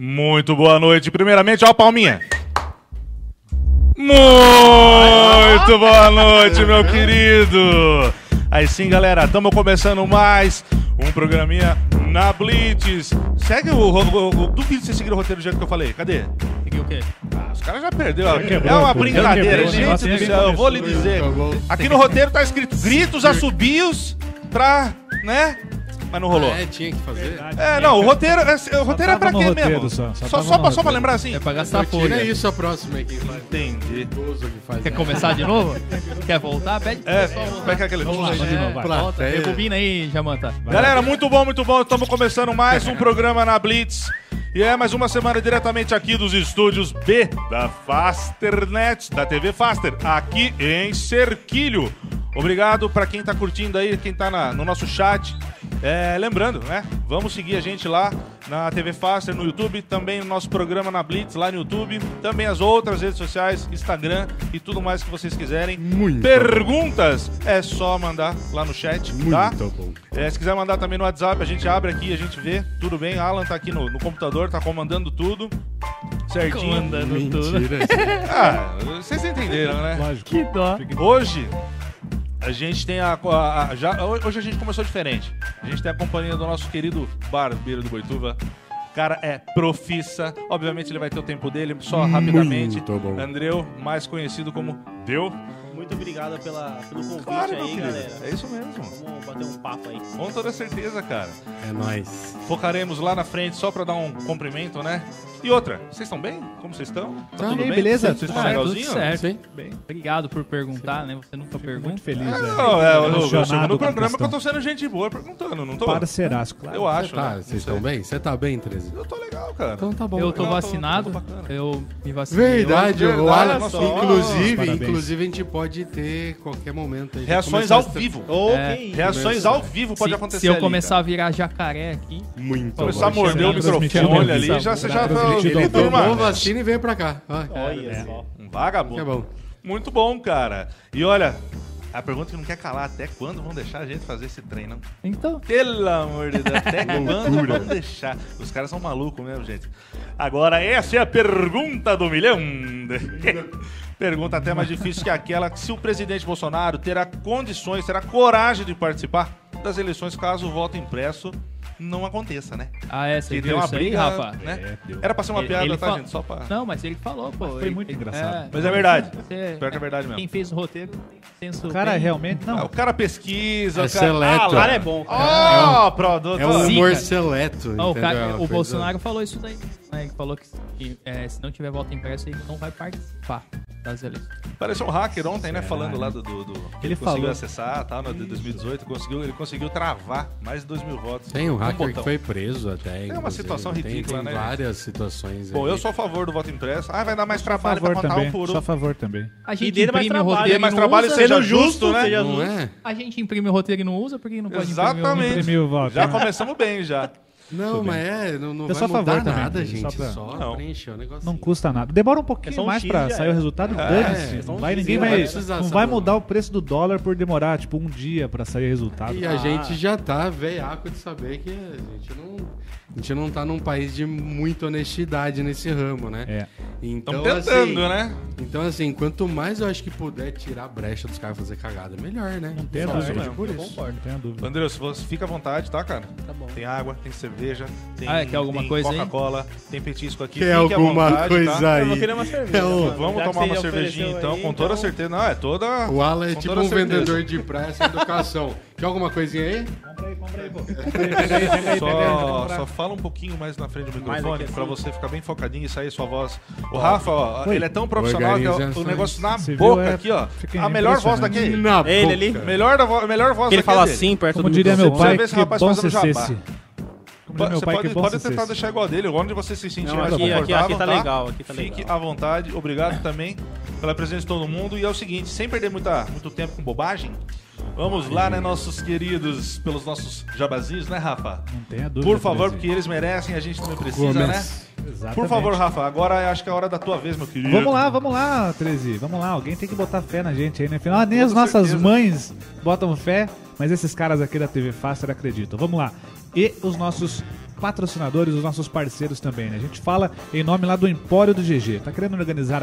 Muito boa noite. Primeiramente, ó, Palminha. Muito boa noite, meu querido. Aí sim, galera, estamos começando mais um programinha na Blitz. Segue o. o, o, o duvido você seguir o roteiro do jeito que eu falei. Cadê? Seguiu o quê? Ah, os caras já perderam. quebrou, é uma brincadeira, gente do céu. Eu vou lhe dizer. Aqui no roteiro tá escrito gritos, assobios pra. né? Mas não rolou. É, tinha que fazer. É, não, o roteiro, é, o roteiro é pra quê roteiro mesmo? só, só Só, só, pra, só pra lembrar assim? É pra gastar folha. isso a próxima faz. Entendi. Faz. Quer né? começar de novo? Quer voltar? Pede pro É, pessoal voltar. pega aquele. Vamos lá, vamos de novo, vai. Volta, Plateia. rebobina aí, Jamanta. Galera, muito bom, muito bom. Estamos começando mais um programa na Blitz. E é mais uma semana diretamente aqui dos estúdios B da Fasternet, da TV Faster, aqui em Cerquilho. Obrigado para quem tá curtindo aí, quem tá na- no nosso chat. É, lembrando, né? Vamos seguir a gente lá na TV Faster, no YouTube, também no nosso programa na Blitz, lá no YouTube, também as outras redes sociais, Instagram e tudo mais que vocês quiserem. Muito Perguntas é só mandar lá no chat, tá? Muito bom. É, se quiser mandar também no WhatsApp, a gente abre aqui, a gente vê. Tudo bem, Alan tá aqui no, no computador, tá comandando tudo. Certinho. Comandando tudo. Mentira. Ah, vocês entenderam, né? Lógico. Que dó. Hoje, a gente tem a, a- a- já, hoje a gente começou diferente. A gente tem a companhia do nosso querido barbeiro do Boituva. O cara é profissa. Obviamente ele vai ter o tempo dele, só rapidamente. bom. Andreu, mais conhecido como Deu. Muito obrigado pela, pelo convite Claro, aí, galera. É isso mesmo. Vamos bater um papo aí. Com toda certeza, cara. É nóis. Focaremos lá na frente só pra dar um cumprimento, né? E outra, vocês estão bem? Como vocês estão? Tá Tá tudo bem, beleza? Vocês estão Ah, tudo legalzinho? certo. Sim. Bem, Obrigado por perguntar, né? Você nunca Muito pergunta. feliz, Não, velho. é, o- é o Emocionado segundo com a programa que eu tô sendo gente boa perguntando, não tô? Parceiraço, claro. Eu acho, Tá, né? vocês Não estão bem? Você tá bem, 13? Eu tô legal, cara. Então tá bom. Eu tô Eu tô- vacinado, tô eu me vacinei. Verdade, Verdade, o Alan, inclusive, inclusive a gente pode ter qualquer momento aí. Reações ao vivo. É. Reações ao vivo pode acontecer se eu começar a virar jacaré aqui, Muito Começar a bom. morder o microfone ali, já, você já Ao vivo. turma, Tomou vacina e veio pra cá. Olha só. Um Que vagabundo. é bom. Muito bom, cara. E olha, a pergunta que não quer calar, até quando vão deixar a gente fazer esse trem, não? então... Pelo amor de Deus, até quando vão deixar? Os caras são malucos mesmo, gente. Agora, essa é a pergunta do milhão. pergunta até mais difícil que aquela: se o presidente Bolsonaro terá condições, terá coragem de participar das eleições caso o voto impresso não aconteça, né? Ah, é, você Que tem viu uma isso aí, briga, Rafa? né? É. Era pra ser uma Ele- piada, ele tá, fa- gente? Só pra. Não, mas ele falou, pô. foi ele- muito engraçado. Mas é verdade. Você- Pior que é verdade mesmo. Quem fez o roteiro tem senso O cara bem- realmente Ah, não. o cara pesquisa, É o cara. seleto. Ah, O lá cara é bom. Ó, produto. É um Zica. humor seleto. Não, o, cara- É o Bolsonaro falou isso daí. Né? Ele falou que, que, é, se não tiver voto impresso, ele não vai participar das eleições. Pareceu um hacker ontem, né? Falando lá do. do, do- que Ele conseguiu falou. acessar tal, no de 2018. Conseguiu, ele conseguiu travar mais de 2 mil votos. Tem um hacker que foi preso até. uma inclusive. situação Tem- ridícula, tem né, várias situações. Bom, aí. eu sou a favor do voto impresso. Ah, vai dar mais trabalho pra contar também. um por Sou a favor também. A gente dê mais imprime o trabalho. roteiro Dê e mais trabalho, seja Sendo justo, justo, né? seja Não justo. é? A gente imprime o roteiro e não usa, por que não pode Exatamente. Imprimir o voto. Já né? começamos bem já. Não, mas é, não, não Eu vai a mudar favor também, nada, só gente. pra- Só Não. preencher o negócio. Não custa nada. Demora um pouquinho É só um mais X pra já sair é. o resultado. É, Dane-se. é só um Não vai, ninguém não vai, vai não vai mudar o preço do dólar por demorar, tipo, um dia pra sair o resultado. E a Ah. gente já tá veiaco de saber que a gente não, a gente não tá num país de muita honestidade nesse ramo, né? É. Então, Estamos tentando, assim, né? Então, assim, quanto mais eu acho que puder tirar a brecha dos caras fazer cagada, melhor, né? Não Só dúvida. por Eu isso. concordo. Não tenha dúvida. André, se você fica à vontade, tá, cara? Tá bom. Tem água, tem cerveja, tem, Ah, é, quer alguma tem coisa? Coca-Cola, tem petisco aqui. Quer Fique à alguma vontade, coisa tá? aí? Eu vou querer uma cerveja. É o-. Vamos tomar você uma cervejinha então, aí, com toda certeza. Não, é toda. O Alan é tipo um certeza. vendedor de praia sem educação. Quer alguma coisinha aí? Compra aí, compra aí, pô. Só, só fala um pouquinho mais na frente do microfone aqui, pra assim. você ficar bem focadinho e sair sua voz. O Rafa, ó, Oi. ele é tão profissional que o negócio na Você viu, boca é- aqui, ó. A melhor voz daqui. Na Ele boca. ali. Melhor, da vo melhor voz ele daqui fala dele. assim perto Como do diria meu pai, vê esse que rapaz bom fazendo meu Você pai, pode, pode tentar deixar igual a dele, onde você se sentir mais aqui- aqui- confortável. aqui tá legal, aqui tá Fique legal. à vontade. Obrigado também pela presença de todo mundo. E é o seguinte, sem perder muita, muito tempo com bobagem, vamos lá, né, nossos queridos, pelos nossos jabazinhos, né, Rafa? Não tenha dúvida. Por favor, porque eles merecem, a gente também precisa, Gomes. né? Exatamente. Por favor, Rafa, agora acho que é a hora da tua vez, meu querido. Vamos lá, vamos lá, 13. Vamos lá, alguém tem que botar fé na gente aí, né? Afinal, nem as Com nossas certeza. mães botam fé, mas esses caras aqui da TV Faster acreditam. Vamos lá. E os nossos patrocinadores, os nossos parceiros também, né? A gente fala em nome lá do Empório do GG. Tá querendo organizar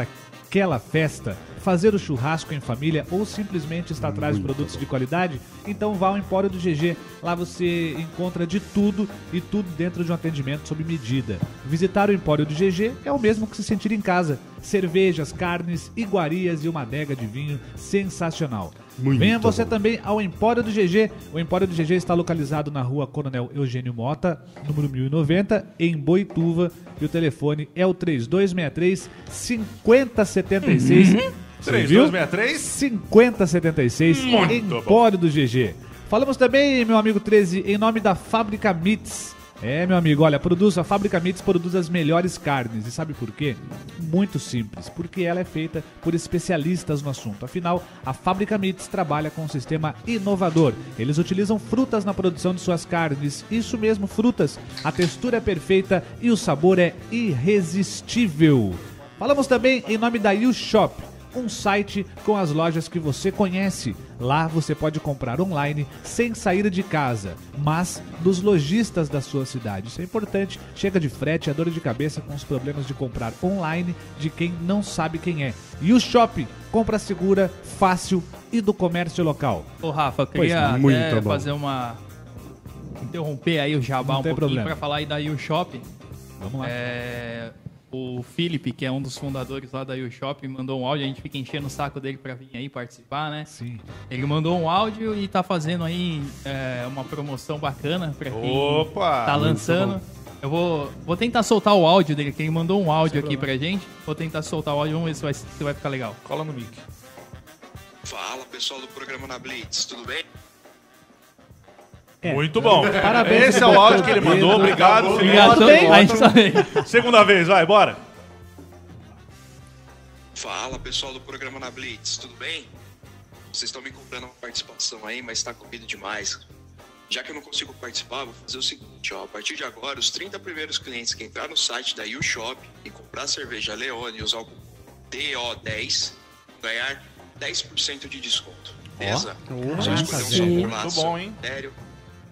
aquela festa, fazer o churrasco em família ou simplesmente estar atrás de produtos de qualidade, então vá ao Empório do GG. Lá você encontra de tudo e tudo dentro de um atendimento sob medida. Visitar o Empório do GG é o mesmo que se sentir em casa. Cervejas, carnes, iguarias e uma adega de vinho sensacional. Muito Venha você bom. também ao Empório do GG. O Empório do GG está localizado na rua Coronel Eugênio Mota, número 1090, em Boituva. E o telefone é o 3263 5070. 5076. Uhum. 3263 5076 Muito Empório bom. do GG. Falamos também, meu amigo 13, em nome da Fábrica Mits. É, meu amigo, olha, produz, a Fábrica Mits produz as melhores carnes. E sabe por quê? Muito simples, porque ela é feita por especialistas no assunto. Afinal, a Fábrica Mits trabalha com um sistema inovador. Eles utilizam frutas na produção de suas carnes. Isso mesmo, frutas. A textura é perfeita e o sabor é irresistível. Falamos também em nome da You Shop um site com as lojas que você conhece. Lá você pode comprar online sem sair de casa, mas dos lojistas da sua cidade. Isso é importante. Chega de frete, a dor de cabeça com os problemas de comprar online de quem não sabe quem é. E o Shop, compra segura, fácil e do comércio local. Ô, Rafa, eu Pois queria bom. fazer uma. Interromper aí o jabá Não um pouquinho pra falar aí da U Shop. Vamos lá. É, o Felipe, que é um dos fundadores lá da U Shop, mandou um áudio. A gente fica enchendo o saco dele pra vir aí participar, né? Sim. Ele mandou um áudio e tá fazendo aí é, uma promoção bacana pra quem Opa! tá lançando. Eu vou, vou tentar soltar o áudio dele, que ele mandou um áudio aqui pra gente. Vou tentar soltar o áudio, vamos ver se vai, se vai ficar legal. Cola no mic. Fala pessoal do programa na Blitz, tudo bem? É. Muito bom. Parabéns, Esse é o áudio que ele mandou. Obrigado. Obrigado, também. Segunda vez, vai, bora. Fala pessoal do programa na Blitz, tudo bem? Vocês estão me cobrando uma participação aí, mas tá corrido demais. Já que eu não consigo participar, vou fazer o seguinte, ó. A partir de agora, os 30 primeiros clientes que entrar no site da U-Shop e comprar a cerveja Leone e usar o cupom DO10 vão ganhar 10% de desconto. Beleza? Só escolher um sabor lá, bom, hein? Sério,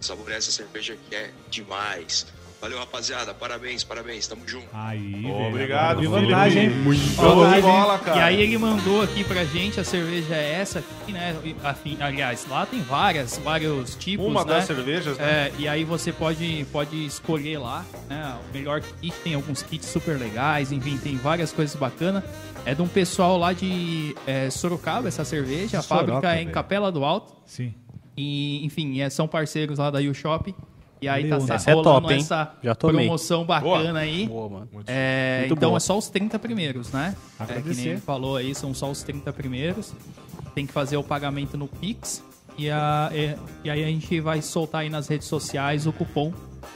saborear essa cerveja que é demais. Valeu, rapaziada. Parabéns, parabéns. Tamo junto. Aí, velho. Obrigado, Felipe. vantagem, hein? Muito Vantagem. bola, cara. E aí ele mandou aqui pra gente a cerveja é essa aqui, né? Afim- aliás, lá tem várias, vários tipos, Uma né? das cervejas, né? É, e aí você pode, pode escolher lá, né? O melhor kit, tem alguns kits super legais, enfim, tem várias coisas bacanas. É de um pessoal lá de é, Sorocaba, essa cerveja. A Soroca, fábrica é em velho. Capela do Alto. Sim. E, enfim, é, são parceiros lá da U Shop. E aí tá, Leona. tá Essa é top, hein? essa Já tomei. promoção bacana Boa. aí. Boa, mano. É, Muito então boa. é só os 30 primeiros, né? É, que Agradecer. nem ele falou aí, são só os 30 primeiros. Tem que fazer o pagamento no Pix. E, a, e, e aí a gente vai soltar aí nas redes sociais o cupom,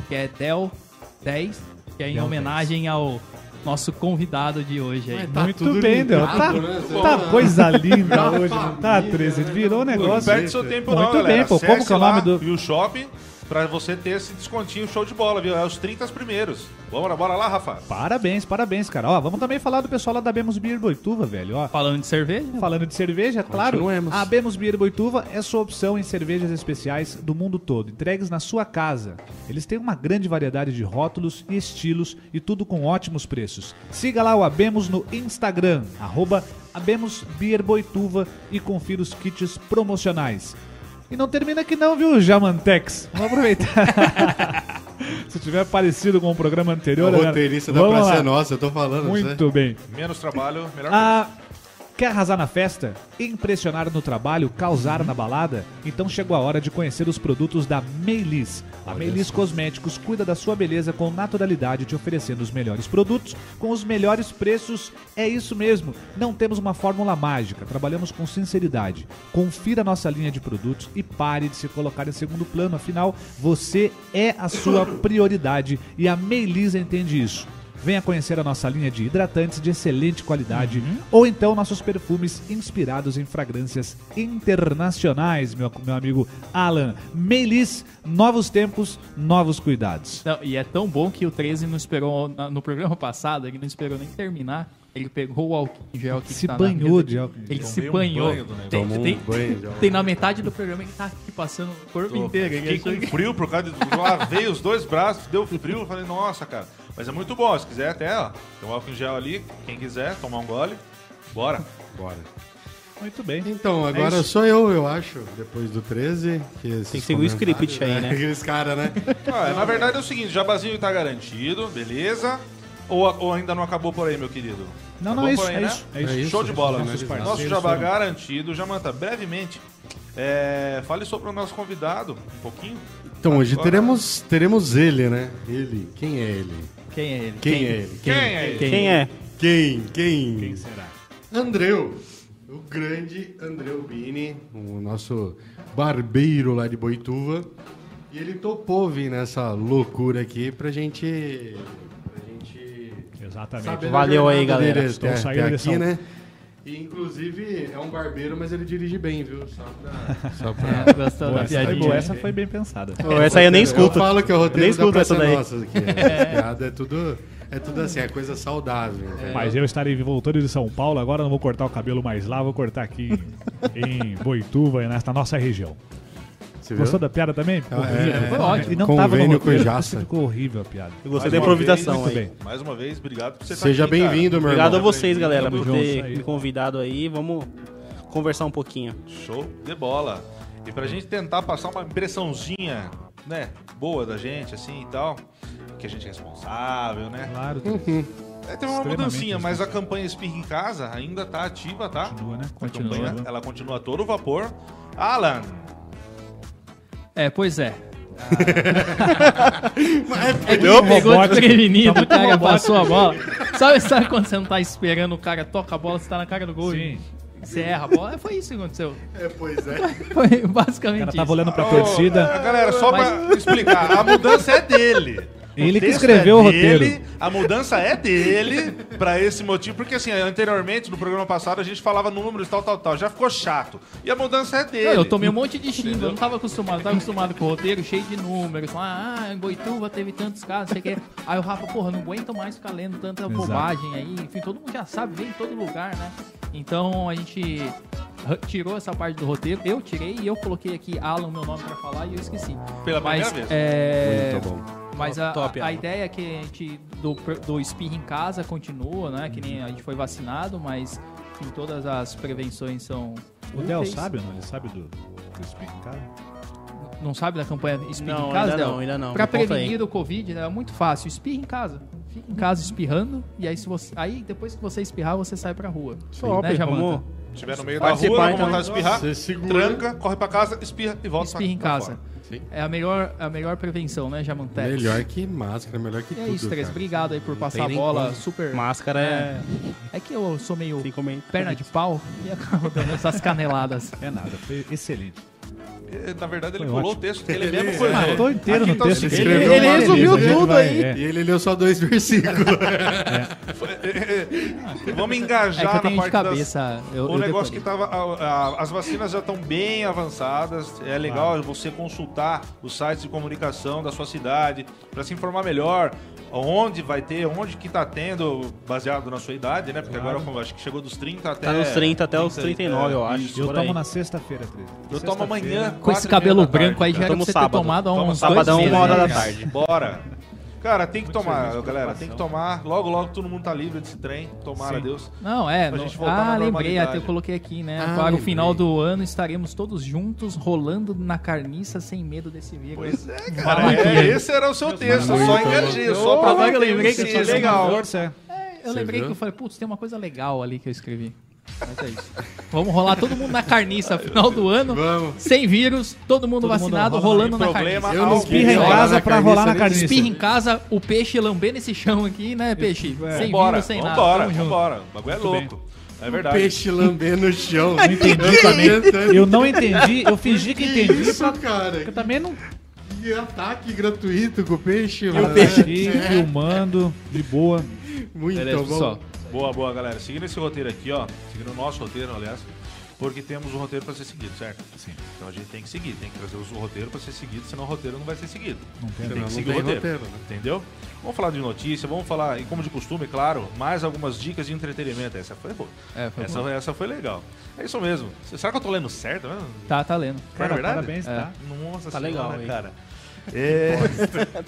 que é DEL10, que é em Del homenagem ao nosso convidado de hoje aí. Tá Muito tudo bem, Del. Tá, né? Tá coisa linda Tá hoje, não tá, família, 13? né? Virou um Não negócio. perde seu tempo Muito não, galera. bem, pô. Como que é o nome do- E o Shop pra você ter esse descontinho show de bola, viu? É os 30 primeiros. Vamos lá, bora lá, Rafa. Parabéns, parabéns, cara. Ó, vamos também falar do pessoal lá da Bemos Beer Boituva, velho. Ó, Falando de cerveja, Falando de cerveja, claro, Continuemos. a Bemos Beer Boituva é sua opção em cervejas especiais do mundo todo, entregues na sua casa. Eles têm uma grande variedade de rótulos e estilos e tudo com ótimos preços. Siga lá o Abemos no Instagram, arroba Abemos Beer Boituva e confira os kits promocionais. E não termina aqui não, viu, Jamantex? Vamos aproveitar. Se tiver parecido com o programa anterior... O galera, roteirista da Praça lá. é Nossa, eu tô falando. né? Muito bem. Menos trabalho, melhor Ah, quer arrasar na festa? Impressionar no trabalho? Causar na balada? Então chegou a hora de conhecer os produtos da Meilis. A Meilis Cosméticos cuida da sua beleza com naturalidade, te oferecendo os melhores produtos com os melhores preços. É isso mesmo, não temos uma fórmula mágica, trabalhamos com sinceridade. Confira nossa linha de produtos e pare de se colocar em segundo plano, afinal, você é a sua prioridade e a Meilis entende isso. Venha conhecer a nossa linha de hidratantes de excelente qualidade Uhum. ou então nossos perfumes inspirados em fragrâncias internacionais, meu, meu amigo Alan Meilis. Novos tempos, novos cuidados. Não, e é tão bom que o 13 não esperou, no programa passado, ele não esperou nem terminar. Ele pegou o álcool em gel que Se tá banhou de álcool Ele se Tomei um banhou. negócio. tem, um tem- tem na metade do programa ele tá aqui passando o corpo inteiro. Ele Fiquei com que- frio por causa de. Lavei os dois braços, deu frio. Falei, nossa, cara. Mas é muito bom. Se quiser, até, ó. Tem um álcool em gel ali. Quem quiser tomar um gole, bora. Bora. Muito bem. Então, agora sou eu, eu acho, depois do 13. Que esses Tem que seguir o script aí, né? Aqueles caras, né? Ah, na verdade é o seguinte: jabazinho tá garantido, beleza? Ou, ou ainda não acabou por aí, meu querido? Não, não, Acabou é isso, por aí, é né? isso, é isso. É isso. Show de bola. Nossos Nosso jabá garantido. Jamanta, brevemente, é, fale sobre o nosso convidado, um pouquinho. Então, hoje Agora- teremos, teremos ele, né? Ele. Quem é ele? Quem é ele? Quem, é ele? Quem é ele? Quem é? Quem? Quem? Quem será? Andreu. O grande Andreu Bini, o nosso barbeiro lá de Boituva. E ele topou vir nessa loucura aqui pra gente. Pra gente Exatamente. Valeu aí, galera. dele Estou até- saindo até de aqui, né? E, inclusive, é um barbeiro, mas ele dirige bem, viu? Só pra. Só pra... É, gostou Boa, da essa, foi piadinha? boa, essa foi bem pensada. Pô, essa aí eu nem Eu escuto. falo que é o roteiro Nem escuto essa daí. Nossa aqui. Né? As piadas é tudo, é tudo assim, é coisa saudável. entendeu? Mas eu estarei voltando de São Paulo, agora não vou cortar o cabelo mais lá, vou cortar aqui em, em Boituva, nesta nossa região. Você viu? Gostou da piada também? Ficou É, horrível. é, Foi ótimo. E não Convênio tava no roteiro, Jaça. Ficou horrível a piada. Eu gostei da improvisação vez, aí. Mais uma vez, obrigado por você estar Seja cara. bem-vindo, meu Obrigado a irmão. vocês, galera, por ter me convidado aí. Vamos conversar um pouquinho. Show de bola. E pra gente tentar passar uma impressãozinha, né, boa da gente, assim e tal, que a gente é responsável, né? Claro, É, teve uma mudancinha, mas a campanha Espirra em Casa ainda tá ativa, tá? continua, né? A Continua. campanha, ela continua a todo vapor. Alan, É, pois é. É É que ele pegou desprevenido, Tá o cara passou a bola. Sabe, sabe quando você não tá esperando o cara toca a bola, você tá na cara do gol Sim. você erra a bola? É, Foi isso que aconteceu. É, pois é. Foi O basicamente cara isso. tava olhando pra torcida. a galera, só pra explicar, a mudança é dele. Ele que texto escreveu o dele, roteiro. A mudança é dele pra esse motivo, porque assim, anteriormente, no programa passado, a gente falava números tal, tal, tal. Já ficou chato. E a mudança é dele. Eu tomei um monte de xingo, eu não tava acostumado, eu tava acostumado com o roteiro cheio de números. Ah, ah, em Boituva teve tantos casos, não sei o quê. Aí o Rafa, porra, não aguento mais ficar lendo tanta Exato. bobagem aí. Enfim, todo mundo já sabe, vem em todo lugar, né? Então a gente tirou essa parte do roteiro, eu tirei e eu coloquei aqui Alan, meu nome pra falar, e eu esqueci. Pela Mas, primeira vez. é... Muito bom. Mas a, Top, a, a ideia é que a gente do, do espirro em casa continua, né? Que nem a gente foi vacinado, mas enfim, todas as prevenções são. O Del sabe ou não? Ele sabe do, do Speak em casa? Não sabe da campanha Espirra Não, em casa, ainda Del? não, ainda não. Pra prevenir do Covid, né, é muito fácil. Espirra em casa. Fica em casa espirrando e aí, se você, aí depois que você espirrar, você sai pra rua. Top, né, Jamanta? Se estiver no meio da rua, então. vamos vontade de espirrar, Você segura. tranca, corre pra casa, espirra e volta Espirra em casa. fora. Sim. É a melhor, a melhor prevenção, né, Jamantex? Melhor que máscara, melhor que E é tudo. isso, Três. Obrigado aí por passar tem a bola como. super. Máscara é. É que eu sou meio perna de pau e acabo dando essas caneladas. É nada, foi excelente. E, Na verdade, ele Foi pulou ótimo. o texto que ele mesmo foi Ah, ler. tô inteiro Aqui no tá o texto. Ele- escreveu ele uma resumiu tudo vai- aí. é. E ele leu só dois versículos. Vamos É engajar que eu tenho na de parte das... cabeça. Eu, O eu negócio que decorei. tava. a- a- as vacinas já estão bem avançadas. É legal você consultar os sites de comunicação da sua cidade para se informar melhor. Onde vai ter, onde que tá tendo, baseado na sua idade, né? Porque agora como acho que chegou dos 30 até. Tá nos 30 até os 30, 39, eu é, acho. isso. Eu tomo aí. na sexta-feira, 13. Eu tomo amanhã. Com esse cabelo branco aí já era pra você ter sábado. tomado há Sabadão, dois uma hora né, da tarde. Bora. Cara, tem que Muito tomar, serviço, galera. Tem que tomar. Logo, logo todo mundo tá livre desse trem. Tomara Sim. Deus. Não, é. Pra no- gente voltar ah, na lembrei, até eu coloquei aqui, né? Ah, Para o final do ano estaremos todos juntos rolando na carniça sem medo desse vírus. Pois é, cara. É, esse era o seu texto. Eu só engajei. Só pra Agora eu lembrei que esse tinha legal. É. Eu Você lembrei viu? que eu falei, putz, tem uma coisa legal ali que eu escrevi. Mas é isso. Vamos rolar todo mundo na carniça final do ano. Vamos. Sem vírus, todo mundo Todo mundo vacinado, rola rolando na carniça. Eu não algum. Espirra em casa pra rolar na carniça. Espirra em casa, o peixe lambendo esse chão aqui, né, peixe? É. Sem Vambora, vírus, sem nada. vambora, vambora. O bagulho é Muito bem. louco. É verdade. Peixe lambendo o chão. Não entendi também. Eu não entendi, eu fingi que entendi. Isso, pra- cara. Eu também não. Que ataque gratuito com o peixe, mano. o peixe aqui, filmando, de boa. Muito Beleza, bom. pessoal. Boa, boa, galera. Seguindo esse roteiro aqui, ó. Seguindo o nosso roteiro, aliás. Porque temos um roteiro pra ser seguido, certo? Sim. Então a gente tem que seguir, tem que trazer o roteiro pra ser seguido, senão o roteiro não vai ser seguido. Não tem Tem que seguir tem o roteiro, roteiro, né? entendeu? Vamos falar de notícia, vamos falar, e como de costume, claro, mais algumas dicas de entretenimento. Essa foi boa. É, foi essa, bom. essa foi legal. É isso mesmo. Será que eu tô lendo certo? Tá, tá lendo. Cara, é verdade? parabéns, É. tá? Nossa Tá senhora, legal, cara. É...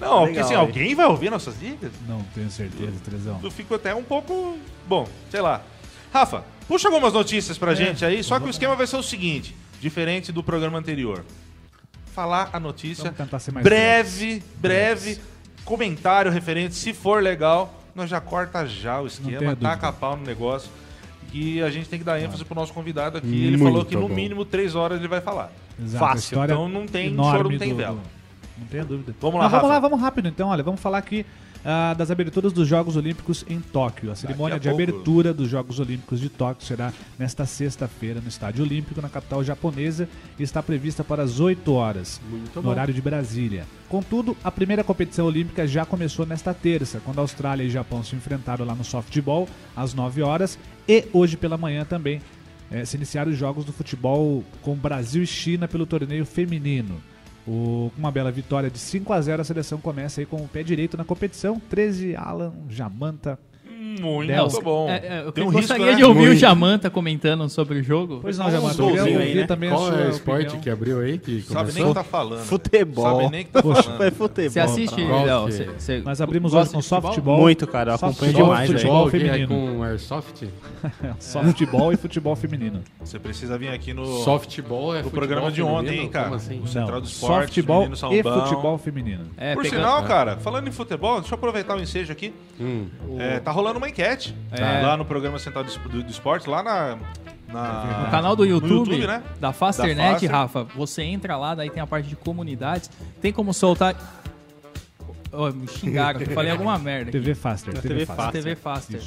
Não, porque assim, alguém vai ouvir nossas dicas? Não tenho certeza, Trezão. Eu fico até um pouco. Bom, sei lá. Rafa, puxa algumas notícias pra gente aí, só que o esquema vai ser o seguinte: diferente do programa anterior. Falar a notícia, Vamos tentar ser mais breve, breve, comentário referente, se for legal, nós já corta já o esquema, taca a pau no negócio. E a gente tem que dar ênfase pro nosso convidado aqui. Ele Muito falou que no bom. mínimo três horas ele vai falar. Exato, Fácil. Então não tem choro, não tem do- vela. do- Não tenha dúvida. Vamos lá, Mas vamos Rafa. lá, vamos rápido então. Olha, vamos falar aqui ah, das aberturas dos Jogos Olímpicos em Tóquio. A cerimônia a de pouco. abertura dos Jogos Olímpicos de Tóquio será nesta sexta-feira no Estádio Olímpico, na capital japonesa, e está prevista para as 8 horas, Muito no bom. horário de Brasília. Contudo, a primeira competição olímpica já começou nesta terça, quando a Austrália e Japão se enfrentaram lá no softball, às 9 horas, e hoje pela manhã também eh, se iniciaram os jogos do futebol com Brasil e China pelo torneio feminino. O- uma bela vitória de 5 a 0 a seleção começa aí com o pé direito na competição. 13, Alan, Jamanta. Muito Del- bom. É, é, eu Tem um gostaria risco, né? de ouvir o Muito. Jamanta comentando sobre o jogo. Pois não, Jamanta, eu queria aí, ouvir né? também Qual é o esporte opinião. que abriu aí? Que Sabe nem o começou? que tá falando. Futebol. Sabe nem o que tá Poxa, falando. É futebol. Você assiste, Léo? que- Nós abrimos hoje com softball. Muito, cara. Eu acompanho Softball, demais, futebol é feminino. com airsoft? softball e futebol feminino. Você precisa vir aqui no, Softball é futebol programa de ontem, feminino? hein, cara? Assim? O Central do Esporte, softball e futebol feminino. É, Por sinal, cara, falando em futebol, deixa eu aproveitar o ensejo aqui. Hum. É, tá rolando uma enquete É. lá no programa Central do, do, do Esporte, lá na. na- No canal do YouTube, YouTube, né? da Fasternet, Faster. Rafa, você entra lá, daí tem a parte de comunidades, tem como soltar... Oh, me xingaram, eu falei alguma merda. aqui. TV Faster. TV, TV Faster. Faster. TV Faster.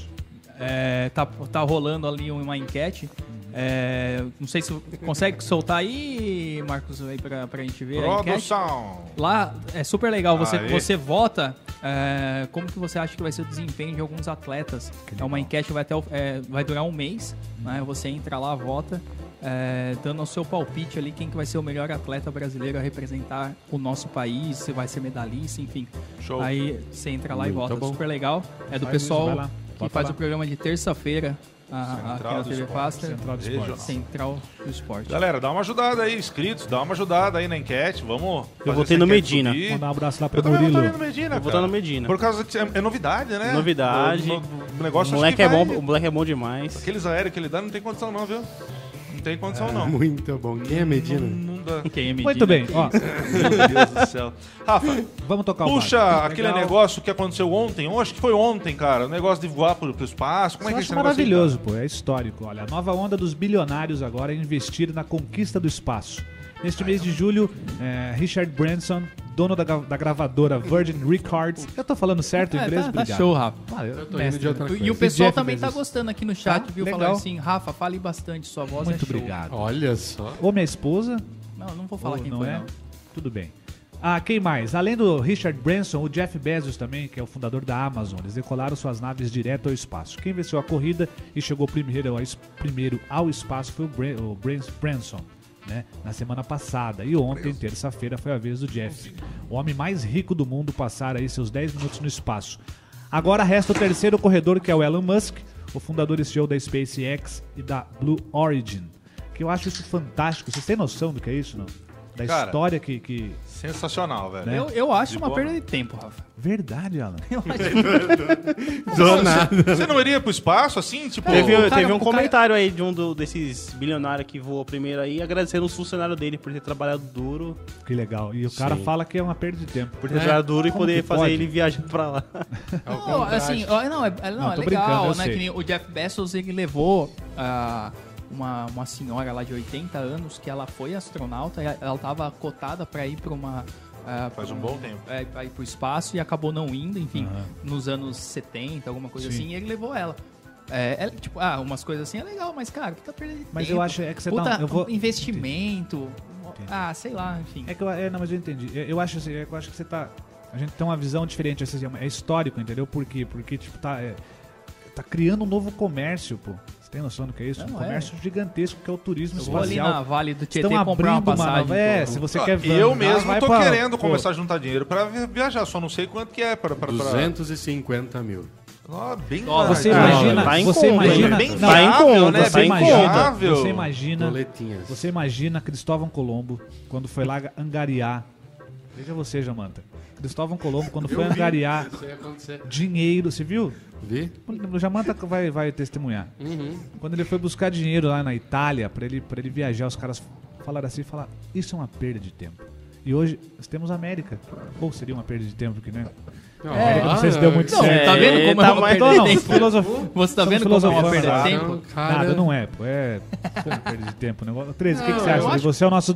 É, tá, tá rolando ali uma enquete. É, não sei se consegue soltar aí, Marcos, aí pra, pra gente ver. Produção. Lá é super legal, você, Aê. você vota é, como que você acha que vai ser o desempenho de alguns atletas. É uma enquete que vai, até, é, vai durar um mês, né? Você entra lá, vota, é, dando o seu palpite ali, quem que vai ser o melhor atleta brasileiro a representar o nosso país, se vai ser medalhista, enfim. Show. Aí você entra lá e Muito vota, bom. super legal. É do Faz pessoal que faz o programa de terça-feira Central do TV Esporte. Faster. Central do. Esporte. Central do Esporte. Galera, dá uma ajudada aí, inscritos, dá uma ajudada aí na enquete. Vamos. fazer votei no Medina. subir. Mandar um abraço lá pro Eu Murilo. votei no Medina. Eu vou no Medina. Por causa que é, é novidade, né? Novidade. O, o negócio O moleque que é vai- bom, o moleque é bom demais. Aqueles aéreos que ele dá não tem condição, não, viu? Não tem condição, não. Muito bom. Quem é Medina? Não, não dá. Quem é Muito bem, ó, Meu Deus do céu. Rafa, vamos tocar o puxa aquele Legal. negócio que aconteceu ontem. Eu acho que foi ontem, cara. O negócio de voar pro, pro espaço. Como é Eu que é esse negócio aí, maravilhoso, pô. É histórico. Olha, a nova onda dos bilionários agora é investir na conquista do espaço. Neste mês de julho, é, Richard Branson, dono da, da gravadora Virgin Records. Eu tô falando certo, É, inglês? tá, tá show, Rafa. Ah, eu tô mestre, indo de outra E coisa. o pessoal Jeff também tá Bezos. gostando aqui no chat, Tá? viu? Legal. Falando assim, Rafa, fale bastante, sua voz Muito é show. obrigado. Olha só. Ou minha esposa, Não, não vou falar quem não foi, é? não. Tudo bem. Ah, quem mais? Além do Richard Branson, o Jeff Bezos também, que é o fundador da Amazon. Eles decolaram suas naves direto ao espaço. Quem venceu a corrida e chegou primeiro ao, primeiro ao espaço foi o, Bran- o Brans- Branson. Né, na semana passada. E ontem, terça-feira, foi a vez do Jeff. O homem mais rico do mundo passar aí seus 10 minutos no espaço. Agora resta o terceiro corredor, que é o Elon Musk, o fundador e CEO da SpaceX e da Blue Origin. Que eu acho isso fantástico. Vocês têm noção do que é isso, não? Da Cara, história que, que... Sensacional, velho. Né? Eu, eu acho De uma boa. perda de tempo, Rafa. Verdade, Alan. Eu acho Do nada. Você não iria pro espaço assim? Tipo. Teve, cara- teve um o cara- comentário aí de um do- desses bilionários que voou primeiro aí, agradecendo os funcionários dele por ter trabalhado duro, Que legal. E o cara Sim. fala que é uma perda de tempo. por ter trabalhado duro e Como poder que fazer pode? ele viajar pra lá. Não, assim, não, é, é- não, Não, é legal, né? Que nem o Jeff Bezos, ele levou ah, uma, uma senhora lá de 80 anos que ela foi astronauta e ela tava cotada pra ir pra uma... ah, Faz pra um bom tempo. É, pra ir pro espaço e acabou não indo, enfim, nos anos 70, alguma coisa Sim. assim, e ele levou ela. É, é, tipo, ah, umas coisas assim é legal, mas, cara, fica perdendo Mas tempo. eu acho é que você Puta, não. Eu vou... investimento. Ah, sei lá, enfim. É que eu, é, não, mas eu entendi. Eu, eu acho assim, é que eu acho que você tá. A gente tem uma visão diferente, assim, é histórico, entendeu? Por quê? Porque, tipo, tá. é, tá criando um novo comércio, pô. Tem noção do que é isso? Não, um comércio gigantesco que é o turismo Eu vou ali espacial. na Vale do Tietê Estão comprar uma abrindo uma passagem. É, se você Ah, quer eu mesmo tô pra- querendo começar a juntar dinheiro pra vi- viajar, só não sei quanto que é pra... pra, pra... 250 mil. Ah, bem Dólar. Você imagina, tá em você conta, imagina, bem tá em conta, né? você imagina, você imagina, você imagina Cristóvão Colombo quando foi lá angariar. Veja você, Jamanta. Cristóvão Colombo quando foi angariar Isso ia acontecer. dinheiro, você viu? Vi? O Jamanta vai, vai testemunhar. Quando ele foi buscar dinheiro lá na Itália pra ele, pra ele viajar, os caras falaram assim, falaram, isso é uma perda de tempo. E hoje nós temos a América. Ou seria uma perda de tempo, porque né? Não, A América não sei se deu muito Não, certo. tá vendo como é tá uma perda de tempo? filosof... Você tá vendo como é uma perda de Ah, tempo? Nada, não é, pô. É perda de tempo. o Negócio... 13, o que, que você eu acha? acho- Você é o nosso...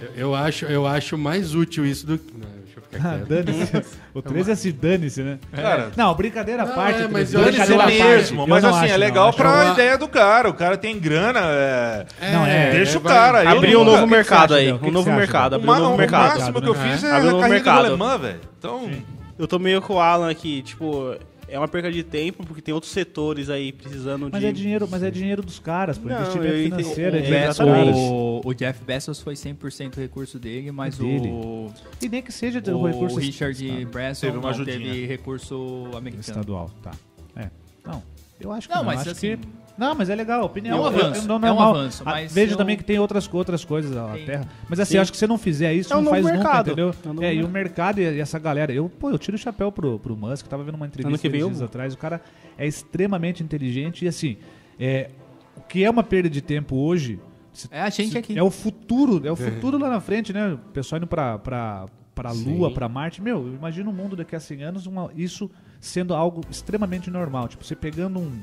Eu, eu acho, eu acho mais útil isso do que. Não, deixa eu ficar Ah, dane-se. O 13 é se dane-se, né? Cara, Não, brincadeira à parte. é, mas 13, eu acho brincadeira parte. mesmo, Eu mas assim, acho, é legal acho- pra eu- ideia do cara. O cara tem grana, é... Não, é, Deixa o vai- cara. eu Abriu um novo mercado aí. O Um novo mercado. O, Abriu um novo o mercado. máximo que eu né? fiz é um de mercado. alemã, velho. Então, Eu tô meio com o Alan aqui, tipo, é uma perca de tempo, porque tem outros setores aí precisando Mas de. é dinheiro, mas é dinheiro dos caras. Não, Investimento financeiro, é O dinheiro dos caras. O, o Jeff Bezos foi 100% recurso dele, mas Dele. o, E nem que seja o o recurso Richard estadual. Branson Teve uma não ajudinha. teve recurso americano. estadual, tá. É. Não, eu acho que Não, não. mas acho assim, que... Não, mas é legal, a opinião. É um Eu- eu- avanço, não, é um avanço, Ah, mas Vejo eu- também que tem outras, outras coisas à Tem. terra. Mas assim, Sim. acho que você não fizer isso, É um não faz novo nunca, mercado. entendeu? É um É, e o mercado. mercado e essa galera. Eu, pô, eu tiro o chapéu pro, pro Musk, tava vendo uma entrevista que dias atrás. O cara é extremamente inteligente e assim, é, o que é uma perda de tempo hoje... se- É a gente se- aqui. É o futuro, é o futuro lá na frente, né? O pessoal indo pra, pra, pra Lua, Sim. pra Marte. Meu, imagina um mundo daqui a 100 anos, uma- isso sendo algo extremamente normal. Tipo, você pegando um.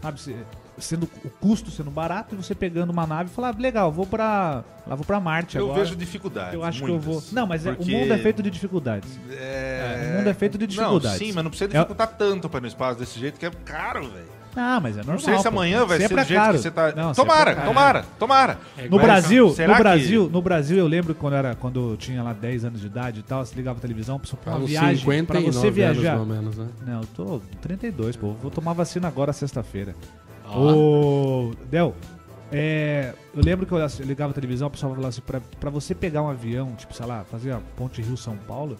Sabe, você- sendo o custo sendo barato e você pegando uma nave e falar, ah, legal, vou pra. Lá vou pra Marte eu agora. vejo dificuldades. Eu acho muitas. que eu vou. Não, mas é- Porque- o mundo é feito de dificuldades. É... o mundo é feito de dificuldades. Não, sim, mas não precisa É- dificultar tanto pra ir no espaço desse jeito, que é caro, velho. Ah, mas é normal. Não sei se pô. amanhã vai Sempre ser do é jeito caro. que você tá. Não, tomara, é caro. tomara, tomara. É No Brasil, no que- Brasil, no Brasil eu lembro quando era quando eu tinha lá 10 anos de idade e tal, você ligava a televisão, pra Há uma viagem, pra 59 você viajar. anos, pelo menos, né? Não, eu tô 32, pô. Vou tomar vacina agora sexta-feira. Ô, Del, é, eu lembro que eu ligava a televisão, o pessoal falava assim, pra, pra você pegar um avião, tipo, sei lá, fazer a ponte Rio-São Paulo,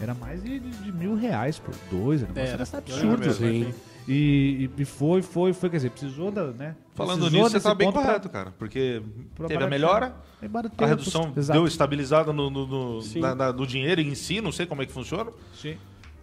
era mais de, de- de mil reais por dois, era, Era. era absurdo. Era Sim. E, e- e foi, foi, foi, quer dizer, precisou da, né? Falando precisou nisso, você tá bem ponto pra- correto, cara. Porque teve a melhora, É a redução deu estabilizada no, no, no, na- na- no dinheiro em si, não sei como é que funciona. Sim.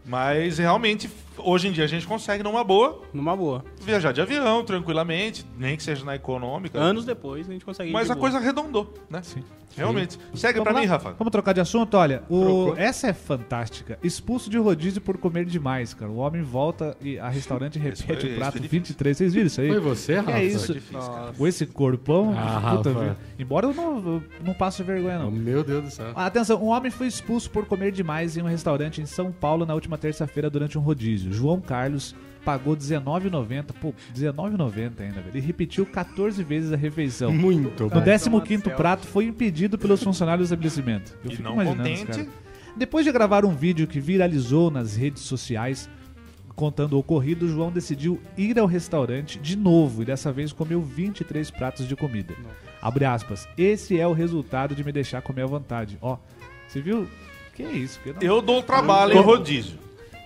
Mas realmente, hoje em dia a gente consegue, numa boa, Numa boa. viajar de avião tranquilamente, nem que seja na econômica. Anos depois a gente consegue. ir Mas de a boa. coisa arredondou, né? Sim. Realmente. Segue Vamos pra lá? mim, Rafa. Vamos trocar de assunto? Olha, o... Essa é fantástica. Expulso de rodízio por comer demais, cara. O homem volta e a restaurante repete foi- o prato foi difícil. 23. Vocês viram isso aí? Foi você, Que Rafa? é isso? difícil, cara. Com esse corpão, Ah, puta Rafa. vida. Embora eu não, eu não passe vergonha, não. Meu Deus do céu. Atenção, um homem foi expulso por comer demais em um restaurante em São Paulo na última terça-feira durante um rodízio. João Carlos pagou R$19,90. Pô, R$19,90 ainda, velho. E repetiu 14 vezes a refeição. Muito No bom. 15º prato foi impedido pelos funcionários do estabelecimento. Eu E fico imaginando contente- cara. Depois de gravar um vídeo que viralizou nas redes sociais contando o ocorrido, João decidiu ir ao restaurante de novo e dessa vez comeu 23 pratos de comida. Abre aspas. Esse é o resultado de me deixar comer à vontade. Ó, você viu? Que é isso? Que não- Eu dou trabalho em rodízio.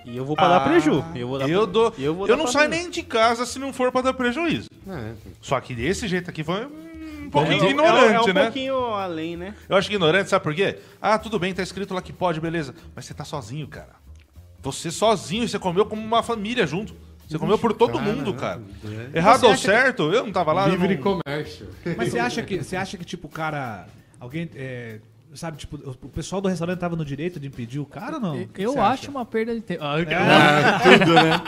E eu vou pra dar preju. Ah, Eu, vou dar Eu, dou, eu vou eu dar não saio nem de casa se não for pra dar prejuízo. É, Só que desse jeito aqui foi um pouquinho É, ignorante, é, um né? pouquinho além, né? Eu acho que ignorante, sabe por quê? Ah, tudo bem, tá escrito lá que pode, beleza. Mas você tá sozinho, cara. Você sozinho, você comeu como uma família junto. Você comeu por todo cara, mundo, cara. é. Errado ou acha que- certo, eu não tava lá. Livre não- comércio. Mas você acha que, você acha que tipo, o cara. Alguém. é, sabe, tipo, o pessoal do restaurante tava no direito de impedir o cara ou não? Eu você acho acha? uma perda de tempo. Ah, Ah, tudo, né?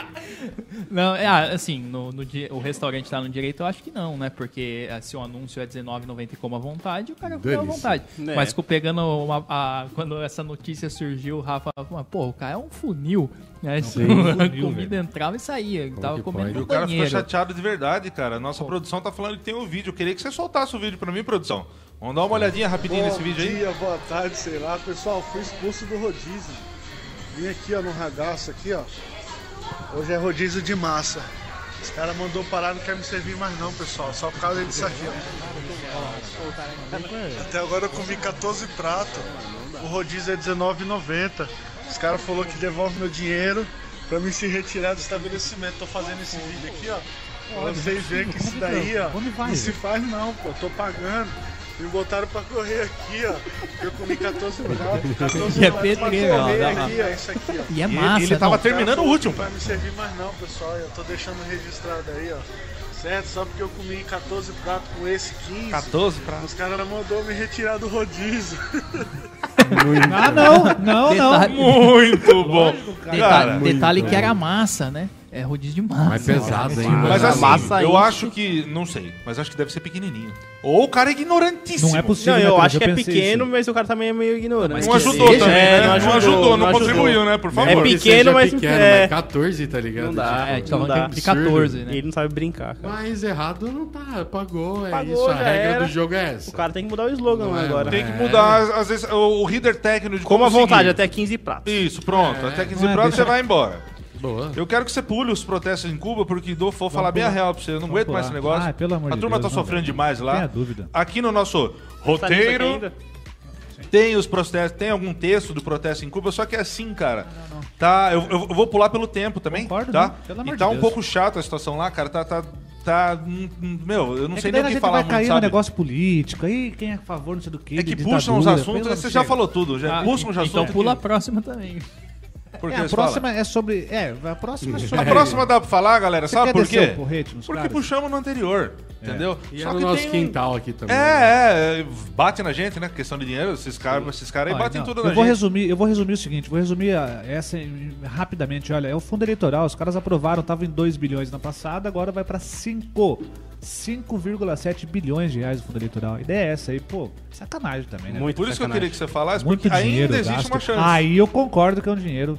Não, é, ah, assim, no, no o restaurante tá no direito, eu acho que não, né? Porque ah, se o anúncio é R$19,90 e come à vontade, o cara come à vontade. É. Mas pegando uma, a- quando essa notícia surgiu, o Rafa falou, pô, o cara é um funil, né? a funil, comida entrava e saía, ele tava comendo? E no o cara ficou chateado de verdade, cara. Nossa produção tá falando que tem um vídeo. Eu queria que você soltasse o vídeo pra mim, produção. Vamos dar uma olhadinha rapidinho nesse Bom vídeo aí. dia, boa tarde, sei lá. Pessoal, fui expulso do rodízio. Vim aqui, ó, no ragaço aqui, ó. Hoje é rodízio de massa. Os caras mandou parar, não quer me servir mais não, pessoal. Só por causa disso aqui, ó. Até agora eu comi 14 pratos. O rodízio é R$19,90. Os caras falaram que devolve meu dinheiro pra me se retirar do estabelecimento. Tô fazendo esse vídeo aqui, ó. Pra vocês verem que isso daí, ó, Onde vai, não se faz não, pô. Tô pagando. Me botaram pra correr aqui, ó. Eu comi 14 pratos. 14 E é pratos pra pedreiro, ó, correr aqui, ó. Isso aqui, ó. E é E massa, ele tava não. terminando o último, Não vai me servir mais não, pessoal. Eu tô deixando registrado aí, ó. Certo? Só porque eu comi 14 pratos com esse 15. 14 pra. Os caras mandou me retirar do rodízio. Ah, não, não, não. Detalhe, Muito bom. detalhe, Cara, detalhe que era massa, né? É rodízio de massa. Mais pesado ainda. mas né? assim, massa eu acho que. Não sei, mas acho que deve ser pequenininho. Ou o cara é ignorantíssimo. Não é possível. Não, né, eu Pedro? acho que é pensei pequeno, isso. mas o cara também é meio ignorante. Mas Não ajudou seja, também, é, né? não Não ajudou, não não contribuiu, ajudou. né? Por É favor. Que pequeno, mas- pequeno, é. mas 14, tá ligado? Não dá. Tipo, É, então Não de dá. 14, né? Ele não sabe brincar, cara. Mas errado não tá, pagou, é Pagou, isso, a já regra era. do jogo é essa. O cara tem que mudar o slogan Não é, agora. Tem que É. mudar, às vezes, o, o reader técnico de Como à vontade, até 15 pratos. Isso, pronto. É. Até 15 Não é, pratos deixa- você vai embora. Boa. Eu quero que você pule os protestos em Cuba, porque vou, vou falar bem a pular. real pra você. Eu não Vamos aguento mais esse pular. negócio. Ah, pelo amor a de turma Deus, tá não, sofrendo demais lá. Tenha dúvida. Aqui no nosso Tá roteiro tem os protestos, tem algum texto do protesto em Cuba, só que é assim, cara. Tá, eu, eu vou pular pelo tempo também, Concordo, tá? não, pelo amor e de tá um Deus. pouco chato a situação lá, cara. Tá, tá, tá, hum, hum, meu, eu não É sei nem o que falar vai muito, cair no sabe? negócio político, aí quem é a favor, não sei do que. É que puxam os assuntos, você já falou tudo, já Ah, puxam os então assuntos. pula a próxima também. Porque É, a próxima é sobre. É, a próxima é sobre. A próxima dá pra falar, galera, Você sabe quer por quê? o porrete nos Porque caras? puxamos no anterior, entendeu? E Só é no que nosso tem quintal aqui também. né? É, é, bate na gente, né? Questão de dinheiro, esses caras esses caras aí batem não, tudo eu na vou gente. resumir, eu vou resumir o seguinte, vou resumir a- essa em- rapidamente. Olha, é o fundo eleitoral, os caras aprovaram, tava em 2 bilhões na passada, agora vai pra 5. 5,7 bilhões de reais o fundo eleitoral. A ideia é essa aí, pô, sacanagem também, né? Muito Por isso que eu queria que você falasse, Muito porque dinheiro ainda existe gasto. uma chance. Aí eu concordo que é um dinheiro,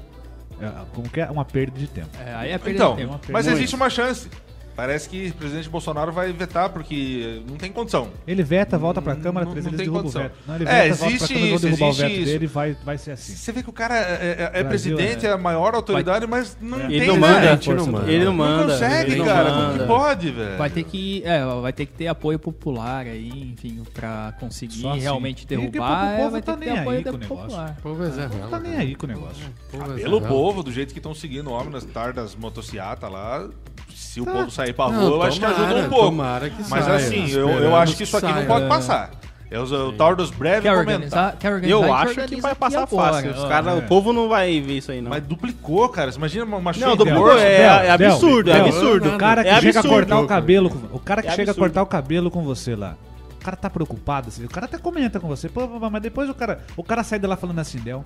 é, como que é uma perda de tempo. É, aí é perda então, de tempo. mas existe uma chance. Parece que o presidente Bolsonaro vai vetar, porque não tem condição. Ele veta, volta pra Câmara, Não- não tem o condição. Não, ele É, veta, existe Câmara, isso, derrubar o existe isso. dele, vai, vai ser assim. Você vê que o cara é, é- é Brasil, presidente, é. é a maior autoridade, mas não tem Ele não né? manda, gente, não manda. ele não Não manda. consegue, ele não cara. Como manda. que pode, velho? Vai ter que, é, vai ter que ter apoio popular aí, enfim, pra conseguir assim. realmente o derrubar, é, povo vai tá ter que nem ter apoio aí com o negócio. popular. O povo é tá nem aí com o negócio. O é Pelo povo, do jeito que estão seguindo o homem nas tardas motocicletas lá, se o Tá. povo sair pra rua, Não, eu acho que ajuda tomara, um pouco. tomara que Mas saia. assim, eu, eu acho que isso aqui não pode passar. É o, o tal dos breves Quer comentar. organizar, quer organizar? Eu a acho que vai passar agora, fácil. Os ó. cara, é. O povo não vai ver isso aí, não. Mas duplicou, cara. Você imagina uma, uma Não, duplicou, é, é absurdo, é absurdo. O cara que É chega a absurdo. cortar o cabelo, com- o cara que É chega a absurdo. cortar o cabelo com você lá. O cara tá preocupado, assim, o cara até comenta com você, pô, mas depois o cara, o cara sai de lá falando assim, Del,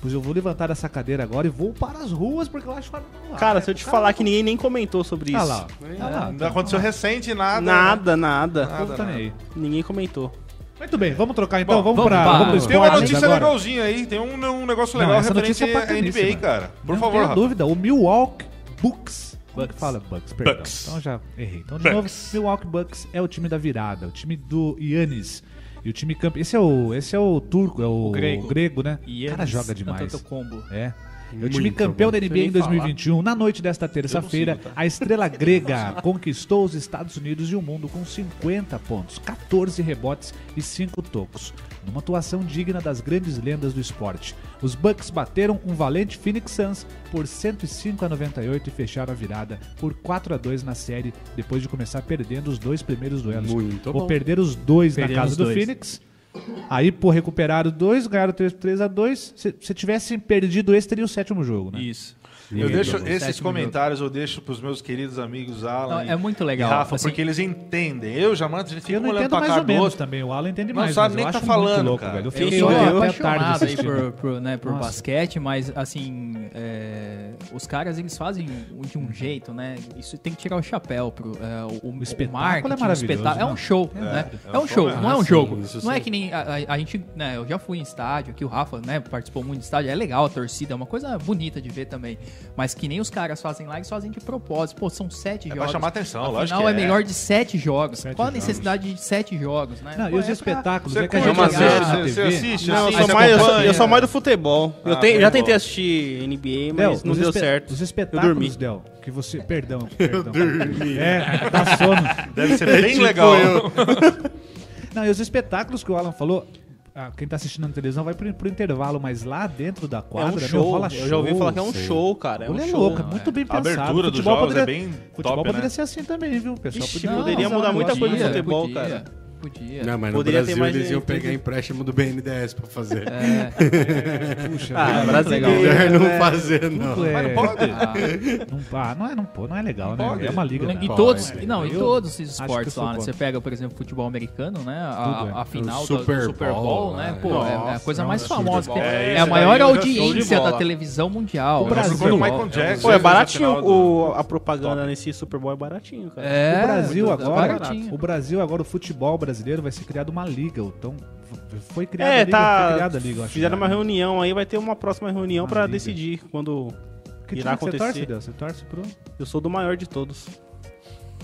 pois eu vou levantar dessa cadeira agora e vou para as ruas porque eu acho que não Cara, se eu te falar que ninguém nem comentou sobre Ah isso. lá, ó. Ah lá, Não aconteceu recente nada. Nada, nada. povo tá nem aí. Ninguém comentou. Muito bem, vamos trocar então, Bom, vamos, vamos pra, para- vamos pro Tem uma notícia agora. legalzinha aí, tem um, um negócio Não, legal essa referente notícia é à. NBA, cara. Por Não favor, Rafa. dúvida, o Milwaukee Bucks. Que Bucks. fala Bucks? Perdão. Bucks. Então já errei. Então, de Bucks. novo, Milwaukee Bucks é o time da virada, o time do Yannis. E o time campeão. Esse é o, esse é o turco, é o, grego. grego. né? E o cara joga demais. combo. É. É o Muito time campeão bom. da NBA em nem falar. 2021. Na noite desta terça-feira, tá? a estrela grega conquistou os Estados Unidos e o mundo com 50 pontos, 14 rebotes e 5 tocos. Numa atuação digna das grandes lendas do esporte. Os Bucks bateram um valente Phoenix Suns por 105 a 98 e fecharam a virada por 4 a 2 na série, depois de começar perdendo os dois primeiros duelos. Muito Ou bom. perder os dois na Perdemos casa do dois. Phoenix. Aí, pô, recuperaram dois, ganharam 3, 3 a 2 Se, se tivessem perdido esse, teria o sétimo jogo, né? Isso. Eu deixo esses jogo. comentários, eu deixo pros meus queridos amigos Alan Não, e- é muito e legal, Rafa, assim. porque eles entendem. Eu, Jamanta, a gente fica Eu não um olhando entendo pra mais cara ou do outro. também. O Alan entende Não mais. sabe mas nem eu o que tá falando, louco, cara. velho. Eu Eu fiquei sou até tarde apaixonado aí por, por, né, por basquete, mas assim, é, os caras eles fazem de um jeito, né? Isso tem que tirar o chapéu pro é, o, o, espetáculo marketing, é maravilhoso, o espetáculo. É né? um show, né? É, um show, não é um jogo. não é que nem a gente, né? Eu já fui em estádio, aqui o Rafa, né? Participou muito de estádio, é legal a torcida, é uma coisa bonita de ver também. Mas que nem os caras fazem lá, eles fazem de propósito. Pô, são sete É pra jogos. chamar atenção, Afinal, lógico que é é. melhor de sete jogos. Sete Qual a jogos. necessidade de sete jogos, né? Não, Pô, e os é pra- espetáculos, Você é que a gente você- assiste você-? Não, eu sou, mais, eu, sou, eu sou mais do futebol. Eu, Ah, tenho, já futebol. tentei assistir NBA, mas Del, não deu certo. Os Eu espetáculos, dormi. Del, que você... Perdão, perdão. É, dá sono. Deve ser bem legal. Não, e os espetáculos que o Alan falou, ah, quem tá assistindo na televisão vai pro, pro intervalo, mas lá dentro da É quadra, um meu, show. rola Eu já ouvi show, falar que é um sei. show, cara. É um Olha, é show. louco, é muito bem A pensado. abertura dos Futebol jogos é poderia- bem Futebol top, poderia né? ser assim também, viu, pessoal? Ixi, Podia- poderia Não, mudar muita coisa no futebol, podia, cara. Podia. Não, mas no Poderia ter Brasil mais eles iam pegar empréstimo do BNDES pra fazer. Puxa, Ah, vida, brasileiro. legal. Melhor não né? fazer, não. É- Mas não pode? Ah, Não, ah, não é, não, pô, não é legal, né? pode. É uma liga. Em né? todos, não, Eu todos esses esportes lá, né? Você pega, por exemplo, futebol americano, né? Tudo é. A, a final O do, do Super Super Bowl, né? né? Pô, é- é, a Nossa, coisa mais nossa, famosa. Super que Bowl. tem. É, É, a maior audiência da televisão mundial. O? Brasil- Quando o Super Michael. Jackson. Pô, é a baratinho. O, a propaganda nesse Super Bowl é baratinho, cara. É, o Brasil agora, baratinho. o Brasil agora, o futebol brasileiro vai ser criado uma liga. Então, foi criada a É, liga, foi tá. criada a liga, acho. Fizeram uma reunião aí, vai ter uma próxima reunião liga. decidir quando Que irá que você torce, acontecer. Del? Você torce pro... Eu sou do maior de todos.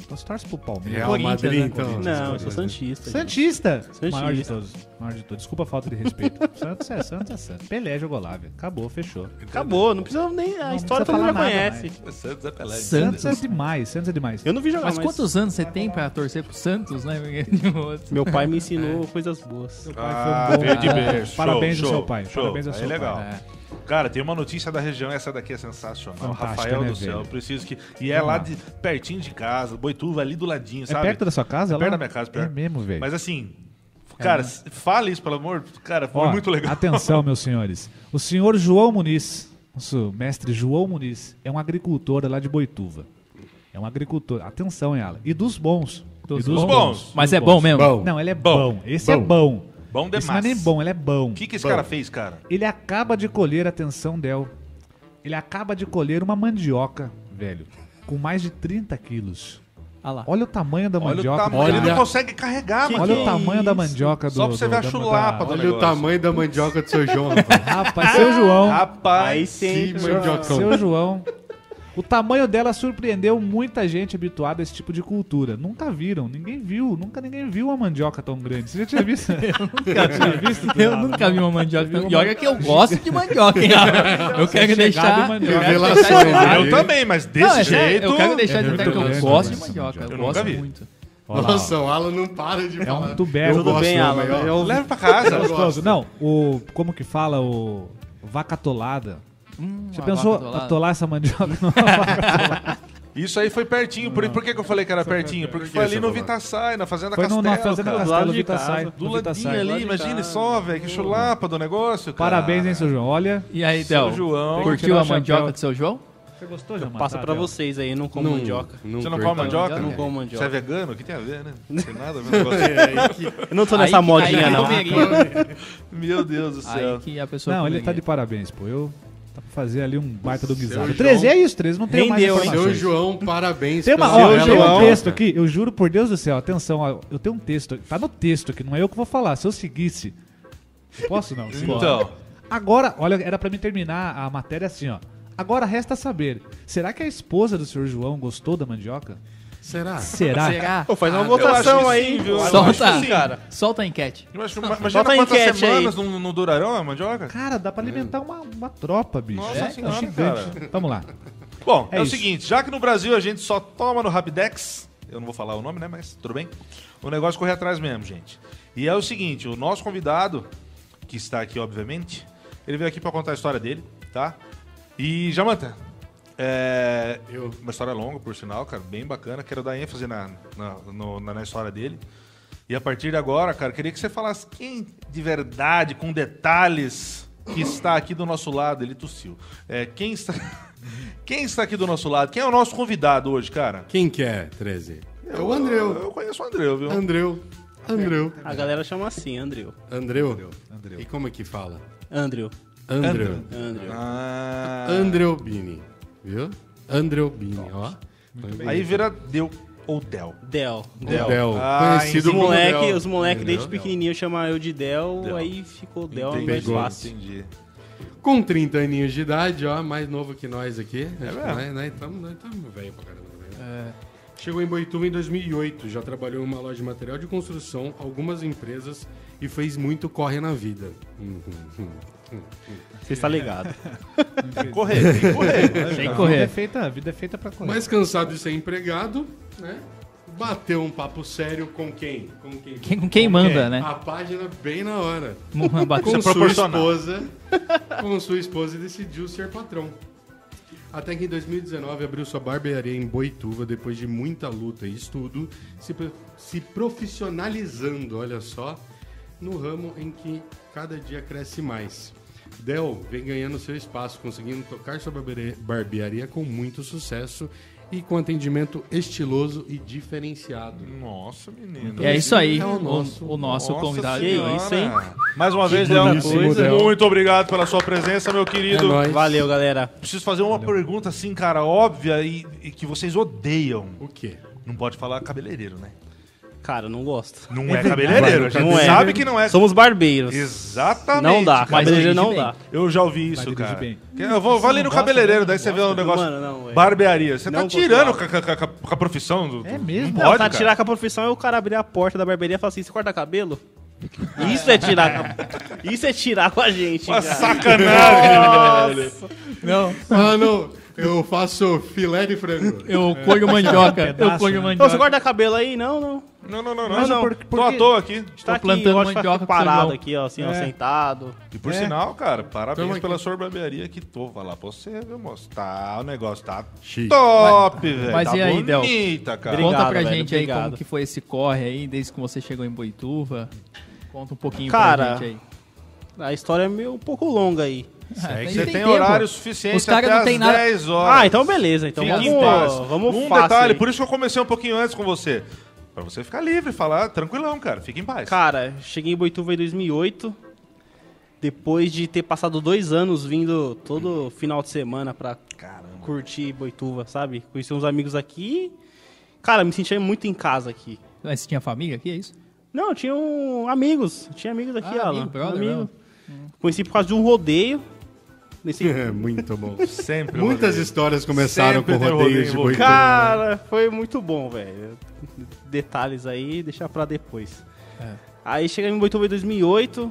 Você torce pro Palmeiras. Real Corinthians, Madrid, né? então. Não, eu sou Santista. Santista. Santista. Maior de todos. Maior de todos. Desculpa a falta de respeito. Santos é Santos é Santos. Pelé jogou lá, velho. Acabou, fechou. Acabou, não precisa nem. A Não história todo mundo já conhece. Santos é Pelé. Santos é demais, Santos é demais. Eu não vi jogar, Mas mas, quantos anos você tem pra torcer pro Santos, né? Porque- meu pai me ensinou coisas boas. Ah, foi um bom. parabéns Show, ao seu pai, parabéns ao seu legal. pai. É. Cara, tem uma notícia da região, essa daqui é sensacional. Fantástica, Rafael né, do céu, velho? preciso que. E é lá de pertinho de casa, Boituva, ali do ladinho, É sabe? perto da sua casa? É lá? perto da minha casa, É perto. mesmo, velho. Mas assim, cara, s- fala isso, pelo amor. Cara, foi Ó, muito legal. Atenção, meus senhores. O senhor João Muniz, nosso mestre João Muniz, é um agricultor lá de Boituva. É um agricultor. Atenção, Yala. E dos bons. Dos e dos bons. Mas Dos é bom mesmo? Bom. Não, ele é Bom. bom. Esse é Bom. Bom. Bom Esse não é demais. nem bom, ele é bom. O que, que esse Bom. cara fez, cara? Ele acaba de colher, atenção, Del. Ele acaba de colher uma mandioca, velho, com mais de 30 quilos. Ah lá. Olha o tamanho da Olha o mandioca. tamanho. Ele não consegue carregar, mano. Olha Que o tamanho da isso? mandioca do. Só pra você ver a da- chulapa do Olha negócio. o tamanho da mandioca do seu João, rapaz. Rapaz, seu João. Rapaz, Aí sim. Seu João. O tamanho dela surpreendeu muita gente habituada a esse tipo de cultura. Nunca viram, ninguém viu, nunca ninguém viu uma mandioca tão grande. Você já tinha visto? Nunca tinha visto? Eu Não, nunca vi uma mandioca. viu uma E olha que eu gosto de mandioca, hein? Eu quero deixar. mandioca. eu quero Revelações, deixar- né? eu também, mas desse Não, é jeito. eu quero deixar É de ver que eu grande, gosto de mandioca. Eu gosto Eu muito. Olha lá, Nossa, o Alan não para de É falar. um tubérculo. Tudo bem, Alan. eu- Eu Leva pra casa. Eu Gostoso. gosto. Não, o. Como que fala? O. Vaca atolada. Hum, Você uma pensou atolar essa mandioca vaca? Isso aí foi pertinho. Por, por que, que eu falei que era pertinho? Porque Por que foi ali você no? Vitaçai, na Fazenda Foi no, Castelo. na fazenda cara. Do Castelo do de Vita sai. casa. Do ladinho ali, imagine só, velho. Que chulapa do negócio, cara. Parabéns, hein, seu João? Olha. E aí, Seu Del? João. Curtiu a mandioca do seu João? Você gostou, João? Passa pra vocês aí, eu não como Não- mandioca. não Você não come mandioca? Não como Você é mandioca. vegano? O que tem a ver, né? Não tem nada a ver com o negócio. Eu não tô Aí nessa que- modinha, aí não. Meu Deus do céu. Aí que a pessoa Não, ele tá de parabéns, pô. Eu. Dá pra fazer ali um baita do guisado. João- 13 é isso, 13 não tem mais? Seu informações. João, parabéns. Tem, uma, ó, tem um texto aqui, eu juro por Deus do céu, atenção, ó, eu tenho um texto, tá no texto aqui, não é eu que vou falar, se eu seguisse. Eu posso não? Sim. Então, Agora, olha, era pra mim terminar a matéria assim, ó. Agora resta saber, será que a esposa do senhor João gostou da mandioca? Será? Será? Será? Pô, faz uma eu acho votação aí. sim, viu? Eu acho Solta, sim. cara. solta a enquete. Imagina, imagina Bota a quantas enquete aí. semanas não, não durarão a mandioca? Cara, dá pra alimentar uma, uma tropa, bicho. Nossa é, senhora, gigante. Vamos lá. Bom, é, É o seguinte, já que no Brasil a gente só toma no Rapidex, eu não vou falar o nome, né, mas tudo bem. O negócio é correr atrás mesmo, gente. E é o seguinte, o nosso convidado, que está aqui, obviamente, ele veio aqui pra contar a história dele, tá? E, Jamanta, é, Eu. uma história longa, por sinal, cara, bem bacana. Quero dar ênfase na, na, no- na- na história dele. E a partir de agora, cara, queria que você falasse quem de verdade, com detalhes, que está aqui do nosso lado. Ele tossiu. É, quem, está, quem está aqui do nosso lado? Quem é o nosso convidado hoje, cara? Quem que é, 13? É o Andreu. Eu conheço o Andreu, viu? Andreu. Andreu. A galera chama assim, Andrew. Andreu. E como é que fala? Andrew. Andreu. Andrew. Ah, Andreu Bini. Viu? Andreobini, ó. Aí vira Deu ou Del. Del. Del. Del. Ah, conhecido Os como moleque, Del. os moleque desde pequenininho chamam eu de Del, Del. aí ficou Del Entendi. mais fácil. Entendi. Com 30 aninhos de idade, ó, mais novo que nós aqui. Que mesmo? nós, estamos velho pra caramba. Né? Chegou em Boituva em 2008, já trabalhou em uma loja de material de construção, algumas empresas e fez muito corre na vida. Uhum, uhum. Você está ligado. Tem que correr, tem que correr. Tem que A vida é correr. feita, a vida é feita pra correr. Mais cansado de ser empregado, né? Bateu um papo sério com quem? Com quem? Quem, com quem manda, né? A página bem na hora. Com é sua esposa, com sua esposa decidiu ser patrão. Até que em 2019 abriu sua barbearia em Boituva depois de muita luta e estudo, se, se profissionalizando, olha só, no ramo em que cada dia cresce mais. Del vem ganhando seu espaço, conseguindo tocar sua barbearia- barbearia com muito sucesso e com atendimento estiloso e diferenciado. Nossa, menino. E é isso aí, É o nosso- o nosso Nossa convidado que hoje. isso, hein? Mais uma vez, boníssimo, Del, Del. muito obrigado pela sua presença, meu É querido. nóis. Valeu, galera. Preciso fazer uma pergunta assim, cara, óbvia e, e que vocês odeiam. O quê? Não pode falar cabeleireiro, né? Cara, não gosto. Não é, cabeleireiro, a gente Não é. sabe que não é. Somos barbeiros. Exatamente. Não dá, cabeleireiro não dá. Eu já ouvi isso, cara. Eu vou, vou ali no cabeleireiro, daí você vê um negócio. Mano, não, velho. barbearia. Você tá tirando com a, com a- profissão do. É mesmo? Não Não, pode, tá tirar com a profissão é o cara abrir a porta da barbearia e falar assim, você corta cabelo? Isso é tirar com... Isso é tirar com a gente, Uma cara. sacanagem, velho. Não, Ah, não. Eu faço filé de frango. eu colho mandioca. eu pedaço, colho né? Então, você mandioca. corta cabelo aí? Não, não. Não, não, não, não. Mas não. por- Tô à toa aqui. Tá aqui, plantando ficar mandioca com parado aqui, ó, assim, ó, É. sentado. E por É. sinal, cara, parabéns aqui. pela sua barbearia que tô. Vai lá pra você, viu, moço? Tá, o negócio tá Chique. top, velho. mas tá e aí, Del? bonita, cara. Obrigado, Conta pra velho, gente aí obrigado. como que foi esse corre aí, desde que você chegou em Boituva. Conta um pouquinho Cara, pra gente A história é meio um pouco longa aí. Aí. Você tem, tempo. horário suficiente Os até não às tem nada- 10 horas. Ah, então beleza. Então Fique vamos, vamos um fácil detalhe, aí. por isso que eu comecei um pouquinho antes com você. Pra você ficar livre, falar tranquilão, cara. Fique em paz. Cara, cheguei em Boituva em 2008. Depois de ter passado dois anos vindo todo final de semana pra Caramba. curtir Boituva, sabe? Conheci uns amigos aqui. Cara, me sentia muito em casa aqui. Mas você tinha família aqui, é isso? Não, tinha um, amigos. Tinha amigos aqui, Ah, ó. amigo, brother, amigo. Conheci por causa de um rodeio. Nesse... É, muito bom. Sempre. Muitas rodeio. histórias começaram Sempre com rodeios rodeio de. Cara, foi muito bom, velho. Detalhes aí, deixar pra depois. É. Aí cheguei em Boituva em 2008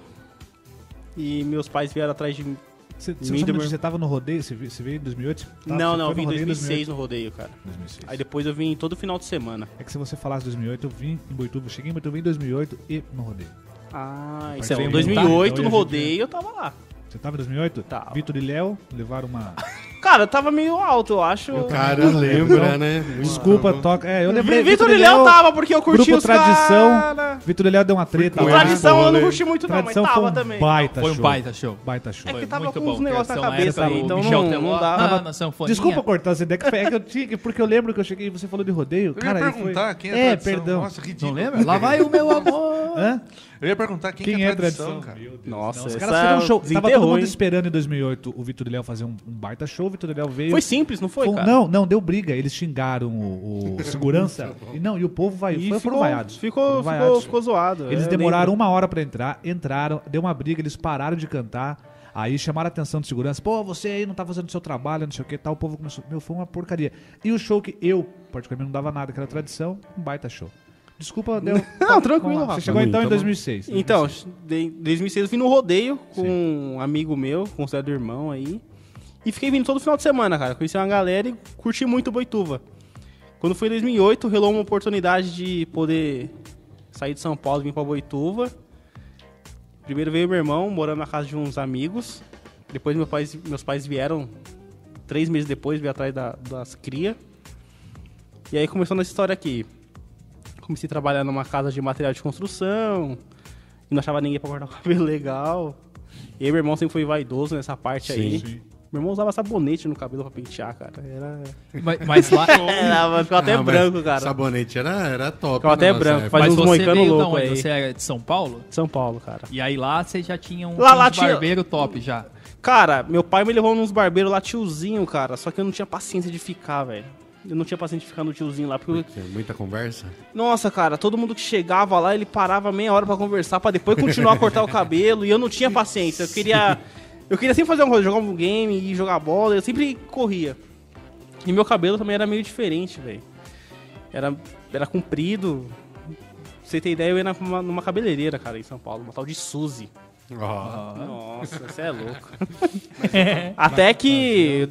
e meus pais vieram atrás de mim. Você, Mim tava no rodeio? Você veio, você veio em 2008? Tá, não, não, eu vim em rodeio 2006 no rodeio, cara. 2006. Aí depois eu vim todo final de semana. É que se você falasse 2008, eu vim em Boituva. Cheguei em Boituva em 2008 e no rodeio. Ah, então, veio em militar, 2008 então no rodeio eu tava lá. Você tava em 2008? Tava. Vitor e Léo levaram uma... Cara, tava meio alto, eu acho. O cara lembra, né? Desculpa, toca... É, eu lembrei... Vitor e Léo tava, porque eu curti Grupo os Tradição. cara. Vitor e Léo deu uma treta ele. Tradição eu não curti muito não, mas tava foi um também. baita Foi um baita show. Baita show. É que tava muito com uns negócios na cabeça aí, o então Michel não, não dava. Ah. Desculpa cortar essa ideia, é que eu tinha, porque eu lembro que eu cheguei e você falou de rodeio. Eu cara, ia perguntar foi... quem é, É, tradição. perdão. Nossa, ridículo. Não lembra? Lá vai o meu amor. Hã? Eu ia perguntar quem, Quem que é é tradição, tradição? cara. Nossa, Os caras fizeram um show. Tava todo desenterrou, mundo hein? esperando em 2008 o Vitor e Léo fazer um, um baita show. Vitor veio. Foi simples, não foi, Foi- cara? Não, não, deu briga. Eles xingaram o, o segurança. e não, e o povo vai. E Foi, ficou, foram vaiados. ficou, Foram ficou, vaiados. ficou zoado. Eles eu demoraram uma hora pra entrar, entraram, deu uma briga, eles pararam de cantar. Aí chamaram a atenção do segurança. Pô, você aí não tá fazendo o seu trabalho, não sei o que tal. O povo começou. Meu, foi uma porcaria. E o show que eu, particularmente, não dava nada, que era tradição, um baita show. Desculpa, deu. Não, tranquilo. Rafa. Você chegou então em Muito bom. 2006. Então, em 2006 eu vim no rodeio com um amigo meu, considerado irmão aí. E fiquei vindo todo final de semana, cara. Conheci uma galera e curti muito Boituva. Quando foi em 2008, rolou uma oportunidade de poder sair de São Paulo e vir pra Boituva. Primeiro veio meu irmão, morando na casa de uns amigos. Depois meus pais, meus pais vieram, três meses depois, veio atrás da- das cria. E aí começou nessa história aqui. Comecei a trabalhar numa casa de material de construção. E não achava ninguém pra cortar o cabelo legal. E aí meu irmão sempre foi vaidoso nessa parte aí. Sim. Meu irmão usava sabonete no cabelo pra pentear, cara. Era. Mas, mas lá. Era, ficava até Ah, branco, cara. Sabonete era, era top. Na até branco, fazia Mas uns loucos onde? aí. Você era de São Paulo? São Paulo, cara. E aí lá você já tinha um, Lá- lá tinha- barbeiro top já. Cara, meu pai me levou nos barbeiros lá tiozinho, cara. Só que eu não tinha paciência de ficar, velho. Eu não tinha paciência de ficar no tiozinho lá. Porque, Tem Muita conversa? nossa, cara, todo mundo que chegava lá, ele parava meia hora pra conversar, pra depois continuar a cortar o cabelo. E eu não tinha paciência. Eu queria. Eu queria sempre fazer uma coisa, jogar um game e jogar bola. Eu sempre corria. E meu cabelo também era meio diferente, velho. Era, era comprido. Pra você ter ideia, eu ia numa, numa cabeleireira, cara, em São Paulo. Uma tal de Suzy. Ó, Nossa, você é louco. Até que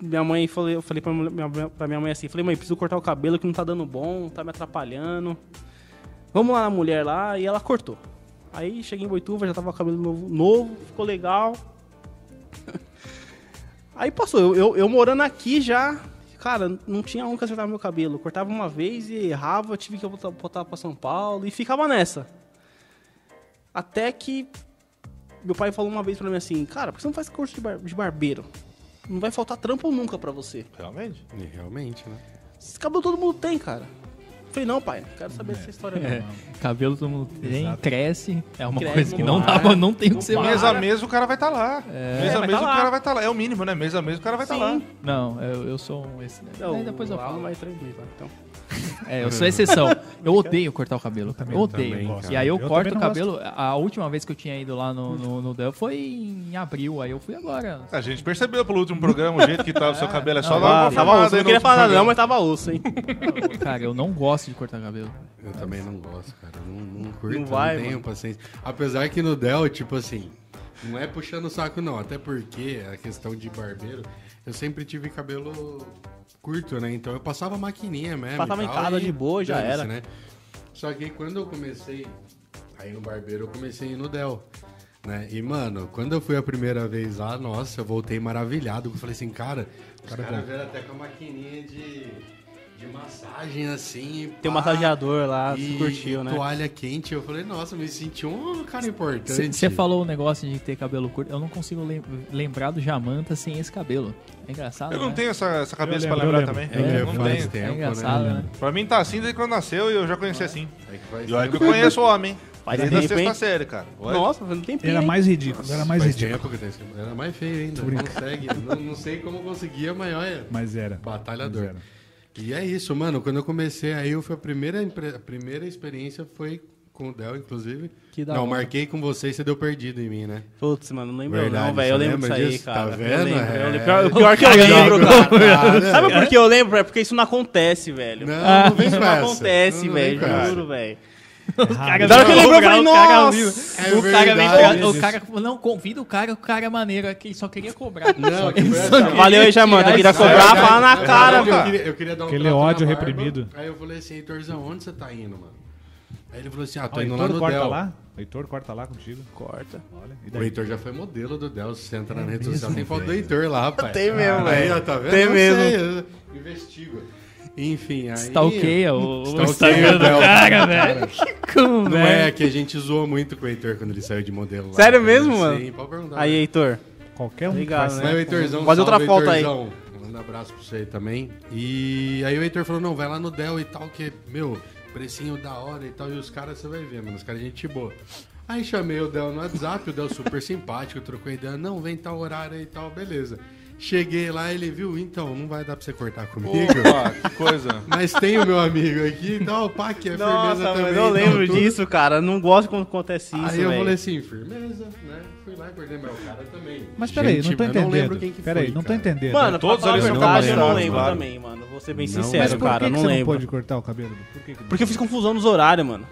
minha mãe falei, eu falei pra minha, pra minha mãe assim, falei, mãe, preciso cortar o cabelo que não tá dando bom, tá me atrapalhando. Vamos lá na mulher lá e ela cortou. Aí cheguei em Boituva, já tava com o cabelo novo, novo ficou legal. Aí passou, eu, eu, eu morando aqui já, cara, não tinha um que acertava meu cabelo. Cortava uma vez e errava, tive que botar, botar pra São Paulo e ficava nessa. Até que meu pai falou uma vez pra mim assim, cara, por que você não faz curso de, bar- de barbeiro? Não vai faltar trampo nunca pra você. Realmente? realmente, né? Esse cabelo todo mundo tem, cara. Eu falei, não, pai, não quero saber dessa história É, não. cabelo todo mundo tem, Exato. cresce. É uma Cresce, coisa que não não para, dá, pra- não tem o que ser para. Mês a mês o cara vai estar lá. mês a vai mês tá o lá. cara vai estar lá. É o mínimo, né? Mês a mês o cara vai estar lá. Sim. Não, eu, eu sou um esse. Não, Aí depois eu lá falo. vai tranquilo, tá? Então. É, eu sou exceção. Eu odeio cortar o cabelo. Eu também- odeio. também, e aí eu, Eu corto o não cabelo. A última vez que eu tinha ido lá no, no, no Dell foi em abril. Aí eu fui agora. A gente percebeu pelo último programa o jeito que tá o seu cabelo. É só Não, uma Tava, tava osso. Eu não queria falar nada não, mas tava osso, hein? Cara, eu não gosto de cortar cabelo. Eu também não gosto, cara. Não, não curto, Não não, vai, tenho mano. paciência. Apesar que no Dell, tipo assim, não é puxando o saco, não. Até porque a questão de barbeiro, eu sempre tive cabelo curto, né? Então eu passava maquininha mesmo. Passava em casa de boa e já era. Né? Só que quando eu comecei aí no barbeiro, eu comecei a ir no Dell. Né? E, mano, quando eu fui a primeira vez lá, nossa, eu voltei maravilhado. Eu falei assim, cara, os caras vieram até com a maquininha de, de massagem assim. Tem um massageador lá, E, você curtiu, e né? toalha quente, eu falei, nossa, me senti um cara importante. Você falou o negócio de ter cabelo curto. Eu não consigo lem- lembrar do Jamanta sem esse cabelo. É engraçado. Eu não né? tenho essa, essa cabeça Eu pra lembro, lembrar também. lembro. É, não faz tenho. tempo, É engraçado, né? né? Pra mim tá assim desde quando nasceu e eu já conheci assim. É que faz E olha que eu conheço o homem. Faz Desde a sexta hein? série, cara. Olha. Nossa, faz um tempinho, Era hein? mais ridículo, era mais ridículo. tempo que eu tenho- Era mais feio ainda. Não consegue. não, não sei como conseguia, mas olha. Mas era. Batalhador. Mas era. E é isso, mano. Quando eu comecei aí, eu foi a primeira, a primeira experiência foi com o Del, inclusive. Que da não, hora. marquei com você e você deu perdido em mim, né? Putz, mano, não lembro Verdade, não, velho. Eu lembro disso aí, disso? cara. Tá Eu vendo? lembro, eu É. lembro. Pior, pior que eu lembro, cara. Sabe por que eu lembro? É porque isso não acontece, velho. Não, não vem Isso não acontece, Não velho. Juro, velho. Cara, Na hora que lembrou, eu falei, o cara nossa. É o cara vem pra- o cara não convida o cara, o cara é maneiro, é que ele só queria cobrar. Não, que queria Valeu aí, Jamanta. Queria cobrar, falar na cara, verdade, eu mano. queria, eu queria dar um Aquele ódio barba. reprimido. Aí eu falei assim, Heitorzão, onde você tá indo, mano? Aí ele falou assim, ah, tô indo lá no corta Del. lá. Heitor corta lá contigo. Corta. Olha. O? Heitor já foi modelo do Del, se você entrar na rede social, tem foto do? Heitor lá, rapaz. Tem mesmo, Aí, velho. tá vendo? Tem mesmo. investigo. Enfim, aí... Stalkeia o, o Stalkeia Instagram o do Del. cara, velho. Como, Não velho? é que a gente zoou muito com o Heitor quando ele saiu de modelo lá. Sério cara. mesmo, mano? Sim, pode perguntar. Aí, Heitor. Qualquer um Obrigado, faz né? O Heitorzão, Fazer outra foto aí. Manda um abraço pra você aí também. E aí o Heitor falou, não, vai lá no Dell e tal, que, meu, precinho da hora e tal. E os caras, você vai ver, mano, os caras gente boa. Aí chamei o Del no WhatsApp, o Del super simpático, trocou ideia, não, vem tal horário aí e tal, beleza. Cheguei lá, ele viu, então, não vai dar pra você cortar comigo. Opa, que coisa. Mas tem o meu amigo aqui e tal, pá, que é Nossa, firmeza também. eu tal, lembro tudo. disso, cara. Não gosto quando acontece isso, Aí eu falei velho. assim, firmeza, né? Fui lá e cortei meu cara também. Mas peraí, não tô eu entendendo. Não lembro quem que peraí, foi, não tô cara. entendendo. Mano, Todos pra falar a eles são verdade, eu não lembro claro. também, mano. Vou ser bem Não, Mas sincero, por cara. que, que não você lembro. não pôde cortar o cabelo? Por que que- Porque eu fiz confusão nos horários, mano.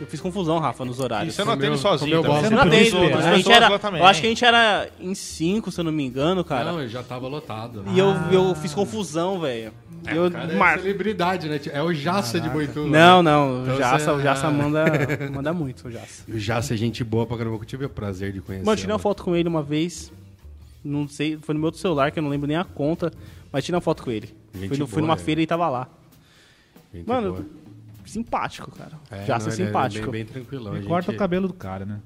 Eu fiz confusão, Rafa, nos E horários. você não atende Comeu- sozinho. também. Você Eu não esperar. A gente era, eu acho que a gente era em cinco, se eu não me engano, cara. Não, eu já tava lotado. E eu, eu fiz confusão, velho. Eu O cara é mar... celebridade, né? É o Jaça de Boituva. Não, não. Então o Jaça, você- o Jaça ah. manda, manda muito, o Jaça. O Jaça é gente boa pra caramba, eu tive o prazer de conhecer. Mano, tirei uma foto com ele uma vez. Não sei, foi no meu outro celular, que eu não lembro nem a conta. Mas tirei uma foto com ele. Gente Fui, no- fui boa, numa é. feira e tava lá. Gente Mano, boa. Simpático, cara. É, Jaça não, é ele simpático. bem, bem tranquilão. E a gente- corta o cabelo do cara, né?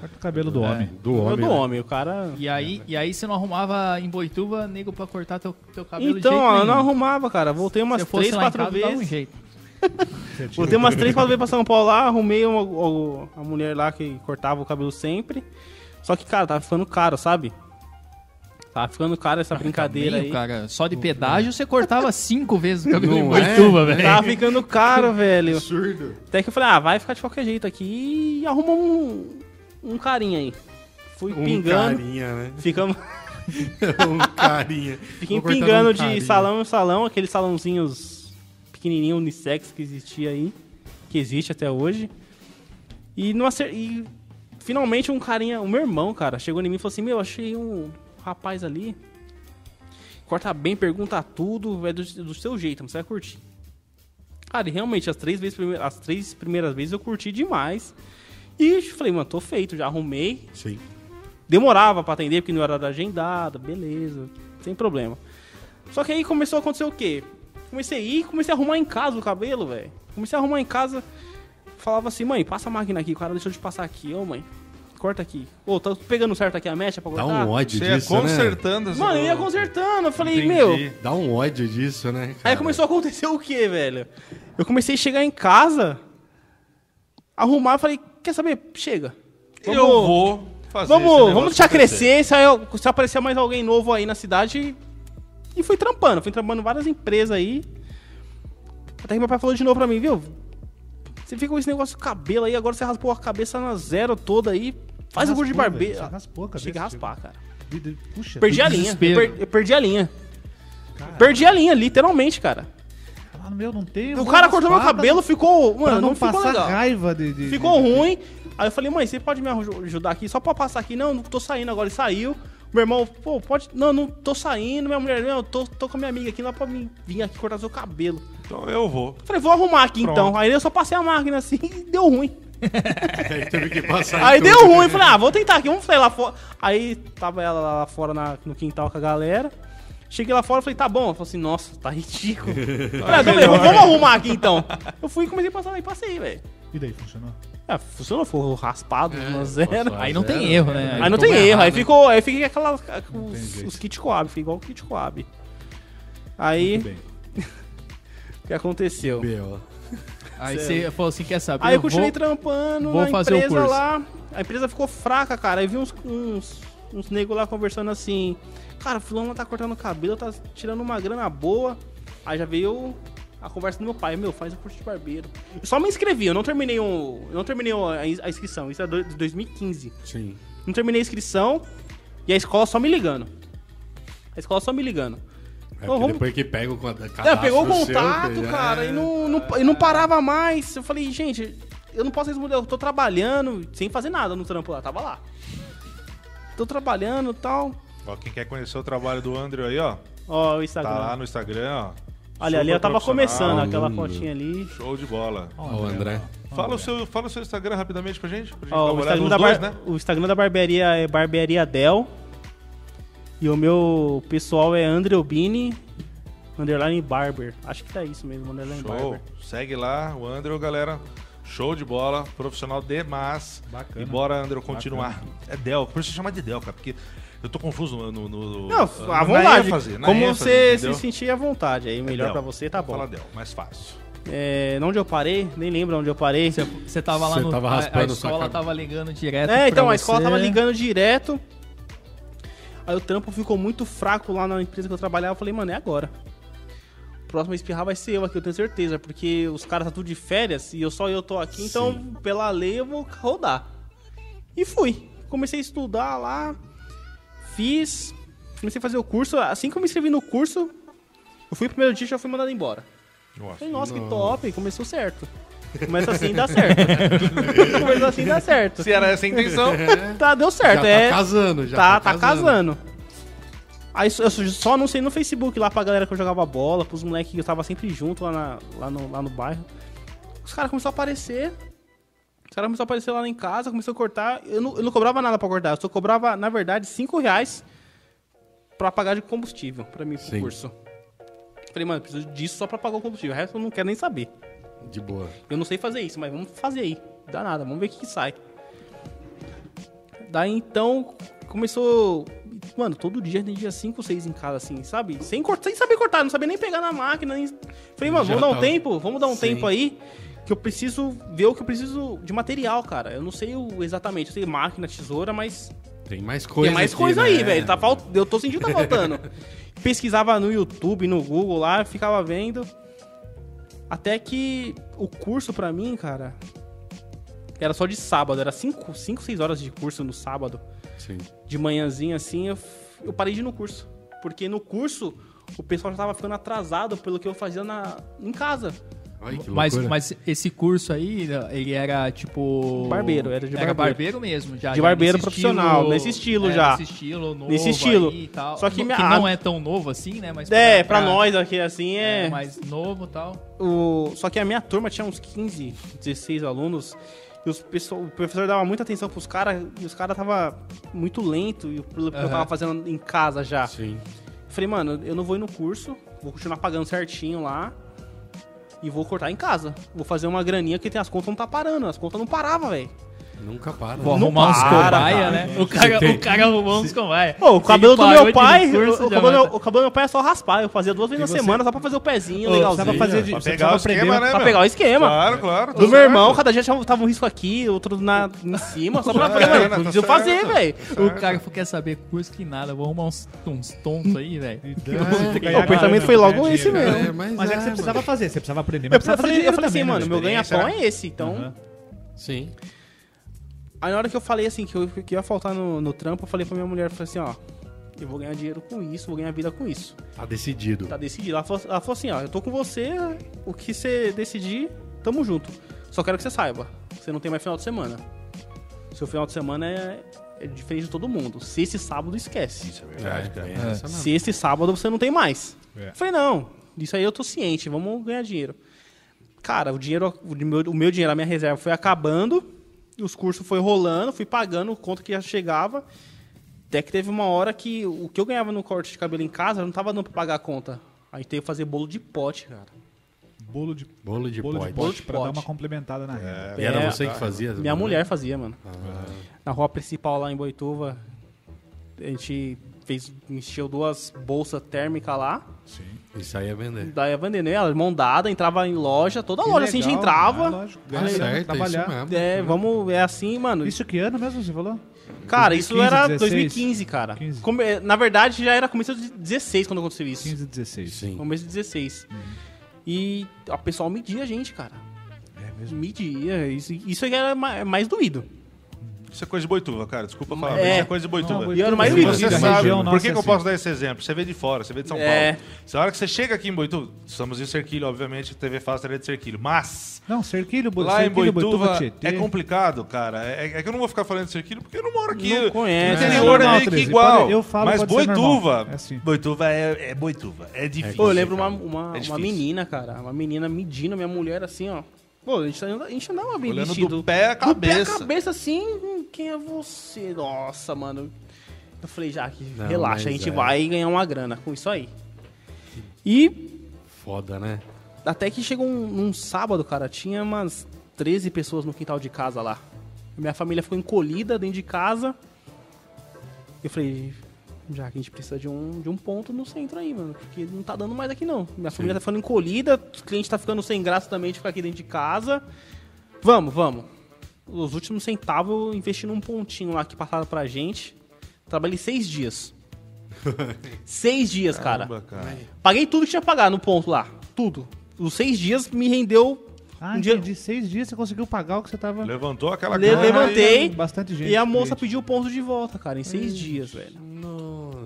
Corta o cabelo do homem. Do homem. do né? homem, o cara. E aí, e aí você não arrumava em Boituva, nego, pra cortar teu, teu cabelo de Então, ó, eu não arrumava, cara. Voltei umas três, quatro casa, dava um vezes. jeito. Voltei umas três, quatro vezes pra São Paulo lá, arrumei uma, o- a mulher lá que cortava o cabelo sempre. Só que, cara, tava ficando caro, sabe? Tava ficando caro essa brincadeira Meio, aí. cara. Só de pedágio você cortava cinco vezes o cabelo Não em é? Boituva, velho. Tava ficando caro, velho. Absurdo. Até que eu falei, ah, vai ficar de qualquer jeito aqui e arruma um, um carinha aí. Fui Um pingando. carinha, né? Ficamos, um carinha. fiquei Vou pingando um de carinha. salão em salão, aqueles salãozinhos pequenininhos unissex que existia aí, que existe até hoje. E, não acer... e finalmente um carinha, o meu irmão, cara, chegou em mim e falou assim: Meu, achei um rapaz ali. Corta bem, pergunta tudo, é do, do seu jeito, você vai curtir. Cara, e realmente, as três, vezes, as três primeiras vezes eu curti demais. E falei, mano, tô feito, já arrumei. Sim. Demorava pra atender porque não era da agendada, beleza, sem problema. Só que aí começou a acontecer o quê? Comecei a ir, comecei a arrumar em casa o cabelo, velho. Comecei a arrumar em casa, falava assim, mãe, passa a máquina aqui, o cara deixou de passar aqui, ô mãe, corta aqui. Ô, tá pegando certo aqui a mecha pra Dá cortar? um ódio Você ia disso, né? consertando essa Mano, eu ia consertando, eu falei, Entendi. meu... Dá um ódio disso, né? Aí cara? começou a acontecer o quê, velho? Eu comecei a chegar em casa, arrumar, falei, quer saber? Chega. Eu vou fazer Vamos, vamos deixar crescer. Se, aí- se aparecer mais alguém novo aí na cidade. E fui trampando. Fui trampando várias empresas aí. Até que meu pai falou de novo pra mim, viu? Você fica com esse negócio de cabelo aí, agora você raspou a cabeça na zero toda aí. Faz o curso de Raspou, barbeiro. Você raspou a cabeça, Cheguei a raspar, cara. Puxa. Perdi a linha. Eu, perdi a linha. Perdi a linha, literalmente, cara. Ah, meu, não tem. O cara cortou meu cabelo, ficou. Mano, não, não ficou legal. raiva de. de- Ficou de- ruim. Aí eu falei, mãe, você pode me aju- ajudar aqui só pra passar aqui? Não, não tô saindo agora. Ele saiu. Meu irmão, pô, pode. Não, não tô saindo. Minha mulher, não, eu tô, tô com a minha amiga aqui, não dá pra mim vir aqui cortar seu cabelo. Então eu vou. Falei, vou arrumar aqui Pronto. então. Aí eu só passei a máquina assim e deu ruim. Aí teve que passar Aí tudo. deu ruim. Falei, ah, vou tentar aqui, vamos sair lá fora. Aí tava ela lá fora na- no quintal com a galera. Cheguei lá fora e falei, tá bom. Ela falou assim, nossa, tá ridículo. Falei, ah, beleza, vamos arrumar aqui então. Eu fui e comecei a passar e passei, velho. E daí, funcionou? É, funcionou, foi raspado, uma zero. passou. Aí não tem erro, né? né? Aí não tem erro, aí ficou, aí com aquela, os, os kit coab, fiquei igual o kit coab. Aí, o que aconteceu? B.O. Aí você falou assim, quer saber? Aí eu continuei vou... trampando vou na fazer o empresa curso. lá, a empresa ficou fraca, cara, aí vi uns, uns, uns negros lá conversando assim, cara, fulano tá cortando o cabelo, tá tirando uma grana boa, aí já veio a conversa do meu pai, meu, faz o curso de barbeiro. Eu só me inscrevi, eu não terminei, o, eu não terminei a, ins- a inscrição, isso é de 2015. Sim. Não terminei a inscrição e a escola só me ligando. A escola só me ligando. É Então, porque vamos- depois que pega o cadastro É, pegou o seu, contato, já- cara, e não, não, e não parava mais. Eu falei, gente, eu não posso responder, eu tô trabalhando, sem fazer nada no trampo lá, tava lá. Tô trabalhando e tal. Ó, quem quer conhecer o trabalho do Andrew aí, ó, Ó, o tá Instagram. lá no Instagram, ó. Olha, ali eu tava começando aquela fotinha ali. Show de bola. Ó, o André. Fala o, seu, fala o seu Instagram rapidamente pra gente. Pra gente dar Ó, uma o, olhada Instagram da dois, bar- né? o Instagram da barbearia é Barbearia Del. E o meu pessoal é Andreobini, underline barber. Acho que tá isso mesmo, underline Show. barber. Segue lá, o Andrew, galera. Show de bola, profissional demais. Bacana. E bora, Andrew, continuar. É Del, por isso chama de Del, cara, porque eu tô confuso no. no, no Não, à vontade. ênfase, Como ênfase, você entendeu? se sentir à vontade. Aí melhor Del. pra você, tá bom. Fala Del, mais fácil. É, onde eu parei? Nem lembro onde eu parei. Você, você tava lá Você no... tava a- a, raspando sua escola tava ligando direto É, então, pra a escola você. tava ligando direto. Aí o trampo ficou muito fraco lá na empresa que eu trabalhava. Eu falei, mano, é agora. O próximo a espirrar vai ser eu aqui, eu tenho certeza. Porque os caras tá tudo de férias e eu só eu tô aqui, então pela lei eu vou rodar. E fui. Comecei a estudar lá. Fiz. Comecei a fazer o curso. Assim que eu me inscrevi no curso, eu fui o primeiro dia e já fui mandado embora. Nossa. Falei, nossa, que top, começou certo. Começa assim dá certo. Começa assim dá certo. Se era essa a intenção. Tá, deu certo. Já é, tá casando, já tá, tá casando. Aí eu só anunciei no Facebook lá pra galera que eu jogava bola, pros moleques que eu tava sempre junto lá, na- lá, no, lá no bairro. Os caras começaram a aparecer. Os caras começaram a aparecer lá em casa, começou a cortar. Eu não, eu não cobrava nada pra cortar, eu só cobrava, na verdade, 5 reais pra pagar de combustível pra mim pro Sim. curso. Falei, mano, eu preciso disso só pra pagar o combustível. O resto eu não quero nem saber. De boa. Eu não sei fazer isso, mas vamos fazer aí. Dá nada, vamos ver o que, que sai. Daí então começou. Mano, todo dia tem dia 5, 6 em casa, assim, sabe? Sem, cortar, sem saber cortar, não sabia nem pegar na máquina. Nem... Falei, mano, Já vamos dar um tava- tempo, vamos dar um Sim. tempo aí. Que eu preciso ver o que eu preciso de material, cara. Eu não sei o, exatamente, eu sei máquina, tesoura, mas Tem mais coisa Tem mais aqui, coisa né? aí, velho. Tá falt... Eu tô sentindo que tá faltando. Pesquisava no YouTube, no Google lá, ficava vendo. Até que o curso pra mim, cara, era só de sábado. Era 5, 6 horas de curso no sábado. Sim. De manhãzinha assim, eu, eu parei de ir no curso. Porque no curso, o pessoal já tava ficando atrasado pelo que eu fazia na, em casa. Ai, que Mas, loucura. mas esse curso aí, ele era tipo. Barbeiro, era de Era barbeiro. barbeiro mesmo, já. De barbeiro nesse profissional, estilo- nesse estilo é, já. Nesse estilo novo. Nesse estilo. aí tal. Só que que minha- não é tão novo assim, né? Mas É, pra nós aqui assim É, é. mais novo e tal. O... Só que a minha turma tinha uns 15, 16 alunos. E os pessoal, o professor dava muita atenção pros caras. E os caras tava muito lento. E o que eu Aham. tava fazendo em casa já. Sim. Falei, mano, eu não vou ir no curso. Vou continuar pagando certinho lá. E vou cortar em casa. Vou fazer uma graninha que tem as contas não tá parando. As contas não paravam, velho. Nunca para. Vou Não arrumar uns para, cobaia, cara. né? O cara, tem- o cara arrumou uns cobaia. Ô, o cabelo do meu pai, o, o cabelo, vai do meu- o cabelo do meu pai é só raspar. Eu fazia duas vezes na você- semana só pra fazer o pezinho, Ô, legalzinho. precisava fazer de- Pra pegar o esquema, né, Pra meu? pegar o esquema. Claro, claro. Do meu irmão, cada dia tava um risco aqui, outro na, em cima, só pra É, fazer, mano. Preciso fazer, velho. O cara quer saber curso que nada, vou arrumar uns, uns tontos aí, velho. O pensamento foi logo esse mesmo. É, mas, Mas é que você é, precisava fazer, você precisava aprender. Eu, falei, fazer assim, mano, meu né? ganha-pão é esse, então. Sim. Aí na hora que eu falei assim, que eu que ia faltar no, no trampo, eu falei pra minha mulher, eu falei assim, ó, eu vou ganhar dinheiro com isso, vou ganhar vida com isso. Tá decidido. Tá decidido. Ela falou, ela falou assim, ó, eu tô com você, o que você decidir, tamo junto. Só quero que você saiba, você não tem mais final de semana. Seu final de semana é, é diferente de todo mundo. Se esse sábado, esquece. Isso é verdade, cara. É, é essa mesmo. Se esse sábado você não tem mais. É. Falei, não, isso aí eu tô ciente, vamos ganhar dinheiro. Cara, o dinheiro, o meu, o meu dinheiro, a minha reserva foi acabando, os cursos foi rolando, fui pagando o quanto que já chegava. Até que teve uma hora que o que eu ganhava no corte de cabelo em casa não tava dando pra pagar a conta. Aí teve que fazer bolo de pote, cara. Bolo de, Bolo de bolo de pote. Bolo pote de pra dar pote. uma complementada na renda. E era É, você que fazia? Minha mulher fazia, mano. Ah, Na rua principal lá em Boituva, a gente fez, encheu duas bolsas térmicas lá. Isso aí é vender. Daí ia vendendo ela, mão dada, entrava em loja, toda Que loja assim a gente legal. entrava. Ah, lógico, ganha certo, é isso trabalhar. mesmo. É, vamos, é assim, mano. Isso que ano mesmo você falou? cara, isso 2015, era 16? 2015, cara. 15. Come- na verdade, já era começo de 16 quando aconteceu isso. 15, 16. Sim. Começo de 16. E o pessoal media a gente, cara. É mesmo. Media. Isso, isso é era ma- mais doído. Isso é coisa de boituva, cara. Desculpa falar, É. isso é coisa de boituva. Não, E era mais você sabe, região por que, é que eu assim. posso dar esse exemplo? Você veio de fora, você veio de São É. Paulo. Se a hora que você chega aqui em Boituva, estamos em Cerquilho, obviamente, TV Fácil é de Cerquilho, mas Não, Cerquilho, Bo- lá em Boituva Tietê. é complicado, cara. É, é que eu não vou ficar falando de Cerquilho porque eu não moro aqui. Não conhece. O É interior é normal, meio que 13. igual. Pode- eu falo, mas. Boituva, É assim. Boituva é, é Boituva. É difícil. Pô, eu lembro uma, cara. uma, É uma menina, cara. Uma menina medindo minha mulher assim, ó. Pô, a gente, a gente andava bem Olhando vestido. do pé à Do pé à cabeça. cabeça assim, hum, quem é você? Nossa, mano. Eu falei, Jaque, Não, relaxa, a gente é. vai ganhar uma grana com isso aí. E Foda, né? até que chegou um, um sábado, cara, tinha umas 13 pessoas no quintal de casa lá. Minha família ficou encolhida dentro de casa. Eu falei, já que a gente precisa de um, de um ponto no centro aí, mano. Porque não tá dando mais aqui não. Minha família tá ficando encolhida, o cliente tá ficando sem graça também de ficar aqui dentro de casa. Vamos, vamos. Os últimos centavos eu investi num pontinho lá que passaram pra gente. Trabalhei seis dias. seis dias, cara. Caramba, cara. Paguei tudo que tinha que pagar no ponto lá. Tudo. Os seis dias me rendeu. Ah, um dia- entendi. Seis dias você conseguiu pagar o que você tava... Levantou aquela Le- grana levantei. Bastante gente. E a moça cliente. pediu o ponto de volta, cara, em seis dias, velho.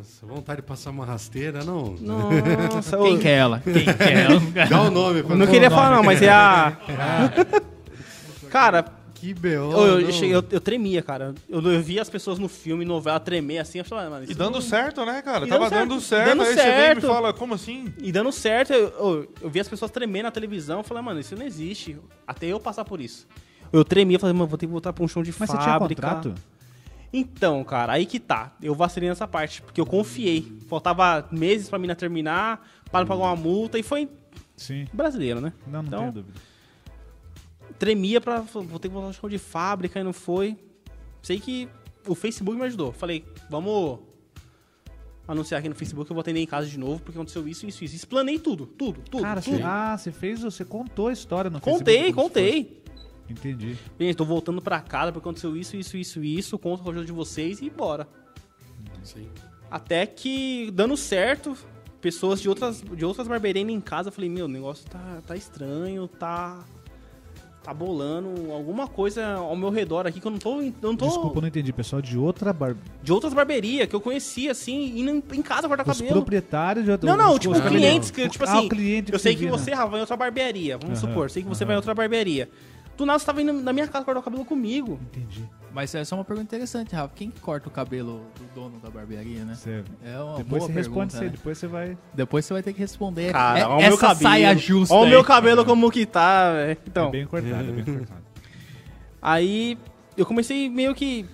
Nossa, vontade de passar uma rasteira, não? Nossa, Quem que é ela? Quem que é ela? Dá o nome pra não queria o falar nome. não, mas é a... Cara, Que B.O. eu, eu, cheguei- eu- eu tremia, cara. Eu, eu via as pessoas no filme, novela, tremer assim. Eu falei, ah, mano, E dando não- certo, né, cara? E Tava dando dando certo. certo. Dando aí você vem e me certo. fala, como assim? E dando certo, eu, eu, eu vi as pessoas tremer na televisão. Eu falei, mano, isso não existe. Até eu passar por isso. Eu tremia, falei, mano, vou ter que voltar pra um chão de Mas você tinha fábrica. contrato? Então, cara, aí que tá. Eu vacilei nessa parte, porque eu confiei. Faltava meses pra mina terminar, para pagar uma multa, e foi Sim. brasileiro, né? Não, não Então, tenho dúvida. Tremia pra. Vou ter que voltar de fábrica e não foi. Sei que o Facebook me ajudou. Falei, vamos anunciar aqui no Facebook que eu vou atender em casa de novo, porque aconteceu isso, isso, isso. Explanei tudo, tudo, tudo. Cara, tudo. você, ah, você fez, você contou a história no Contei, Facebook, se contei. Entendi. Gente, tô voltando pra casa porque aconteceu isso, isso, isso, isso, conto com a ajuda de vocês e bora. Sim. Até que, dando certo, pessoas de outras, de outras barbearias indo em casa, eu falei, meu, o negócio tá, tá estranho, tá. Tá bolando alguma coisa ao meu redor aqui que eu não tô. Não tô Desculpa, eu não entendi. Pessoal de outra bar... De outras barbearias que eu conhecia, assim, indo em, casa cortar Os cabelo. proprietários de outra Não, não, tipo, clientes, que, tipo Ah, assim, o cliente eu sei que né? você, Rafa, vai em outra barbearia, vamos supor, sei que você vai em outra barbearia. Do nada você tava indo na minha casa cortar o cabelo comigo. Entendi. Mas essa é uma pergunta interessante, Rafa. Quem que corta o cabelo do dono da barbearia, né? Você- É uma Depois boa você responde, pergunta, você, né? depois você vai... Depois você vai ter que responder. Cara, É- olha o essa meu cabelo. saia justa Olha o meu cabelo como que tá, velho. Então, É bem cortado, é bem cortado. aí eu comecei meio que.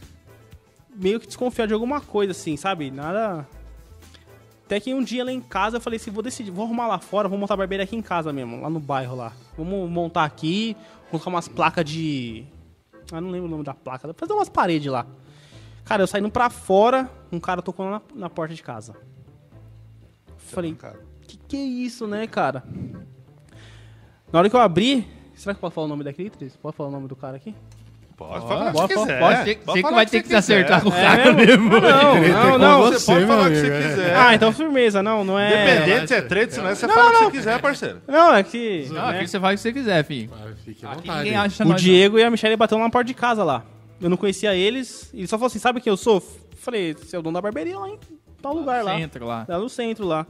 meio que desconfiar de alguma coisa, assim, sabe? Nada. Até que um dia lá em casa eu falei assim: vou decidir, vou arrumar lá fora, vou montar a barbearia aqui em casa mesmo, lá no bairro lá. Vamos montar aqui, colocar umas placas de. Ah, não lembro o nome da placa, fazer umas paredes lá. Cara, eu saindo pra fora, um cara tocou na, na porta de casa. Falei, Cara, que que é isso, né, cara? Na hora que eu abri, será que pode falar o nome daquele? Pode falar o nome do cara aqui? Pode falar o que pode- você quiser. pode- você- Pode que vai ter que se acertar com o É cara mesmo? Não, não, não. Você Você, pode falar o que você quiser. Ah, então firmeza, não, não é. Independente se é treta, se não é, você fala o que você quiser, parceiro. Não, é que. Não, né, aqui você faz o que você quiser, filho. Fique à vontade. O Diego e a Michelle bateram na porta de casa lá. Eu não conhecia eles. Ele só falou assim: sabe quem eu sou? Falei, você é o dono da barbearia lá em tal não. lugar lá. Centro lá. Lá no centro lá.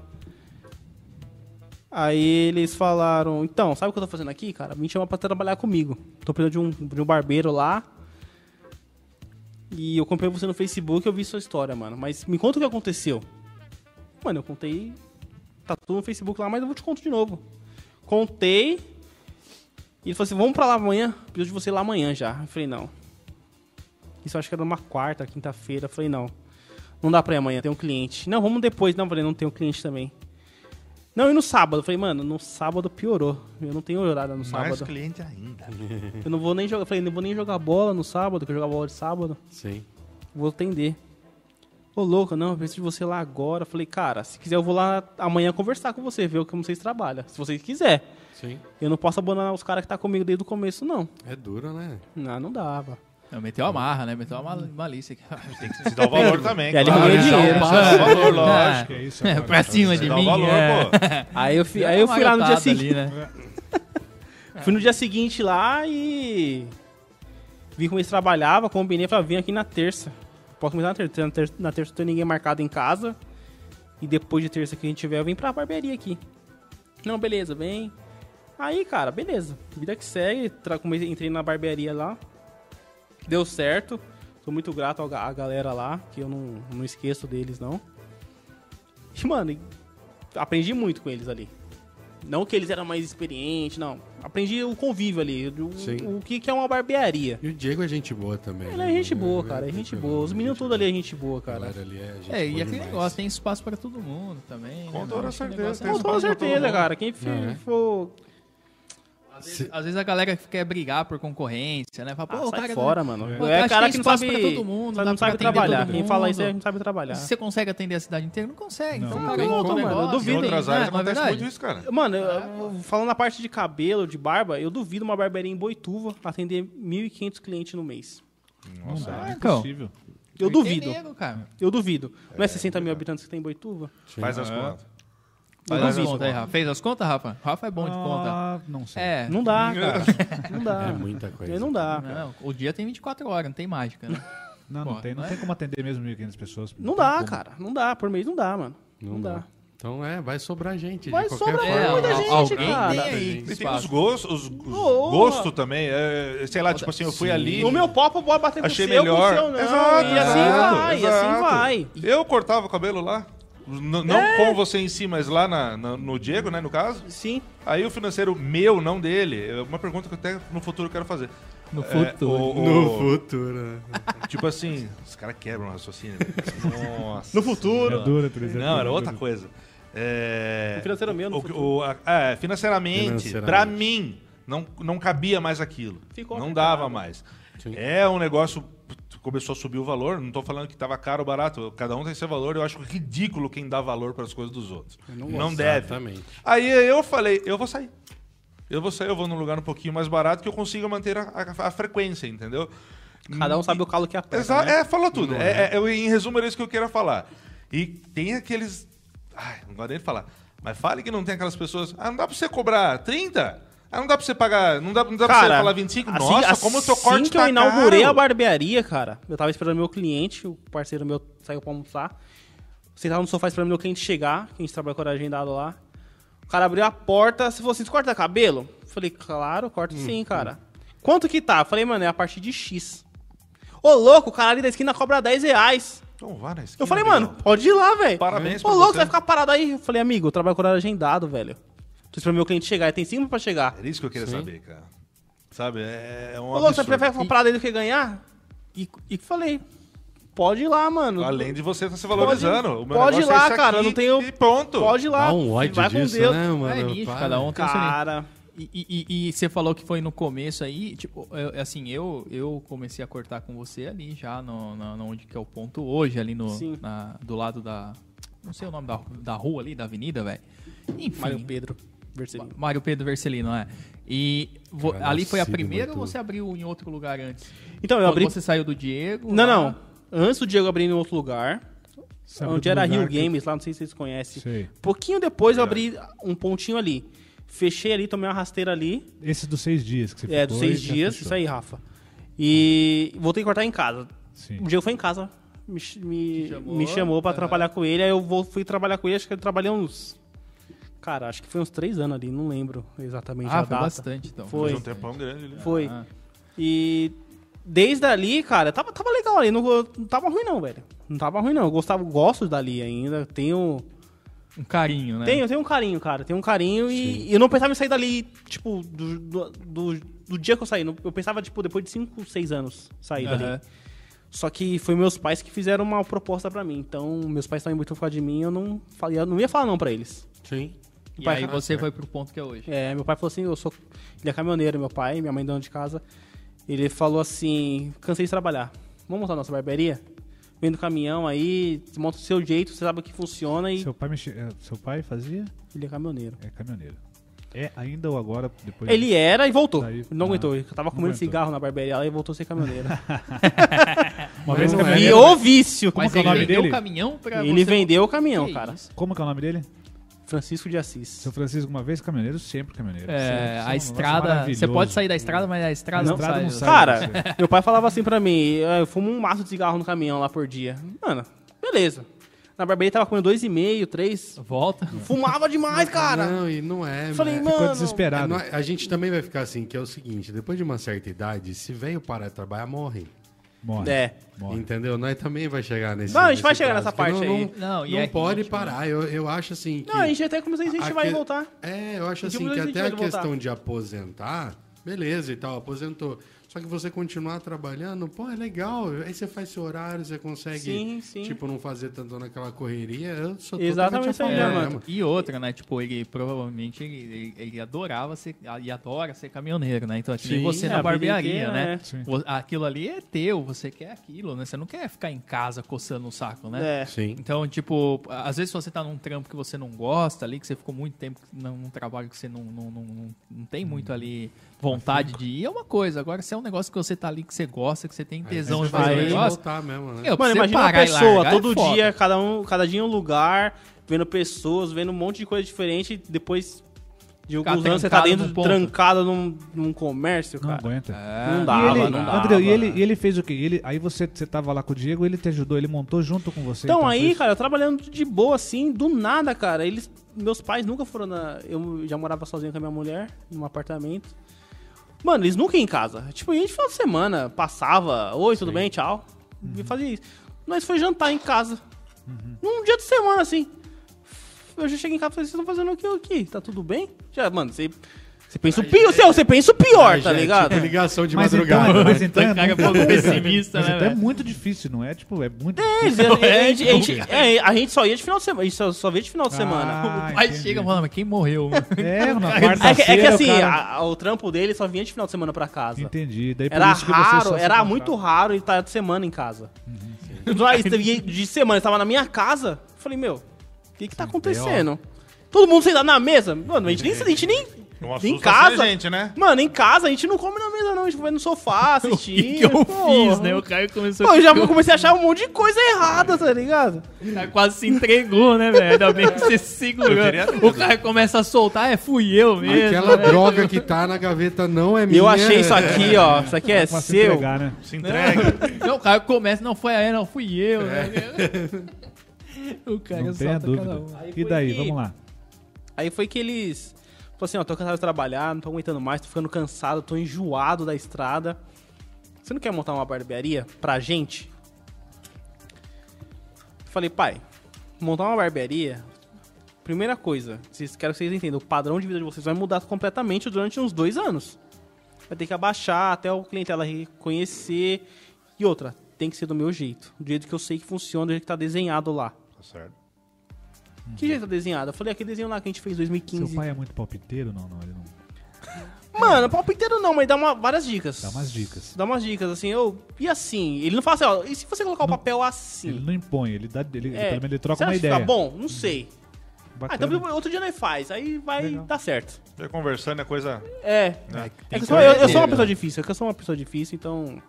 Aí eles falaram, então, sabe o que eu tô fazendo aqui, cara? Me chama pra trabalhar comigo. Tô precisando de um, de um barbeiro lá. E eu comprei você no Facebook eu vi sua história, mano. Mas me conta o que aconteceu. Mano, eu contei. Tá tudo no Facebook lá, mas eu vou te contar de novo. Contei. E ele falou assim: vamos pra lá amanhã? Preciso de você lá amanhã já. Eu falei, não. Isso acho que era numa quarta, quinta-feira. Eu falei, não. Não dá pra ir amanhã, tem um cliente. Não, vamos depois. Não, falei, não tem um cliente também. Não, e no sábado? Eu falei, mano, no sábado piorou. Eu não tenho horário no Mais sábado. cliente ainda. Eu não vou nem jogar. Eu falei, não vou nem jogar bola no sábado, que eu jogar bola de sábado. Sim. Vou atender. Ô, louco, não, eu preciso de você lá agora. Eu falei, cara, se quiser eu vou lá amanhã conversar com você, ver como vocês trabalham. Se vocês quiser. Sim. Eu não posso abandonar os caras que tá comigo desde o começo, não. É duro, né? Não, não dava. Não, meteu a marra, né? Meteu uma mal- malícia aqui. Tem que se dar o valor também. E ali claro. ganhei dinheiro. Dá o valor, lógico. Que é isso É, pra cima de Dá o mim. valor, é. pô. Aí eu fui, aí eu fui lá no dia seguinte. né? Fui no dia seguinte lá e. Vi como eles trabalhavam, combinei, falei, vim aqui na terça. Posso começar na terça. Na terça, na terça não tem ninguém marcado em casa. E depois de terça que a gente tiver, eu vim pra barbearia aqui. Não, beleza, vem. Aí, cara, beleza. Vida que segue. Tra- comecei, entrei na barbearia lá. Deu certo. Sou muito grato à galera lá, que eu não, não esqueço deles, não. E, mano, e aprendi muito com eles ali. Não que eles eram mais experientes, não. Aprendi o convívio ali, o, o que, que é uma barbearia. E o Diego é gente boa também. Ele né? é gente boa, cara, é gente boa. Os meninos tudo ali é gente boa, A cara. ali é gente É, e boa aquele demais. negócio, tem espaço pra todo mundo também. Com né, toda certeza, é Com toda certeza, cara. Quem for, É. for Às vezes a galera quer brigar por concorrência, né? Fala, pô, ah, cara fora, mano. Pô, eu É cara que que não sabe, pra todo mundo, não sabe trabalhar. Quem fala isso aí não sabe trabalhar. Se você consegue atender a cidade inteira, não consegue. Não. Então, Não cara, um como, mano. Eu duvido. Em outras né? áreas Não é acontece verdade? muito isso, cara. Mano, eu- falando na parte de cabelo, de barba, eu duvido uma barbearia em Boituva atender 1.500 clientes no mês. Não Ah, é impossível. Eu duvido. Eu duvido. Não é 60 mil habitantes que tem em Boituva? Faz as contas. Faz as contas aí, Rafa. Fez as contas, Rafa? Rafa é bom de conta. Ah, não sei. É. Não dá, cara. Não dá. É muita coisa. Aí não dá. Não, o dia tem 24 horas, não tem mágica, né? Não, não Pô, tem. Não não tem é? como atender mesmo 1.500 pessoas. Não tem dá, como. cara. Não dá. Por mês não dá, mano. Não, Não dá. dá. Então é, vai sobrar gente. Vai sobrar forma. muita al- gente, alguém cara. tem aí. E tem os gostos, os, os Boa. gostos também. é, sei lá, tipo assim, eu fui ali. No meu papo pode bater com o Achei seu, melhor. com o seu não. Exato, e assim exato, vai, e exato. assim vai. Eu cortava o cabelo lá. N- não É. com você em si, mas lá na- na- no Diego, né, no caso. Sim. Aí o financeiro meu, não dele, é uma pergunta que eu até no futuro quero fazer. No É, futuro. o- o- No futuro. Tipo assim, os caras quebram o raciocínio. Nossa. No futuro. É dura, Teresa, é Não, era outra dura. coisa. É, O financeiro meu no o- futuro. o- a- é, financeiramente, Financeiramente. pra mim, não, não cabia mais aquilo. Ficou não dava mais. Sim. É um negócio. Começou a subir o valor, não tô falando que tava caro ou barato, cada um tem seu valor, eu acho ridículo quem dá valor para as coisas dos outros. Não, deve. Exatamente. Aí eu falei, eu vou sair. eu vou sair, eu vou num lugar um pouquinho mais barato que eu consiga manter a, a- a frequência, entendeu? Cada um sabe o calo que aperta. Exa né? É, falou tudo. É, é, eu- em resumo, era isso que eu queria falar. E tem aqueles. Ai, não gosto nem de falar. Mas fale que não tem aquelas pessoas. Ah, não dá pra você cobrar 30? Ah, não dá pra você pagar. Não dá, não dá pra você Cara, falar 25? assim- Nossa, como o teu corte Assim que tá eu inaugurei caro. a barbearia, cara, eu tava esperando meu cliente, o parceiro meu saiu pra almoçar. Sentado no sofá esperando meu cliente chegar, que a gente trabalha com horário agendado lá. O cara abriu a porta, se fosse, você corta cabelo? Eu Falei, claro, corto Hum, sim, cara. Quanto que tá? Eu Falei, mano, é a partir de X. Ô, louco, o cara ali da esquina cobra 10 reais. Então vá na esquina, Eu falei, mano, pode ir lá, velho. Parabéns Ô, louco, você. vai ficar parado aí. Eu falei, amigo, eu trabalho com horário agendado, velho. Tô esperando meu cliente chegar, ele tem 5 pra chegar. Era isso que eu queria saber, cara. Sabe? É, é um Ô, louco, você prefere parado aí do que ganhar? E, e falei, pode ir lá, mano. Além de você estar se valorizando. o meu pode ir é lá, esse cara, aqui não tenho- E ponto. Pode ir lá. Dá um vai com disso, Deus. né, mano? é Para. cada um tem. Cara, E, e- e- e você falou que foi no começo aí, tipo, eu- assim, eu, eu comecei a cortar com você ali já, no, na onde que é o ponto hoje, ali no, Sim. na- do lado da, não sei o nome da, da rua ali, da avenida, velho. Enfim, Mário Pedro. Vercelino. Mário Pedro Vercelino, é. E vo- Cara, ali foi a primeira ou você abriu em outro lugar antes? Então, eu Quando abri... você saiu do Diego? Não, lá- não. Antes do Diego abrir em outro lugar, Sabe onde era Rio que- Games, lá, não sei se vocês conhecem. Sei. Pouquinho depois eu abri um pontinho ali. Fechei ali, tomei uma rasteira ali. Esse dos seis dias que você É, ficou dos seis dias, isso aí, Rafa. E voltei a cortar em casa. Sim. O Diego foi em casa, me, me, chamou, me chamou pra aham. trabalhar com ele. Aí eu vou, fui trabalhar com ele, acho que eu trabalhei uns. Cara, acho que foi uns três anos ali, não lembro exatamente Ah, a foi data. bastante, então. Foi. Faz um tempão grande ali. Foi. Ah. E desde ali, cara, tava, tava legal ali. Não, não tava ruim, não, velho. Não tava ruim, não. Eu gostava, gosto dali ainda. Tenho. Um carinho, né? Tenho, tenho um carinho, cara. Tenho um carinho e, e eu não pensava em sair dali, tipo, do, do, do- do dia que eu saí. Eu pensava, tipo, depois de 5, 6 anos sair Aham. dali. Só que foi meus pais que fizeram uma proposta pra mim. Então, meus pais estavam muito causa de mim, eu não, falei, eu não ia falar não pra eles. Sim. E Pai, aí você foi pro ponto que é hoje. É, meu pai falou assim, eu sou. Ele é caminhoneiro, meu pai, minha mãe dona de casa. Ele falou assim, cansei de trabalhar. Vamos montar nossa barbearia? Vem do caminhão aí, monta do seu jeito, você sabe o que funciona e. Seu pai, mexe... é, seu pai fazia? Ele é caminhoneiro. É caminhoneiro. É ainda ou agora, depois... Ele era e voltou. Daí- não ah, aguentou. Ele tava comendo aguentou. cigarro na barbearia lá e voltou a ser caminhoneiro. Uma vez é. Virou vício. Mas que é o ele nome vendeu dele? o caminhão pra Ele você... vendeu o caminhão, Que cara. isso? Como que é o nome dele? Francisco de Assis. Seu Francisco, uma vez caminhoneiro, sempre caminhoneiro. É, um a estrada. Você pode sair da estrada, mas a estrada A não, estrada sai. não do- sai. Cara, meu pai falava assim pra mim, "Ah, eu fumo um maço de cigarro no caminhão lá por dia. Mano, beleza. Na barbearia tava comendo dois e meio, três. Volta. Fumava demais, cara. Não, e não é. Falei, né? mano. Ficou É, desesperado. não é- a gente também vai ficar assim, que é o seguinte, depois de uma certa idade, se veio parar de trabalhar, morre. Morre. É. Morre. Entendeu? Nós também vai chegar nesse Não, a gente nesse vai chegar caso, nessa parte não, aí. Não, Não, não é pode parar. Eu, eu acho assim que... Não, a gente até começou a incentivar Aque- ele voltar. É, eu acho assim que até a tinha que voltar. questão de aposentar, beleza e tal, aposentou. Só que você continuar trabalhando, pô, é legal. Aí você faz seu horário, você consegue, Sim, sim. tipo, não fazer tanto naquela correria. Eu sou Exatamente isso aí, né, mano? E outra, né? Tipo, ele provavelmente ele, ele- adorava ser. E adora ser caminhoneiro, né? Então, é você é, na barbearia, né? é. Aquilo ali é teu, você quer aquilo, né? Você não quer ficar em casa coçando o saco, né? É. Sim. Então, tipo, às vezes você tá num trampo que você não gosta ali, que você ficou muito tempo num, trabalho que você não, não, não, não, não tem muito ali vontade de ir, é uma coisa. Agora, se é um negócio que você tá ali, que você gosta, que você tem tesão de fazer vai o negócio, voltar mesmo, né? pra Mano, você imagina uma pessoa largar, é todo foda. dia, cada, um, cada dia em um lugar, vendo pessoas, vendo um monte de coisa diferente, depois de Ficar alguns anos você tá dentro, num trancado num, num comércio, Não cara. aguenta. Não E dava, ele, não dava. André, e ele, e ele fez o quê? Ele, aí você, você tava lá com o Diego, ele te ajudou, ele montou junto com você. Então, aí, fez- cara, eu trabalhando de boa, assim, do nada, cara. Eles, meus pais nunca foram na. Eu já morava sozinho com a minha mulher, num apartamento. Mano, eles nunca iam em casa. Tipo, ia de final de semana, passava, oi, tudo bem, tchau. E fazia isso. Nós foi jantar em casa. Num dia de semana, assim. Eu já cheguei em casa e falei, vocês estão fazendo o que aqui? Tá tudo bem? Já, mano, você. Você pensa o pior, seu, você pensa o pior, Aí tá é ligado? Tipo ligação de Mas madrugada. então, né? mas então é, cara é muito, pouco pessimista, mas né, então é velho? muito difícil, não é? Tipo, é muito É, difícil. a, gente, a, gente, é, a gente só ia de final de semana. A gente só, só via de final de semana. Ah, Aí entendi. chega, mano, mas quem morreu? É, na É quarta-feira. que, é que assim, o cara- a- a- o trampo dele só vinha de final de semana pra casa. Entendi. Daí por Era isso que você raro, só se era encontrava. muito raro ele estar de semana em casa. Aí, de de semana, ele estava na minha casa. Eu falei, meu, o que que tá acontecendo? Todo mundo sentado na mesa. Mano, a gente nem, a gente nem Em assim casa. a gente, né? Mano, em casa a gente não come na mesa, não. A gente vai no sofá O assistir. que, que eu porra. fiz, né? O Caio começou Pô, eu já eu- comecei a achar um monte de coisa errada, tá ligado? O Caio quase se entregou, né, velho? Ainda bem que você segurou. Queria ter. O Caio começa a soltar, é, fui eu mesmo. Aquela né? droga que tá na gaveta não é minha. Eu achei isso aqui, ó. Isso aqui é a se seu. entregar, né? Se entrega. Não, o Caio começa, não foi a Ana, não fui eu, né? O Caio Não solta cada dúvida. um. Aí E daí, que- vamos lá. Aí foi que eles. Falou assim, ó, tô cansado de trabalhar, não tô aguentando mais, tô ficando cansado, tô enjoado da estrada. Você não quer montar uma barbearia pra gente? Falei, pai, montar uma barbearia. Primeira coisa, vocês, quero que vocês entendam, o padrão de vida de vocês vai mudar completamente durante uns dois anos. Vai ter que abaixar até o clientela reconhecer. E outra, tem que ser do meu jeito. Do jeito que eu sei que funciona, do jeito que tá desenhado lá. Tá certo. Que jeito tá desenhado? Eu falei, aquele desenho lá que a gente fez em 2015. Seu pai é muito palpiteiro? Não, não, ele não. Mano, palpiteiro não, mas dá uma, várias dicas. Dá umas dicas. Dá umas dicas, assim, eu. E assim, ele não fala assim, ó, e se você colocar o Não- papel assim? Ele não impõe, ele dá. Ele, É, pelo menos ele troca você uma acha que ideia. Fica bom? Não sei. Ah, Bacana. então outro dia nós faz, aí vai Legal. dar certo. Vai conversando é coisa. É. Né? É que eu sou, eu, eu sou uma pessoa difícil, é que eu sou uma pessoa difícil, então.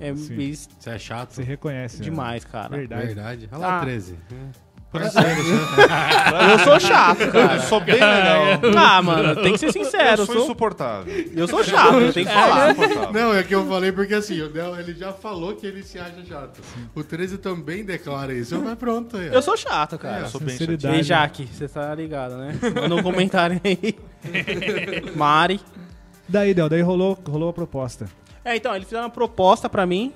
É Sim. meio Você é chato. Você reconhece. né? demais, cara. Verdade. Verdade. Olha lá, Ah. 13. Eu sou chato, cara. Eu sou bem legal. Ah, mano, tem que ser sincero. Eu Eu sou insuportável. eu sou chato, eu tenho que falar. Insuportável. Não, é que eu falei porque assim, o Del, ele já falou que ele se acha chato. O 13 também declara isso. Eu, mas pronto ó. Eu sou chato, cara. Eu sou bem Sinceridade. E aí, Jaque, você tá ligado, né? Manda um comentário aí. Mari. Daí, Del, daí rolou, rolou a proposta. É, então, eles fizeram uma proposta pra mim.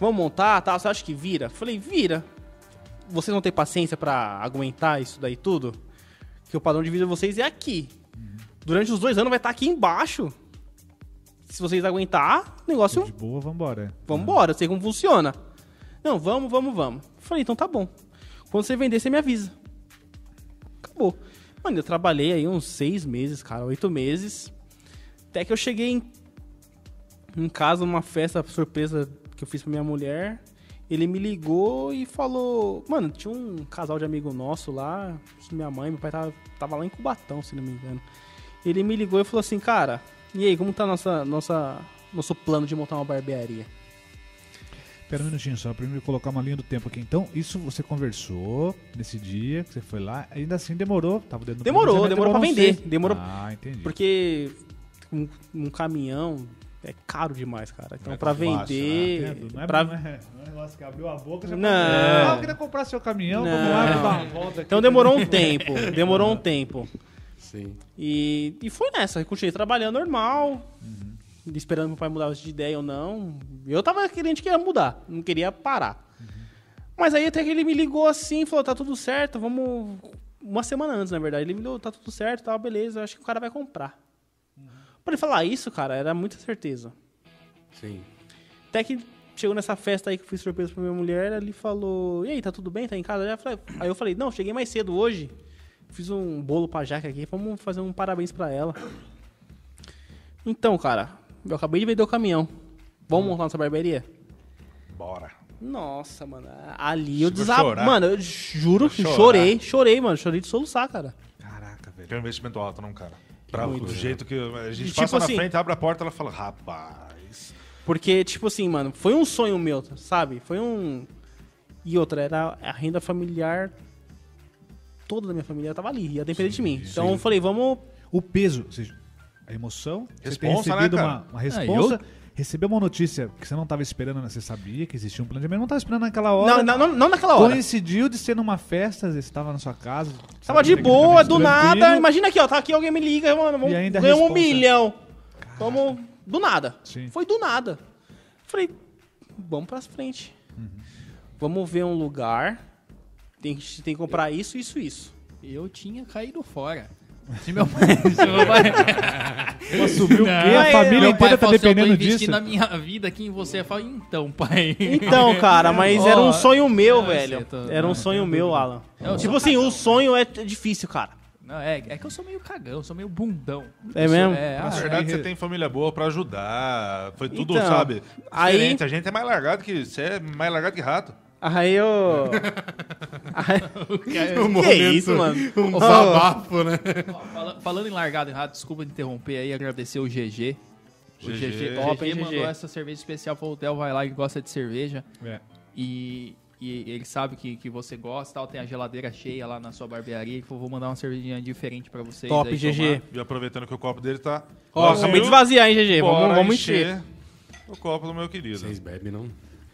Vamos montar, tá? Você acha que vira? Falei, vira. Vocês não têm paciência pra aguentar isso daí tudo? Que o padrão de vida de vocês é aqui. Durante os dois anos vai estar aqui embaixo. Se vocês aguentar, o negócio De boa, vambora. Vambora, eu sei como funciona. Não, vamos, vamos, vamos. Falei, então tá bom. Quando você vender, você me avisa. Acabou. Mano, eu trabalhei aí uns seis meses, cara, oito meses. Até que eu cheguei em, em casa numa festa surpresa que eu fiz pra minha mulher. Ele me ligou e falou. Mano, tinha um casal de amigo nosso lá. Minha mãe, meu pai tava, tava lá em Cubatão, se não me engano. Ele me ligou e falou assim, cara, e aí, como tá nossa, nossa, nosso plano de montar uma barbearia? Pera um minutinho só, pra mim colocar uma linha do tempo aqui. Então, isso você conversou nesse dia que você foi lá, ainda assim demorou. Tava dentro do Demorou, planejamento, demorou pra uns vender, demorou- Ah, entendi. Porque um, um caminhão é caro demais, cara. Então, Não é pra tão fácil, vender. Entendo, Não é, pra- não é, não negócio que abriu a boca já Não. falou, "Ah, eu queria comprar seu caminhão, vamos Não. lá, vou dar uma volta aqui. Então demorou um tempo. Demorou um tempo. Sim. E, e foi nessa. Eu continuei trabalhando normal. Esperando meu pai mudar de ideia ou não. Eu tava querendo que ia mudar. Não queria parar. Mas aí até que ele me ligou assim, falou, tá tudo certo, vamos... Uma semana antes, na verdade. Ele me ligou, tá tudo certo, tá, beleza, acho que o cara vai comprar. Pra ele falar isso, cara, era muita certeza. Sim. Até que chegou nessa festa aí que eu fiz surpresa pra minha mulher, ele falou: E aí, tá tudo bem? Tá em casa? Aí eu falei, aí eu falei Não, cheguei mais cedo hoje. Fiz um bolo pra Jaque aqui, vamos fazer um parabéns pra ela. Então, cara, eu acabei de vender o caminhão. Vamos montar nossa barbearia? Bora. Nossa, mano, ali eu Chegou a desab... chorar? Mano, eu juro, Chegou a chorei, chorei, mano, chorei de soluçar, cara. Caraca, velho. É um investimento alto, não, cara? Pra, Muito. do jeito que a gente E, tipo passa assim- na frente, abre a porta ela fala, rapaz. Porque, tipo assim, mano, foi um sonho meu, sabe? Foi um. E outra, era a renda familiar. Toda da minha família tava ali, ia depender de mim. Então eu falei, vamos. O peso, ou seja, a emoção, você ter Responsa, né, recebido cara? uma, uma resposta, receber uma notícia que você não estava esperando, né? você sabia que existia um planejamento, não estava esperando naquela hora. Não, não, não, não naquela hora. Coincidiu de ser numa festa, às vezes você estava na sua casa. Tava de boa, do tranquilo, nada. Imagina aqui, ó, tá aqui alguém me liga, mano, vamos E ainda um milhão. Vamos. Do nada. Sim. Foi do nada. Falei, vamos pra frente. Uhum. Vamos ver um lugar. Tem, que- tem que comprar isso, isso, isso. Eu tinha caído fora. Se meu pai, se meu pai, Assumiu o quê? A Mas, família meu pai inteira tá falou assim, eu dependendo disso. na minha vida aqui em você. Eu falo, então, pai. Então, cara, mas era um sonho meu, eu velho. tô- Era um não, sonho meu, Alan. Eu Tipo assim, cagão. o sonho é é difícil, cara. Não, é, é que eu sou meio cagão, eu sou meio bundão. É Eu sou- mesmo? É, Na ah, verdade, aí- você tem família boa pra ajudar. Foi tudo, Então, sabe? aí- Diferente. A gente é mais largado que. Você é mais largado que rato. Aí eu. Aí... Um que isso, mano? Um Ô, desabafo, né? Ó, fala- falando em largado errado, desculpa interromper aí, agradecer o GG. O GG. GG, Top, GG mandou GG? essa cerveja especial, falou, o Del vai lá que gosta de cerveja. É. E, e ele sabe que, que você gosta, tal, tem a geladeira cheia lá na sua barbearia. Ele falou, vou mandar uma cervejinha diferente pra vocês. Top, aí GG. tomar. E aproveitando que o copo dele tá. Ó, acabei de esvaziar, hein, GG? bora Vamos, vamos encher. o copo do meu querido. Vocês bebem, não?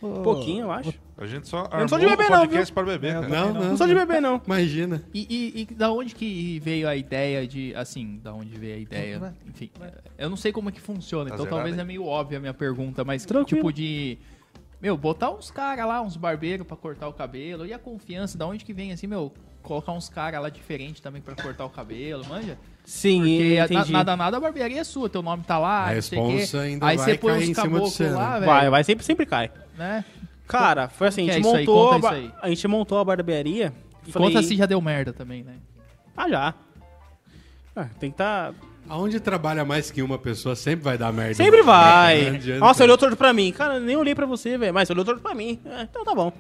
Um pouquinho, eu acho. A gente só não sou armou de beber o não, podcast para beber, cara. Não, não. Não sou de beber, não. Imagina. E, e, e da onde que veio a ideia de, assim, da onde veio a ideia? Enfim, eu não sei como é que funciona, Tá então zerado talvez aí? é meio óbvia a minha pergunta, mas Tranquilo. tipo de... Meu, botar uns caras lá, uns barbeiros pra cortar o cabelo, e a confiança, da onde que vem assim, meu, colocar uns caras lá diferentes também pra cortar o cabelo, manja? Sim, Porque entendi. nada, nada a barbearia é sua, teu nome tá lá, A responsa ainda Aí vai você põe cair uns em cima de caboclos lá, né? velho, Vai, vai, sempre, sempre cai. né? Cara, foi assim, a é gente aí? montou. Conta a, aí. a gente montou a barbearia. E falei, conta se já deu merda também, né? Ah, já. Ah, tem que tá. Aonde trabalha mais que uma pessoa sempre vai dar merda. Sempre vai. Nossa, olhou torto pra mim. Cara, nem olhei pra você, velho. Mas olhou torto pra mim. É, então tá bom.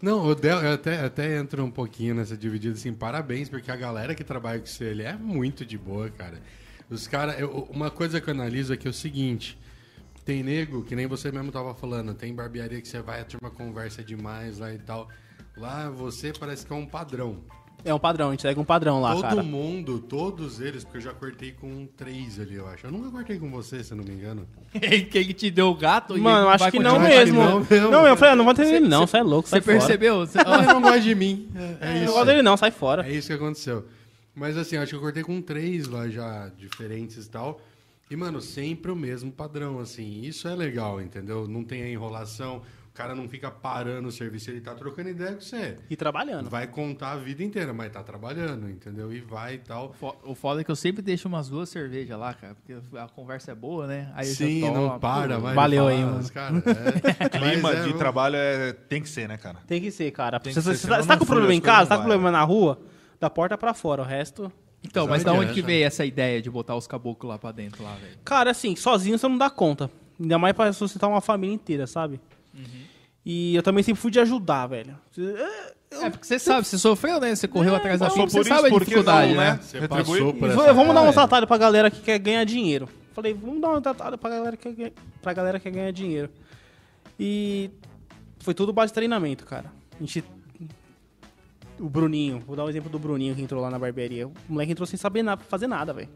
Não, o Del, eu até, até entro um pouquinho nessa dividida, assim, parabéns, porque a galera que trabalha com você, ele é muito de boa, cara. Os caras, uma coisa que eu analiso aqui é o seguinte, tem nego, que nem você mesmo tava falando, tem barbearia que você vai, a turma conversa demais lá e tal. Lá você parece que é um padrão. É um padrão, a gente segue um padrão lá, Todo cara. mundo, todos eles, porque eu já cortei com três ali, eu acho. Eu nunca cortei com você, se eu não me engano. que ele te deu o gato e Mano, acho vai que não acho que mesmo. não mesmo. Não, eu falei, ah, não vou ter ele não, sai louco, Você sai fora. percebeu? Você- Ele não gosta de mim. É, é Eu não isso. gosto dele não, sai fora. É isso que aconteceu. Mas assim, acho que eu cortei com três lá já diferentes e tal. E, mano, sempre o mesmo padrão, assim. Isso é legal, entendeu? Não tem a enrolação, cara não fica parando o serviço, ele tá trocando ideia com você. E trabalhando. Vai contar a vida inteira, mas tá trabalhando, entendeu? E vai e tal. O foda é que eu sempre deixo umas duas cervejas lá, cara, porque a conversa é boa, né? Aí eu Sim, tomo, não para, pô, mais. Valeu aí, mano. Cara, é. Clima Mas é, de vamos- trabalho é... tem que ser, né, cara? Tem que ser, cara. Tem Você, ser, você tá, você tá com problema em casa, tá com problema na rua, da porta pra fora. O resto. Então, mas da onde que veio essa ideia de botar os caboclos lá pra dentro, lá, velho? Cara, assim, sozinho você não dá conta. Ainda mais pra ressuscitar uma família inteira, sabe? E eu também sempre fui de ajudar, velho. É, porque você sabe, você sofreu, né? Você correu atrás da vida, você por isso, sabe a dificuldade, não, né? né? Você Retribui. passou por essa... vamos dar um É. tratalho pra galera que quer ganhar dinheiro. Falei, vamos dar um tratalho pra galera que quer, pra galera que quer ganhar dinheiro. E foi tudo base de treinamento, cara. A gente. O Bruninho, vou dar um exemplo do Bruninho que entrou lá na barbearia. O moleque entrou sem saber nada, fazer nada, velho.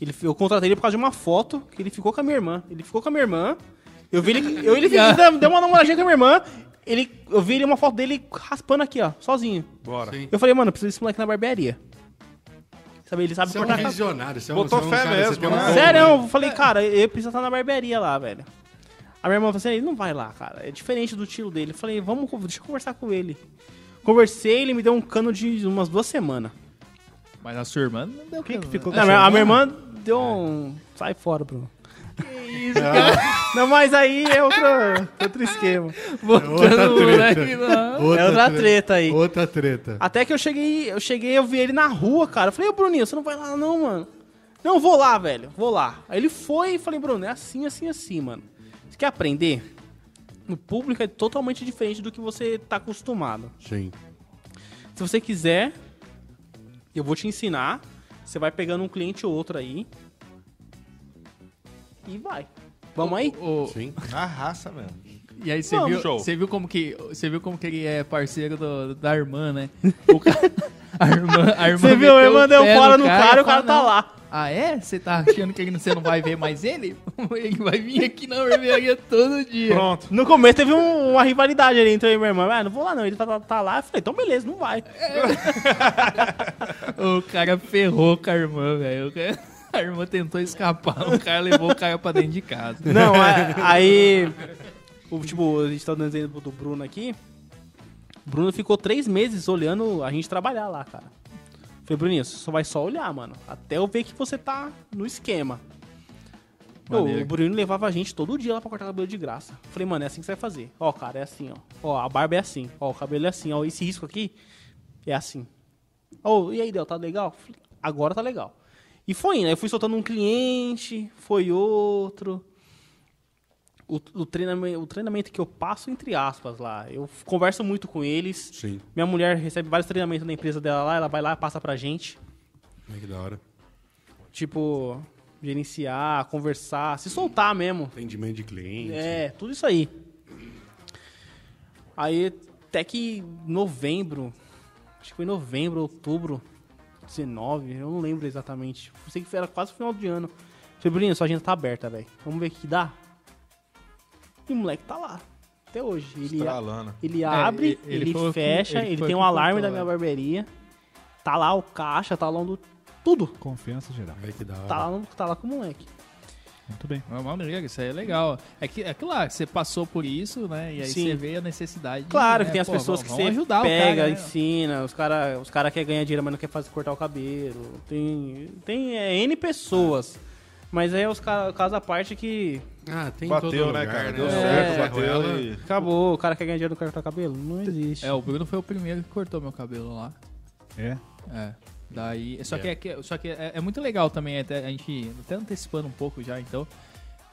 Ele, eu contratei ele por causa de uma foto que ele ficou com a minha irmã. Ele ficou com a minha irmã. Eu vi ele. Eu, ele deu- deu uma namoradinha com a minha irmã. Ele, eu vi ele uma foto dele raspando aqui, ó, sozinho. Bora. Sim. Eu falei, mano, eu preciso desse moleque na barbearia. Sabe, ele sabe Você é um cortar cabelo. visionário, você é um, Botou você é um fé cara, mesmo, né? Sério, eu falei, cara, eu preciso estar na barbearia lá, velho. A minha irmã falou assim, ele não vai lá, cara. É diferente do estilo dele. Eu falei, vamos, deixa eu conversar com ele. Conversei, ele me deu um cano de umas duas semanas. Mas a sua irmã não deu Quem que ficou Não, a minha- a minha irmã deu um... Sai fora, Bruno. Não, mas aí é outro, outro esquema. Outra treta. É outra treta aí. Outra treta. Até que eu cheguei, eu cheguei, eu vi ele na rua, cara. Eu falei, ô Bruninho, você não vai lá não, mano. Não, vou lá, velho, vou lá. Aí ele foi e falei, Bruno, é assim, assim, assim, mano. Você quer aprender? O público é totalmente diferente do que você tá acostumado. Sim. Se você quiser, eu vou te ensinar. Você vai pegando um cliente ou outro aí. E vai. Vamos aí? O- Sim. Na raça mesmo. E aí você Vamos. viu, Show. você viu como que você viu como que ele é parceiro do- da irmã, né? O cara, a irmã, a irmã Você viu? A irmã deu fora no cara e o cara tá "Não, lá. Ah, é? Você tá achando que você não vai ver mais ele? Ele vai vir aqui na barbearia todo dia. Pronto. No começo teve um- uma rivalidade ali entre eu e minha irmã. Ah, não vou lá não, ele tá, tá- tá lá. Eu falei, então beleza, não vai. O cara ferrou com a irmã, velho. A irmã tentou escapar, o cara levou o cara pra dentro de casa. Não, a- aí. O, tipo, a gente tá dando exemplo do Bruno aqui. O Bruno ficou três meses olhando a gente trabalhar lá, cara. Falei, Bruninho, você só vai só olhar, mano. Até eu ver que você tá no esquema. O Bruno levava a gente todo dia lá pra cortar cabelo de graça. Falei, mano, é assim que você vai fazer. Ó, cara, é assim, ó. Ó, a barba é assim. Ó, o cabelo é assim. Ó, esse risco aqui é assim. Ô, e aí, Del, tá legal? Falei, agora tá legal. E foi indo. Aí eu fui soltando um cliente, foi outro. o, o, treinamento, o treinamento que eu passo, entre aspas, lá. Eu converso muito com eles. Sim. Minha mulher recebe vários treinamentos da empresa dela lá, ela vai lá e passa pra gente. Ai, que da hora. Tipo, gerenciar, conversar, se soltar mesmo. Atendimento de cliente. É, tudo isso aí. Aí, até que novembro, acho que foi novembro, outubro, 19, eu não lembro exatamente. Eu sei que era quase o final de ano. Falei, Bruninho, sua agenda tá aberta, velho. Vamos ver o que dá. E o moleque tá lá, até hoje. Ele, Estralando. ele abre, ele- ele, ele foi o que- fecha, ele ele, tem o um alarme contou, da minha é. barbearia. Tá lá o caixa, tá lá o tudo. Confiança geral. Tá lá, tá lá com o moleque. Muito bem. Uma maneira, isso aí é legal. É que, é claro, você passou por isso, né? E aí Sim. você vê a necessidade. Claro né, que tem as pô, pessoas que vamos você ajudar pega, cara, né? ensina, os caras os cara querem ganhar dinheiro, mas não quer fazer cortar o cabelo. Tem, tem é, N pessoas. Mas aí é os ca- casos à parte que Ah, tem em Bateu, todo né, lugar, cara? Deu É, certo, bateu e... acabou, o cara quer ganhar dinheiro, não quer cortar o cabelo. Não existe. É, o Bruno foi o primeiro que cortou meu cabelo lá. É. É. Daí, só que, é, que- só que é, é muito legal também, até, a gente, até antecipando um pouco já, então,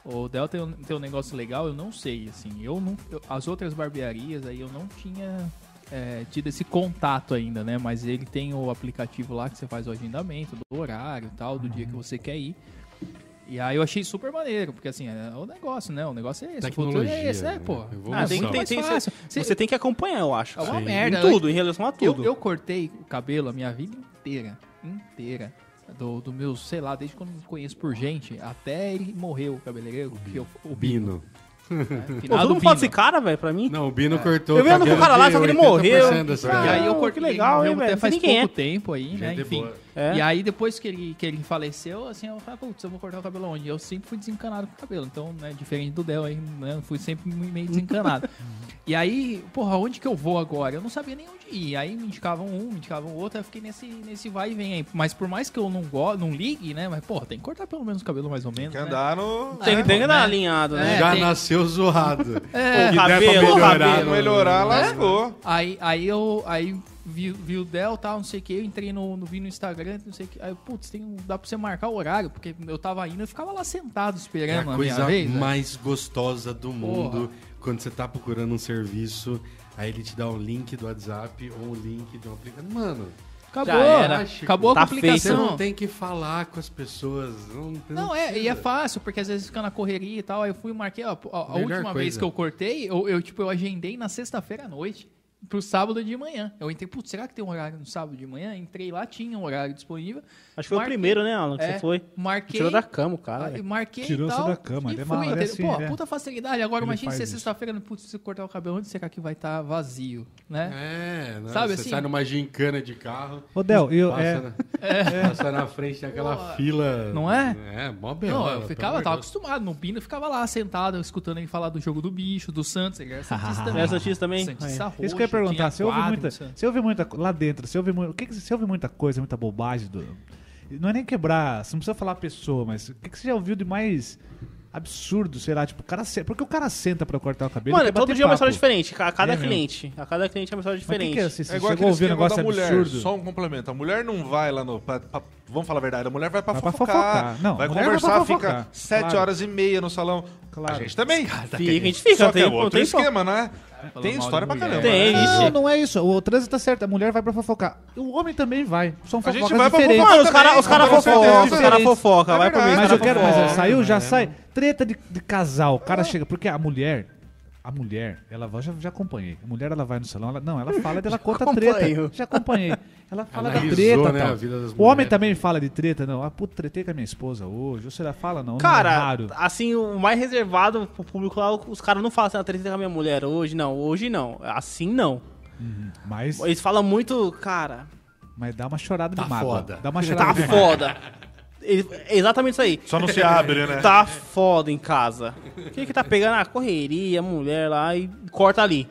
o Del tem, um- tem um negócio legal, eu não sei, assim, eu não, eu- as outras barbearias aí eu não tinha é, tido esse contato ainda, né, mas ele tem o aplicativo lá que você faz o agendamento do horário e tal, do dia que você quer ir. E aí eu achei super maneiro, porque assim, é o negócio, né? O negócio é esse, o futuro Tecnologia, é esse, é, né? pô. Ah, tem, tem, tem, você, Você- tem que acompanhar, eu acho. É uma Sim. merda, Em né? tudo, em relação a Eu, tudo. eu cortei o cabelo a minha vida inteira. Inteira. Do, do meu, sei lá, desde quando eu conheço por gente, até ele morreu, o cabeleireiro. que eu, o Bino. Bino. né? Pô, todo mundo fala desse cara, velho, pra mim. Não, o Bino cortou Eu vi cabelo no cara lá, só que ele 80% morreu. E aí eu cortei que legal, hein, velho? até faz pouco é. tempo aí, né? Gente Enfim. É. E aí depois que ele, que ele faleceu, assim, eu falei, putz, eu vou cortar o cabelo onde? Eu sempre fui desencanado com o cabelo. Então, né, diferente do Del aí, né? Eu fui sempre meio desencanado. e aí, porra, onde que eu vou agora? Eu não sabia nem onde ir. Aí me indicavam um, me indicavam outro, aí eu fiquei nesse, nesse vai e vem aí. Mas por mais que eu não go não ligue, né? Mas, porra, tem que cortar pelo menos o cabelo mais ou menos. Quer né? andar no... Tem, que- tem que né? dar alinhado, né? É, Já tem- nasceu zoado. É, O Que cabelo, o melhorar, cabelo. Melhorar, lascou. Aí, aí eu aí vi, vi o Del tal, não sei o que, eu entrei no, no, vi no Instagram, não sei o que. Aí, putz, tem, dá pra você marcar o horário, porque eu tava indo e ficava lá sentado É esperando a a coisa minha vez. né? mais gostosa do mundo quando você tá procurando um serviço, aí ele te dá um link do WhatsApp ou um link de um aplicativo. Mano, Acabou, Já era. acabou Tá a feito. você complicação. não tem que falar com as pessoas. Não, Não, é, e é fácil, porque às vezes fica na correria e tal. Aí eu fui e marquei, ó, a, última vez coisa. que eu cortei, eu, eu, tipo, eu agendei na sexta-feira à noite. Pro sábado de manhã. Eu entrei, putz, será que tem um horário no sábado de manhã? Entrei lá, tinha um horário disponível. Acho que foi Marquei. o primeiro, né, Alan, que É, você foi. Marquei. Tirou da cama, o cara. Velho. marquei Tirou e você da cama, e é fui, mal- é assim, Pô, ele é. puta facilidade. Agora Ele imagina isso. sexta-feira, putz, se cortar o cabelo, onde será que vai estar vazio, né? É, não, Sabe você assim? sai numa gincana de carro, Ô, Del, eu, passa, é, na, passa na frente daquela Pô, fila. não é? É, mó Não, belola, eu ficava, tava acostumado. No Pino eu ficava lá, sentado, escutando ele falar do jogo do bicho, do Santos. Ele era Santista também. Era Santista também? Santista roxo, ia perguntar. Você ouve muita, você ouve muita lá dentro, você ouve, o que que, você ouve muita coisa, muita bobagem do não é nem quebrar, você não precisa falar a pessoa, mas o que, que você já ouviu de mais absurdo, sei lá, tipo, o cara se- porque o cara senta pra cortar o cabelo, Mano, todo dia é uma história diferente. A cada É mesmo. cliente. A cada cliente é uma história o que diferente. que é, você É igual chegou a ouvir um negócio da mulher, absurdo? só um complemento. A mulher não vai lá no... pra- pra- vamos falar a verdade, a mulher vai pra Vai pra fofocar. fofocar. Não, vai vai conversar, pra fica fofocar. sete Claro. horas e meia no salão. Claro. A gente também. Fica, a gente fica, Só que tem, é outro tem esquema, né? Tem história pra caramba. Tem, né? Não, não é isso. O trânsito tá certo. A mulher vai pra fofocar. O homem também vai. São A gente fofocas vai pra diferentes. fofocar. Mano, os caras fofocam, os caras Diferentes. fofocam. É Vai pro verdade. meio, Mas eu quero, mas saiu, já né? sai. Treta de, de casal. O cara chega. Porque a mulher. A mulher, ela vai, já, já acompanhei. A mulher, ela vai no salão, ela, não, ela fala, ela conta treta. Já acompanhei. Ela fala da Analisou, treta. né, tal. a vida das o homem mulheres. também fala de treta, não. Ah, puta, tretei com a minha esposa hoje. Ou será fala, não. não é Cara, assim, o mais reservado pro público lá, os caras não falam assim, ah, tretei com a minha mulher hoje, não. Hoje não. Assim não. Mas, Eles falam muito, cara, mas dá uma chorada Tá de mágoa. foda. Dá uma chorada tá de foda. Ele- é exatamente isso aí. Só não se abre, né? Tá foda em casa. O que que tá pegando a correria, a mulher lá e corta ali.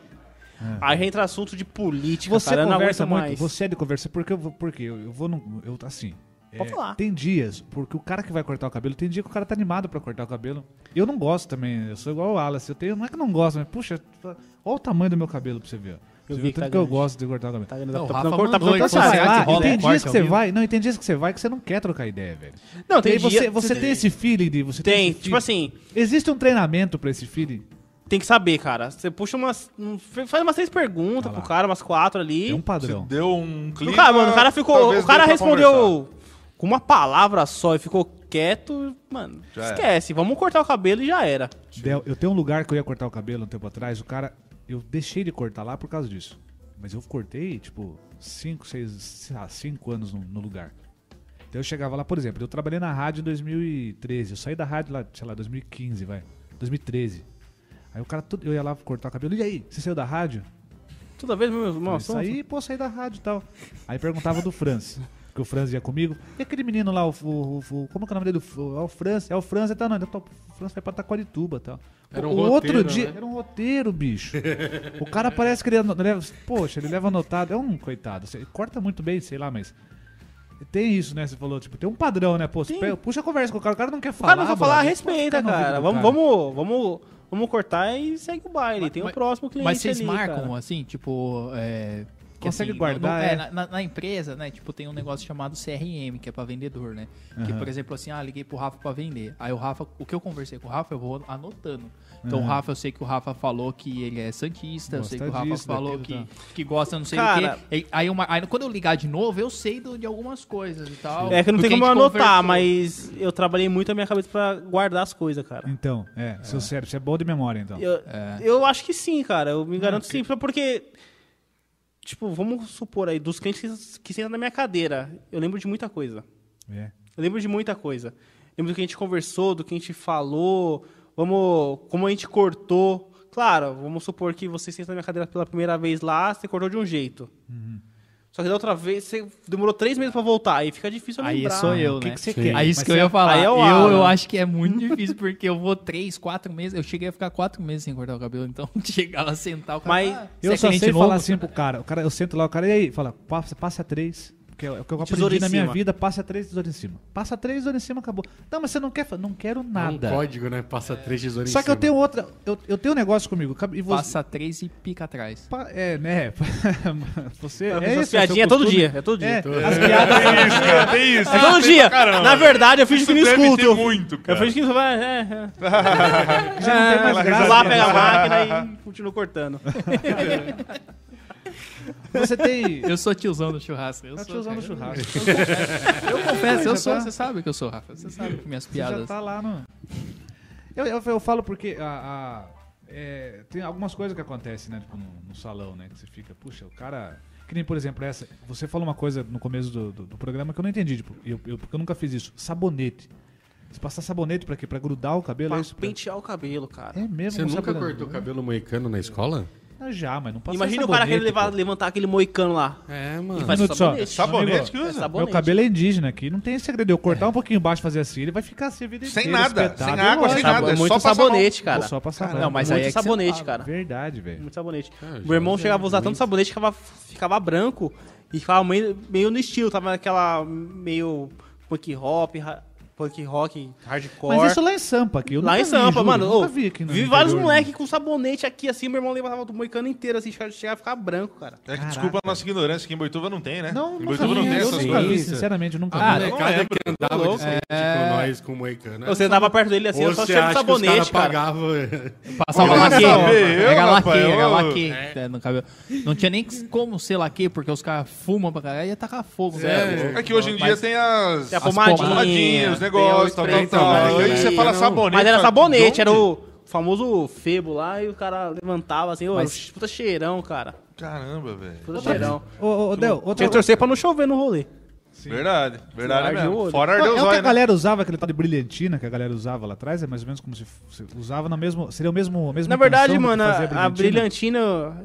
Aí entra assunto de política, É. Você cara, conversa muito, mais. você é de conversa, porque eu vou, porque eu, eu vou no, eu, assim, Pode é, falar. tem dias, porque o cara que vai cortar o cabelo, tem dia que o cara tá animado pra cortar o cabelo. Eu não gosto também, eu sou igual o Wallace, eu tenho, não é que eu não gosto, mas puxa, olha o tamanho do meu cabelo pra você ver. Eu Você vi viu que tá tanto que eu gosto de cortar o cabelo. Tá grande, Não, tá o Rafa precisando cortar, mandou você Você vai, que rola tem dias que você vai, não, tem dias que você vai que você não quer trocar ideia, velho. Não, E tem aí você, dia- você tem esse feeling de você Tem, tipo feeling. assim, Existe um treinamento pra esse feeling? tem que saber, cara. Você puxa umas. um- Faz umas três perguntas Ah lá. pro cara, umas quatro ali. Tem um Você padrão. deu um clima... O cara, mano, o cara ficou. O cara respondeu conversar. com uma palavra só e ficou quieto. Mano, Já esquece. Vamos cortar o cabelo e já era. Del, eu tenho um lugar que eu ia cortar o cabelo um tempo atrás, o cara. Eu deixei de cortar lá por causa disso. Mas eu cortei, tipo, 5, 6, sei lá, 5 anos no, no lugar. Então eu chegava lá, por exemplo, eu trabalhei na rádio em 2013. Eu saí da rádio lá, sei lá, 2015, vai. 2013. Aí o cara, eu ia lá cortar o cabelo. E aí, você saiu da rádio? Toda vez, meu irmão, Eu saí, pô, saí da rádio e tal. Aí perguntava do Franz, que o Franz ia comigo. E aquele menino lá, o, o- o- como é que é o nome dele? O, é o Franz, é o Franz, tá, não, tô- o Franz vai pra Taquarituba e tal. Era um o outro roteiro, dia, né? era um roteiro, bicho. o cara parece que ele leva, poxa, ele leva anotado, é um coitado, Você corta muito bem, sei lá, mas... Tem isso, né? Você falou, tipo, tem um padrão, né? Pô, pega- puxa a conversa com o cara, o cara não quer O falar. cara não vai falar, respeita, cara. Vamos, cara. vamos, vamos, vamos cortar e segue o baile. Tem o Mas- próximo cliente Mas vocês ali, marcam, cara. assim, tipo. É, que, Consegue assim, guardar, no- é. na, na- na empresa, né? Tipo, tem um negócio chamado CRM, que é pra vendedor, né? Que, Aham. por exemplo, assim, ah, liguei pro Rafa pra vender. Aí o Rafa, o que eu conversei com o Rafa, eu vou anotando. Então o Aham. Rafa, eu sei que o Rafa falou que ele é Santista, eu sei que o Gosta Rafa disso, falou que, tá. que gosta não sei Cara- o quê. Aí, uma, aí quando eu ligar de novo, eu sei do- de algumas coisas e tal. É que não tem como eu anotar, conversou. mas eu trabalhei muito a minha cabeça pra guardar as coisas, cara. Então, é, seu cérebro, você é bom de memória, então. Eu, É. eu acho que sim, cara. Eu me garanto sim. Porque, tipo, vamos supor aí, dos clientes que, sentam na minha cadeira, eu lembro de muita coisa. É. Eu lembro de muita coisa. Lembro do que a gente conversou, do que a gente falou, vamos, como a gente cortou. Claro, vamos supor que você senta na minha cadeira pela primeira vez lá, você cortou de um jeito. Uhum. Só que da outra vez você demorou três meses pra voltar, aí fica difícil eu Aí lembrar. sou eu, O que né? que você Sim. quer? Aí isso Mas que eu ia falar. aí é o eu, eu acho que é muito difícil, porque eu vou três, quatro meses. Eu cheguei a ficar quatro meses sem cortar o cabelo, então chegava a sentar o cara. Mas- ah, Eu é só sei novo? falar assim pro cara. O cara. Eu sento lá, o cara, e aí? Fala, passa, passa a três. Que é o que eu aprendi na minha cima. vida, passa três tesouras em cima. Passa três tesouras em cima, acabou. Não, mas você não quer fa- Não quero É um nada. código, né? Passa três tesouras Só em que eu cima. tenho outra. Eu, eu tenho um negócio comigo. E você, Passa três e pica atrás. Pa- É, né? Você. É isso, piadinhas é é todo dia, é todo dia. É, as piadas. Tem isso, cara, tem isso. É todo dia. Na verdade, eu fingi que não escuto. Eu- muito, Eu cara. fingi que não vai. É, é. Já não tem mais É, graça. lá, pega a máquina e continuo cortando. Você tem. Eu sou tiozão do churrasco. Eu Tá sou, usando cara. churrasco. Eu confesso, eu sou. tá- Você sabe que eu sou, Rafa. Você sabe que minhas Você já piadas. tá lá no. Eu, eu, eu falo porque a, a- é, tem algumas coisas que acontecem, né? Tipo, no, no salão, né? Que você fica, puxa, o cara. Que nem, por exemplo, essa. Você falou uma coisa no começo do, do, do programa que eu não entendi, tipo, eu, eu- porque eu nunca fiz isso. Sabonete. Você passar sabonete pra quê? Pra grudar o cabelo? é Pra isso? Pra- pentear o cabelo, cara. É mesmo? Você um nunca sabonete? cortou cabelo moicano na escola? Ah, já, mas não passa Imagina o cara querer levar- levantar aquele moicano lá. É, E mano. faz só. sabonete. Sabonete que É usa? sabonete. Meu cabelo é indígena aqui, não tem segredo. Eu cortar um pouquinho embaixo, fazer assim, ele vai ficar assim a vida Sem inteira, nada, espetado. sem água, sem nada. é muito só sabonete, cara. Só passar Não, mas aí é sabonete, cara. Verdade, velho. Muito sabonete. Ah, Meu irmão chegava a usar tanto sabonete que ficava, branco e ficava meio, no estilo. Tava naquela meio punk hop, ra- punk rock, hardcore. Mas isso lá em Sampa, aqui. Eu Lá em vi, Sampa, juro, mano. Nunca ô, vi aqui no vi vários interior, moleques com sabonete aqui, assim, meu irmão levava do moicano inteiro, assim, chegava a ficar branco, cara. É que desculpa a nossa ignorância, que em Boituva não tem, né? Não, em Boituva não vi, tem eu essas nunca vi, coisas. sinceramente, eu nunca Ah, vi. não molecada lembro. que andava louco. com nós, com moicano. Você andava perto dele assim, Ou eu só cheiro de sabonete, cara. Passava laque. eu, Era laque, eu- laque é, no cabelo. Não tinha nem como ser laque, porque os caras fumam pra caralho e ia tacar fogo. né? É que hoje em dia tem as, Tem a pomadinha, tem negócios, o tal, tal. Aí você fala Não. sabonete. Mas era sabonete, era o famoso febo lá e o cara levantava assim, ô, Mas- puta cheirão, cara. Caramba, velho. Puta cheirão. Ô, ô, Del, outra Tinha que torcer pra não chover no rolê. Verdade, verdade o mesmo. olho. Fora É ardeu o os que a né? galera usava, aquele tal de brilhantina que a galera usava lá atrás, é mais ou menos como se se usava na mesma. Seria o mesmo. A mesma Na verdade, mano, a, a brilhantina,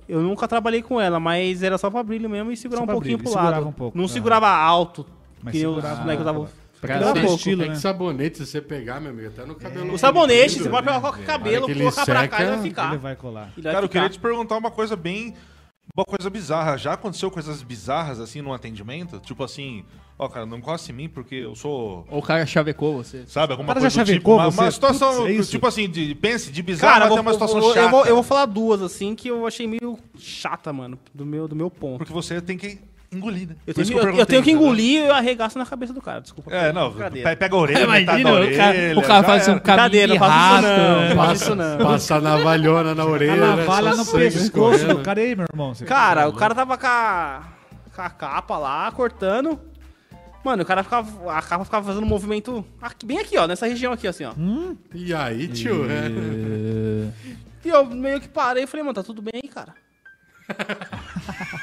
eu nunca trabalhei com ela, mas era só pra brilho mesmo e segurar Só um pouquinho brilho, pro segurava lado. um pouco, não ah. segurava alto, Mas que nem os segurava, moleques usavam. Pra um pouco. estilo, É né? que sabonete, se você pegar, meu amigo, até no cabelo... O sabonete, comprido, você pode né? pegar qualquer cabelo, que ele colocar pra cá e vai ficar. Ele vai colar. Ele vai Cara, eu ficar. queria te perguntar uma coisa bem Uma coisa bizarra, já aconteceu coisas bizarras assim no atendimento? Tipo assim, ó, cara, não encosta em mim porque eu sou. Ou o cara chavecou você. Sabe, alguma O cara coisa já tipo. chavecou Uma, você? uma situação, Putz, é tipo assim, de, pense, de bizarro Cara, até vou, uma situação eu, chata. eu vou, eu vou falar duas, assim, que eu achei meio chata, mano, do meu, do meu ponto. Porque você tem que engolir, né? Eu tenho, isso eu- eu tenho que entendeu? engolir e eu arregaço na cabeça do cara, desculpa. É, não, Brincadeira. pe- pega a orelha, Imagina, da o cara, orelha, o cara faz um caminho Brincadeira, de não né? Passa navalhona na orelha. A né? navalha no pescoço do cara aí, meu irmão. Cara, o cara tava com a, com a capa lá, cortando. Mano, o cara ficava. A capa ficava fazendo um movimento aqui- bem aqui, ó, nessa região aqui, assim, ó. E aí, tio? é? E eu meio que parei e falei, mano, tá tudo bem aí, cara?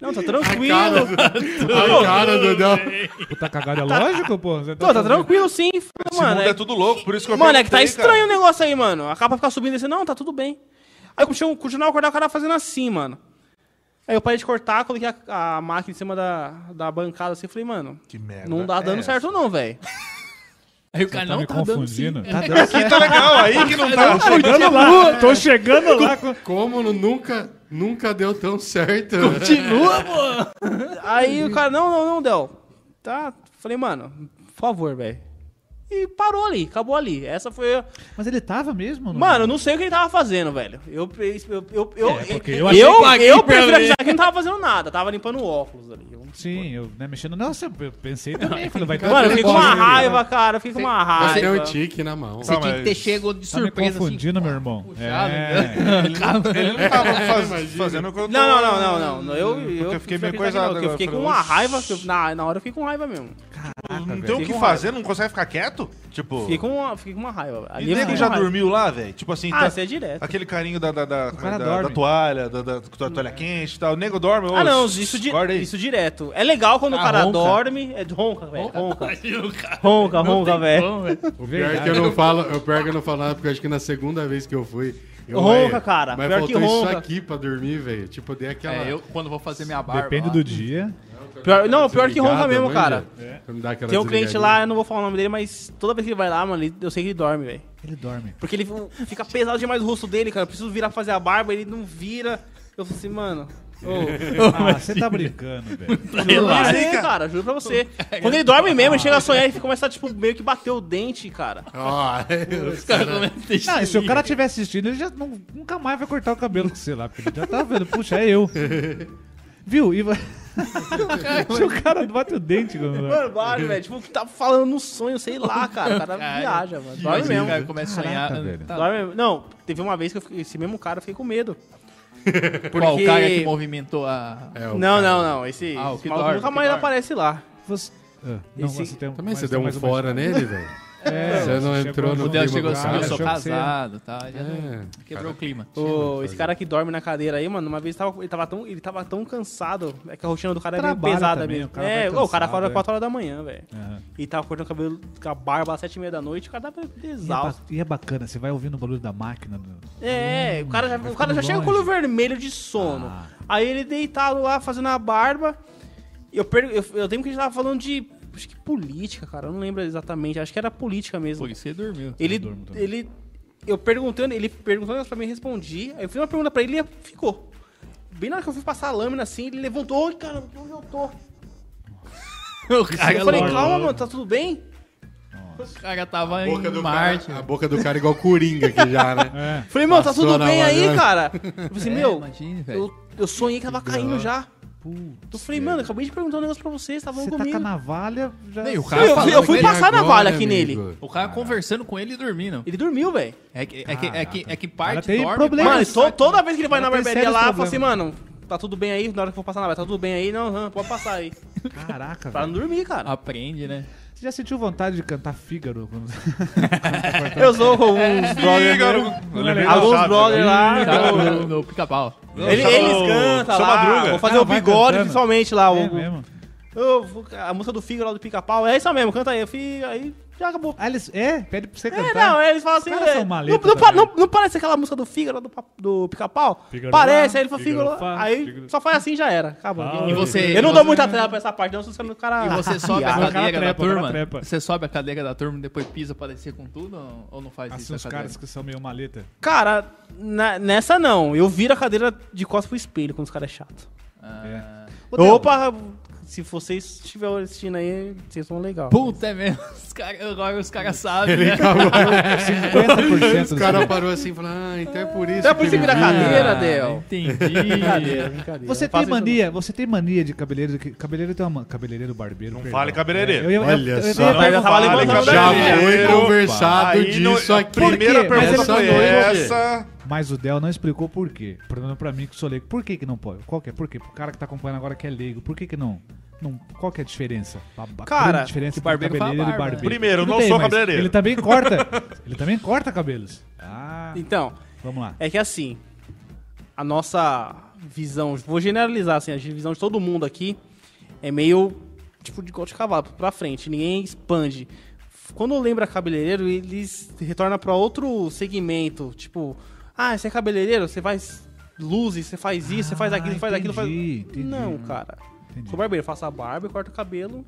Não, tá tranquilo. A cara do Del. Puta cagada é lógico, pô. Você Pô, tá tranquilo sim. Esse Mano, mundo é, é tudo louco, por isso que eu mano, é que tá estranho cara. o negócio aí, mano. A capa fica subindo e assim, não, tá tudo bem. Aí eu continuo- continuava a acordar o cara fazendo assim, mano. Aí eu parei de cortar, coloquei a, a máquina em cima da, da bancada assim e falei, mano, Que merda. não tá dando é certo não, velho. Aí o cara Tá não tá dando sim. confundindo. Tá essa? Aqui tá legal, aí que não tá. chegando lá. Tô chegando lá. com- Como nunca, nunca deu tão certo. Continua, pô. Aí o cara, não, não, não, Del. Tá. Falei, mano, por favor, velho. E parou ali, acabou ali. Essa foi. a- Mas ele tava mesmo? não? Mano, eu não sei o que ele tava fazendo, velho. Eu, eu, eu, eu, É, porque eu, eu achei eu, eu prefiro ver. avisar que ele não tava fazendo nada. Tava limpando o óculos ali. Eu- Sim, eu né, mexendo. Nossa, eu pensei também. Falei, vai ter Mano, eu fiquei com uma raiva, cara. Eu fiquei com uma Você tem raiva. um tique na mão. Você Tá, tinha que ter chego de Tá me surpresa assim. confundindo, meu irmão. puxado, É. Ele não tava faz- fazendo o que eu tô... Não, não, não, não. Eu, eu, eu fiquei meio coisado Eu fiquei com uma raiva. na, na hora eu fiquei com raiva mesmo. Não tem o que fazer, não consegue ficar quieto? Tipo... Fiquei com uma, fiquei com uma raiva. E Ali eu nego já raiva. dormiu lá, velho? Tipo assim, Ah, tá- isso é direto. aquele carinho da, da, da, da- da toalha, da, da, toalha quente e tal. O nego dorme, Ah, não, isso, di isso direto. É legal quando Ah, o cara ronca. dorme. É ronca, velho. Ronca. Ronca, ronca, velho. O pior é que eu não falo, o pior é que eu não falo nada, porque eu acho que na segunda vez que eu fui. Eu, Ronca, velho, cara. Mas Pior que faltou isso ronca. aqui pra dormir, velho. Tipo, eu dei aquela. É, eu quando vou fazer minha barba. Depende lá, do dia. Pior- não, pior que ronca mesmo, cara. Aquela Tem um cliente lá, eu não vou falar o nome dele, mas toda vez que ele vai lá, mano, eu sei que ele dorme, velho. Ele dorme. Porque ele fica pesado demais o rosto dele, cara. Eu preciso virar pra fazer a barba, ele não vira. Eu falei assim, mano. Ah, você tá brincando, velho. Pra você, cara, juro pra você. Quando ele dorme mesmo, ele chega a sonhar e começa a, tipo, meio que bater o dente, cara. Ó, Os caras começam a e se o cara estiver assistindo, ele já não- nunca mais vai cortar o cabelo com você lá, porque ele já tá vendo, puxa, é eu. Viu? E vai... se o cara bate o dente, quando... Mano, bate, velho. Tipo, tá falando no sonho, sei lá, cara. O cara Cara, viaja, mano. Dorme Aí o mesmo. cara começa a sonhar. Caraca, velho. Tá. Dorme mesmo. Não, teve uma vez que eu fiquei- esse mesmo cara eu fiquei com medo. Qual o cara que movimentou a. é, Não, cara- não, não. Esse, Ah, o esse que maluco nunca mais aparece lá. Você... Ah, não, Esse- você tem Também mais- você deu um fora nele, velho? É, Você não chegou entrou no- O Del chegou do assim, eu sou casado, tá? Já É, quebrou o clima. Esse cara que dorme na cadeira aí, mano, uma vez tava, ele, tava tão, ele tava tão cansado. É que a rotina do cara é meio pesada também, mesmo. o cara é, o cara acorda é. 4 horas da manhã, velho. E tava cortando o cabelo com a barba às 7 e meia da noite, o cara tava E é, exausto. e é bacana, você vai ouvindo o barulho da máquina. do- É, o cara já, vai o cara já chega com o olho vermelho de sono. Ah. Aí ele deitado lá, fazendo a barba. Eu, per... eu, eu lembro que a gente tava falando de. Acho que política, cara. Eu não lembro exatamente. Acho que era política mesmo. Isso ele dormiu. Ele, ele, eu perguntando, ele perguntou negócio pra mim, eu respondi. Aí eu fiz uma pergunta pra ele e ficou. Bem na hora que eu fui passar a lâmina assim, ele levantou, oi, cara, onde eu tô? O cara, eu falei, logo- calma, mano, tá tudo bem? o cara tava A boca, em do Marte. cara, a boca do cara igual Coringa aqui já, né? É. Falei, mano, tá tudo bem aí, cara? Eu falei assim, É, meu, imagine, eu, eu sonhei que tava caindo já. Putz, Eu falei, mano, acabei de perguntar um negócio pra vocês, tava Você tá comigo. com a navalha, já... Nem, o Eu, cara eu fui, passar na Agora, valha aqui amigo. nele. O cara conversando com ele e dormindo. Ele dormiu, velho. É que, é que, é que, é que parte tem dorme, problema. Mano, to- toda vez que ele vai na barbearia lá, eu falo assim, mano, tá tudo bem aí? Na hora que eu for passar na barbearia, tá tudo bem aí? Não, pode passar aí. Caraca, Pra velho. não dormir, cara. Aprende, né? Você já sentiu vontade de cantar Fígaro? quando- Eu sou uns brothers. Fígaro. Alguns brothers lá. Tá eu- no, no pica-pau. Ele- eles o- cantam lá. Madruga. Vou fazer Ah, o bigode, cantando. principalmente lá. É o, mesmo? eu a música do Fígaro lá do pica-pau. É isso mesmo, canta aí. Eu fui, aí Já acabou. Ah, eles, é? Pede pra você É, cantar. não, eles falam assim. caras é, são não, não, não- não parece aquela música do Fígaro, do, do Pica-Pau? Parece, lá, aí ele fala Fígaro Aí Fígaro- só faz assim e já era. Acabou. Ah, E você- eu não dou muita trela pra essa parte, não, se você não cara. E você sobe a cara cadeira da cara turma? Você sobe a cadeira da turma e depois pisa pra descer com tudo? ou- não faz Assim, isso? a os caras que são meio maleta. Cara, nessa não. Eu viro a cadeira de costas pro espelho quando os caras é chato. Ah, Opa, se vocês estiverem assistindo aí, vocês são legal. Puta, é mesmo. Os cara, agora os caras sabem, né? 50% Os caras parou assim e falou, ah, então é por isso Então é por isso que ele vira cadeira, Ah, Del. Entendi. Brincadeira, brincadeira. Você tem mania, você tem mania de cabeleireiro. que- Cabeleireiro tem uma. Cabeleireiro barbeiro. Não perdão. fale cabeleireiro. É, eu eu- Olha eu só. já foi conversado disso a aqui. primeira pergunta ele foi essa. Mas o Del não explicou por quê. Problema pra mim que sou leigo. Por que que não pode? Qual que é? Por quê? Pro cara que tá acompanhando agora que é leigo, por que que não? não qual que é a diferença? A, a Cara, diferença que entre barbeiro cabeleireiro fala e barba. barbeiro. Primeiro, Tudo não bem, sou cabeleireiro. Ele também corta. ele também corta cabelos. Ah, Então, vamos lá. é que assim, a nossa visão, vou generalizar assim, a visão de todo mundo aqui é meio tipo de gosto de cavalo, pra frente, ninguém expande. Quando lembra cabeleireiro, eles retornam pra outro segmento, tipo, ah, você é cabeleireiro, você faz luzes, você faz isso, você faz aquilo, você faz aquilo, faz... entendi, entendi. Não, cara. Entendi. Sou barbeiro, faço a barba e corto o cabelo.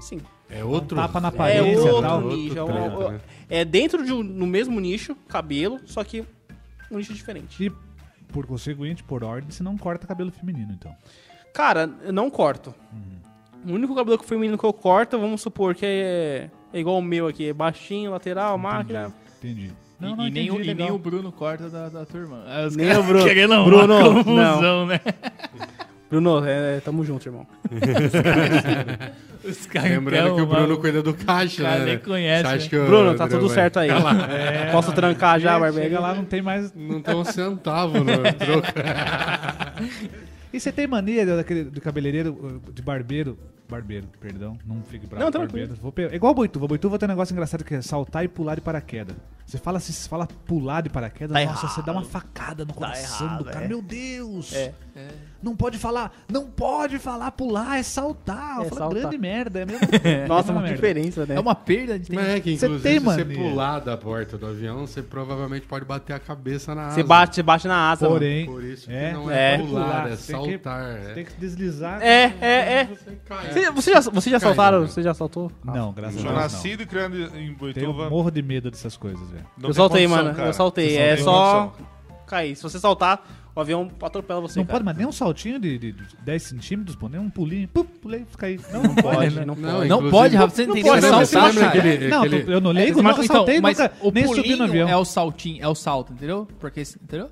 Sim. É outro. Tapa na É parede e outro tal. nicho. é, um- né? é dentro de um, no mesmo nicho, cabelo, só que um nicho diferente. E, por conseguinte, por ordem, você não corta cabelo feminino, então. Cara, eu não corto. O único cabelo feminino que eu corto, vamos supor que é, é igual o meu aqui, é baixinho, lateral, máquina. Entendi. E, Não, não e nem, o, e nem o Bruno corta da, da turma. Aí os Nem o Bruno. Querendo uma Bruno, confusão, né? Bruno, é, tamo junto, irmão. Os caras Lembrando que o Bruno uma- cuida do caixa, cara né? nem conhece, Você acha né? Bruno, tá tudo vai- certo aí. Posso trancar já, barbeiro? Chega lá, não tem mais. Não tem um centavo no troco. E você tem mania daquele, do cabeleireiro, de barbeiro. Barbeiro, perdão, não fique bravo. Não, tranquilo. barbeiro. Vou pe- é igual o Boituva. Boituva tem um negócio engraçado que é saltar e pular de paraquedas. Você fala você fala pular de paraquedas, Tá nossa, errado. você dá uma facada no coração errado, do cara. é. Meu Deus! É. Não pode falar, não pode falar pular, é saltar. É Eu falo, saltar. grande merda, é mesmo. Nossa, É uma merda. diferença, né? É uma perda de tempo. Mas é que, Você inclusive, tem se você pular da porta do avião, você provavelmente pode bater a cabeça na asa. Você bate, você bate na asa, mano. Porém, Por isso que é, não É. é, pular, Pular, é você tem que- saltar. você é. tem que deslizar. É, é, é. Você cai. Você, você já, você já Cai, saltaram? né? Você já saltou? Não, graças a Sou Deus. Não. nascido e criado em Tenho Boituva. morro de medo dessas coisas, velho. Eu saltei, condição, mano. cara. Eu saltei. Você É só cair. Se você saltar, o avião atropela você. Não cara. pode, mas nem um saltinho de, de 10 centímetros, pô, nem um pulinho. Pum, pulei, caí. Não, Não pode, né? não Não, pode. Não pode, Rafa, você não Não entendeu pode, Você lembra, saltar, aquele, Não, aquele- eu não leigo, Mas, nunca então, saltei, mas nunca, o nem subi no pulinho avião. é o saltinho, é o salto, entendeu? Porque, entendeu?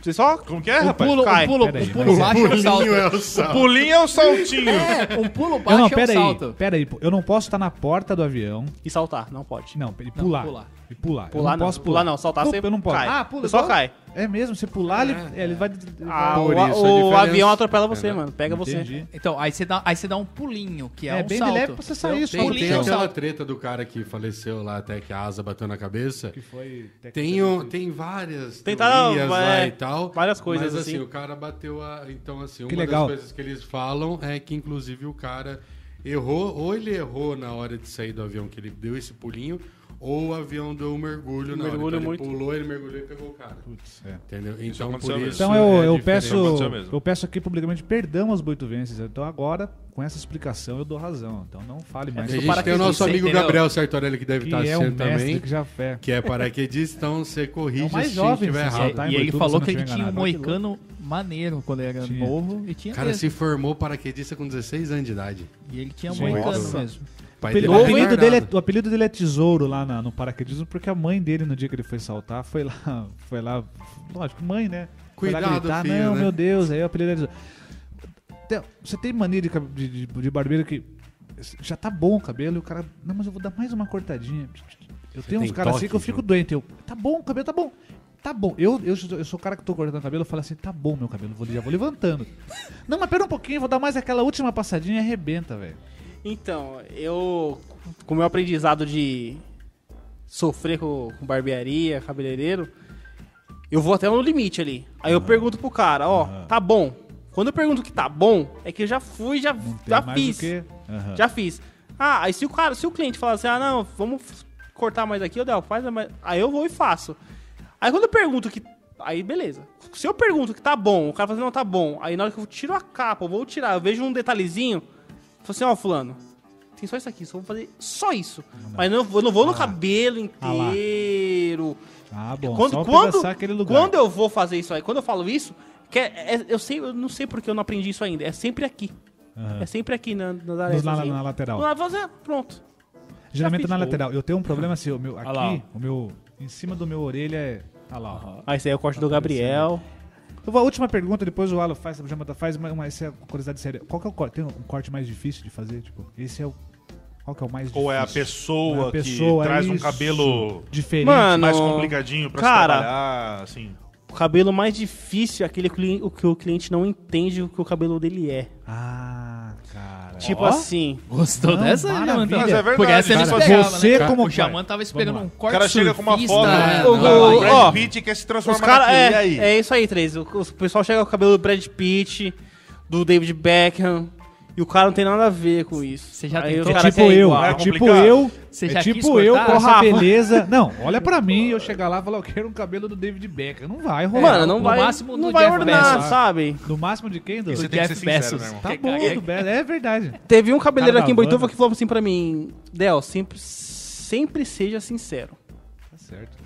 Você só Como que é, O rapaz? pulo, cai. o pulo, Pera aí, o pulo mas- baixo é o salto. Pulinho é o O salto. pulinho é o saltinho. É, um pulo baixo não, é um pera aí, salto. pera aí, pô, eu não posso estar na porta do avião. e saltar, não pode. Não, e pular. pular. E pular. Pular eu não, não posso pular pular. não, saltar você eu não posso. cai. Ah, pula. Você só cai. É mesmo, se pular, ele, é, ele vai... Ah, Por o, isso a o diferença. avião atropela você, mano. Pega você. Entendi. Então, aí você dá, aí você dá um pulinho, que é, É, um bem salto. de leve pra você sair, só Tem, tem pulinho é um aquela salto. treta do cara que faleceu lá até que a asa bateu na cabeça. Que foi... Tem, um, tem várias Tentaram, teorias é, lá e tal. várias coisas, mas, assim. assim. o cara bateu a... Então, assim, Que uma legal. das coisas que eles falam é que, inclusive, o cara errou, ou ele errou na hora de sair do avião, que ele deu esse pulinho, ou o avião deu um mergulho Um na hora. mergulho Então, muito- ele pulou, ele mergulhou e pegou o cara. Putz, é. Entendeu? Então, aconteceu por isso Então eu, é eu peço eu peço aqui publicamente perdão aos boituvenses. Então agora, com essa explicação, eu dou razão. Então não fale mais. A gente tem o nosso amigo entendeu? Gabriel Sartorelli, que deve que estar é um assistindo mestre também, que já fé. que é paraquedista, então você corrige É mais se jovem, estiver você errado. Tá e ele falou se que ele tiver tinha um moicano maneiro quando ele era Tinha. novo. E tinha cara mesmo. se formou paraquedista com 16 anos de idade. E ele tinha um moicano mesmo. O pai apelido, dele o é apelido retardado. dele é, o apelido dele é Tesouro lá na- no paraquedismo, porque a mãe dele, no dia que ele foi saltar, foi lá, foi lá, lógico, mãe, né? Foi lá Cuidado, gritar, filho, não, né? meu Deus, aí o apelido dele... Tem- Você tem mania de, de, de- barbeiro que já tá bom o cabelo e o cara, não, mas eu vou dar mais uma cortadinha. Eu tenho uns caras assim que eu fico João? doente, eu, tá bom o cabelo, tá bom. Tá bom, eu, eu, sou- eu sou o cara que tô cortando o cabelo, eu falo assim, tá bom meu cabelo, vou, já vou levantando. Não, mas pera um pouquinho, vou dar mais aquela última passadinha e arrebenta, velho. Então, eu, com o meu aprendizado de sofrer com, com barbearia, cabeleireiro, eu vou até no limite ali. Aí eu pergunto pro cara, ó, tá bom. Quando eu pergunto que tá bom, é que eu já fui, já, Não tem já mais fiz. o. Aham. Já fiz. Ah, aí se o cara, se o cliente falar assim, ah, não, vamos cortar mais aqui, eu Del, faz mais. Aí eu vou e faço. Aí quando eu pergunto que. Aí beleza. Se eu pergunto que tá bom, o cara fala assim, não, tá bom. Aí na hora que eu tiro a capa, eu vou tirar, eu vejo um detalhezinho, eu falo assim, ó, fulano, tem só isso aqui, só vou fazer só isso. Mas não, eu não vou no cabelo Ah inteiro. Ah, bom. quando, só quando, aquele lugar. quando eu vou fazer isso aí, quando eu falo isso, que é- é- eu, sei, eu não sei porque eu não aprendi isso ainda. É sempre aqui. Aham. É sempre aqui na, nas arestas. na, na lateral. Não, você, pronto. Geralmente na lateral. Eu tenho um problema assim, o meu, aqui, ó. o meu, em cima do meu orelha é... Ah lá, ó. Aí esse aí é o corte do Gabriel. Eu vou, a última pergunta, depois o Alan faz, o Jamata faz, uma, uma, essa é a curiosidade séria. Qual que é o corte? Tem um corte mais difícil de fazer? Tipo, esse é o... Qual que é o mais difícil? Ou é a Ou é pessoa, a pessoa, que traz um cabelo Diferente. Mano, mais complicadinho pra cara, se trabalhar, assim. O cabelo mais difícil é aquele que o cliente não entende o que o cabelo dele é. Ah. Tipo Ó. assim. Gostou Não, dessa, maravilha. Mas é verdade, Porque essa ele cara, esperava, você né? como o. Xamã tava esperando um O corte cara chega com uma foto né? O- do o- Brad Pitt quer se Os transformar caras. naquilo. É, E aí? é isso aí, Três. O, o pessoal chega com o cabelo do Brad Pitt, do David Beckham. E o cara não tem nada a ver com isso. Você já Aí tentou? os É caras tipo eu, é É tipo eu, Você é já quis tipo eu com essa beleza. Não, olha pra mim e eu chegar lá e falar, eu quero um cabelo do David Beckham. Não vai rolar. Mano, não no vai, máximo não do vai Jeff ornar, Bezos. sabe? No máximo de quem? Do... Você Do tem que Jeff ser sincero, Bezos. né, irmão? Tá bom, do Be- é verdade. Teve um cabeleireiro Cara aqui em Boituva que falou assim pra mim: Del, sempre, sempre seja sincero. Tá certo.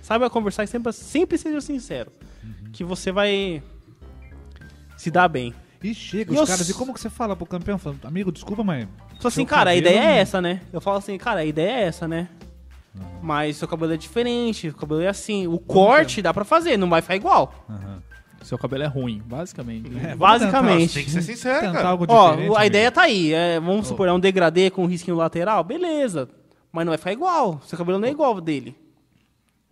Sabe a conversar e sempre, sempre seja sincero. Uhum. Que você vai se dar bem. E chega, E os eu caras, e como que você fala pro campeão? Fala, amigo, desculpa, mas... Só assim, cara, a cabelo ideia é essa, né? Eu falo assim, cara, a ideia é essa, né? Mas seu cabelo é diferente, o cabelo é assim. O corte dá pra fazer, não vai ficar igual. Aham. Seu cabelo é ruim, basicamente. É, Basicamente. Tem que ser sincero, Tentar cara. algo Ó, a amigo. ideia tá aí. É, vamos supor, é um degradê com um risquinho lateral, beleza. Mas não vai ficar igual. Seu cabelo não é igual ao dele.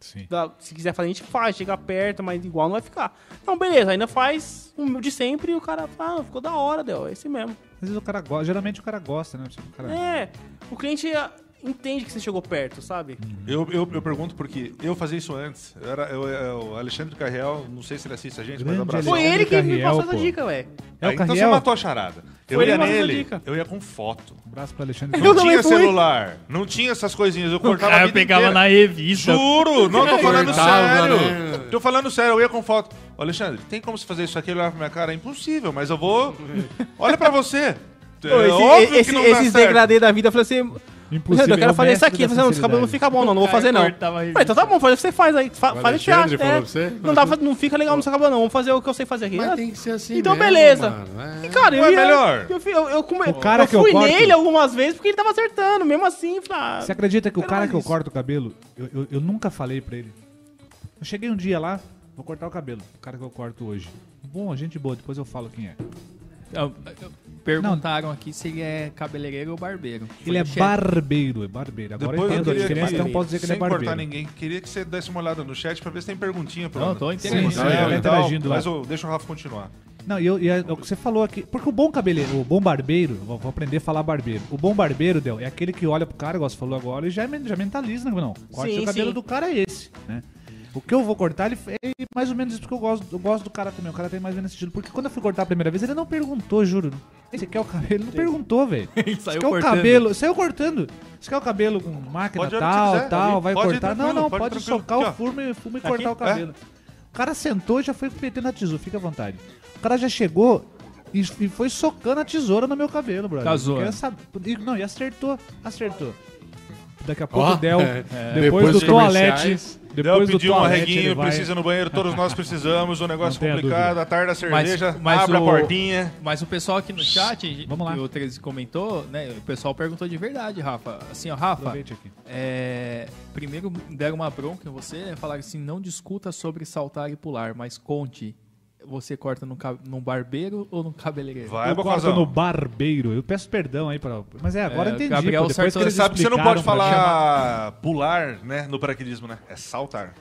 Sim. Dá- Se quiser fazer, a gente faz, chega perto, mas igual não vai ficar. Então, beleza, ainda faz o de sempre e o cara fala, ah, ficou da hora, Del, é esse mesmo. Às vezes o cara gosta, geralmente o cara gosta, né? O cara... É, o cliente entende que você chegou perto, sabe? Eu, eu, eu pergunto porque eu fazia isso antes. Eu era, eu, eu- o Alexandre Carriel, não sei se ele assiste a gente, mas Grande abraço. Foi ele que me Carriel, passou essa pô. dica, velho. É o Ah, então você Carriel? matou a charada. Eu Foi ele ia que passou essa nele, dica. eu ia com foto. Um abraço pro Alexandre. Não Eu também tinha fui. celular, não tinha essas coisinhas. Eu cortava a cara vida pegava inteira. na revista. Juro, não tô falando Cortava, sério. né? Tô falando sério, eu ia com foto. Ô, Alexandre, tem como você fazer isso aqui? Ele olhava pra minha cara, é impossível, mas eu vou. Olha pra você. É Pô, esse- óbvio esse- que não dá esses certo. degradê da vida, eu falei assim. Impossível, eu quero fazer isso aqui. da Eu falei, não, esse cabelo não sinceridade. fica bom, não, não vou fazer não. então tá bom, faz o que você faz aí. Fa O faz. Alexandre falou É, pra não, dá, pra- não fica legal no seu cabelo, não. Vamos fazer o que eu sei fazer aqui. Mas tem que ser assim Então, mesmo, beleza. mano. É. E, cara, eu Ué, melhor. Eu, fui- eu, eu, come- O cara eu que eu fui corto- nele algumas vezes porque ele tava acertando. Mesmo assim, falei, ah, Você acredita que o cara que eu corto o cabelo, eu, eu, eu nunca falei pra ele. Eu cheguei um dia lá, vou cortar o cabelo. O cara que eu corto hoje. Bom, gente boa, depois eu falo quem é. Eu- eu- Perguntaram aqui se ele é cabeleireiro ou barbeiro. Foi Ele é chat. barbeiro, é barbeiro. Agora Depois eu eu entendo a diferença, então posso dizer que ele é sem cortar barbeiro. ninguém, queria que você desse uma olhada no chat pra ver se tem perguntinha. Pra Não, tô entendendo. Sim, interagindo lá. Mas eu, deixa o Rafa continuar. Não, e, eu, e é o que você falou aqui. Porque o bom cabeleireiro, o bom barbeiro, vou, vou aprender a falar barbeiro. O bom barbeiro, Del, é aquele que olha pro cara, igual você falou agora, e já, já mentaliza, né? Não, corte Sim, o cabelo sim. do cara é esse, né? O que eu vou cortar, ele é mais ou menos isso, porque eu gosto, eu gosto do cara também. O cara tem mais ou menos esse estilo. Porque quando eu fui cortar a primeira vez, ele não perguntou, juro. Você quer o cabelo? Ele não perguntou, velho. Ele Você saiu quer o cortando. cabelo? Saiu cortando. Você quer o cabelo com máquina Pode tal, quiser, tal, ali. vai Pode ir cortar? Não, tranquilo, não, pode ir pode, tranquilo. socar Aqui, ó. o fumo e, fumo e cortar o é? cabelo. O cara sentou e já foi metendo a tesoura, fica à vontade. O cara já chegou e, e foi socando a tesoura no meu cabelo, brother. Tá zoando. Quer saber- e- Não, e acertou, acertou. Daqui a pouco Ó, o Del, é. depois, Depois do dos toalete, comerciais. Del depois pediu um arreguinho, vai... precisa no banheiro, todos nós precisamos, um negócio complicado, a tarde da cerveja, mas abre a o- portinha. Mas o pessoal aqui no chat, Vamos lá. o 13 comentou, né? O pessoal perguntou de verdade, Rafa. Assim, ó, Rafa, é, primeiro deram uma bronca em você, né? Falaram assim, não discuta sobre saltar e pular, mas conte, você corta no, ca- num barbeiro ou no cabeleireiro? Vai, eu corto no barbeiro. Eu peço perdão aí pra... Mas é, agora É, entendi. Gabriel pô, depois que Você eles sabe que você não pode falar pular, né, no paraquedismo, né? É saltar.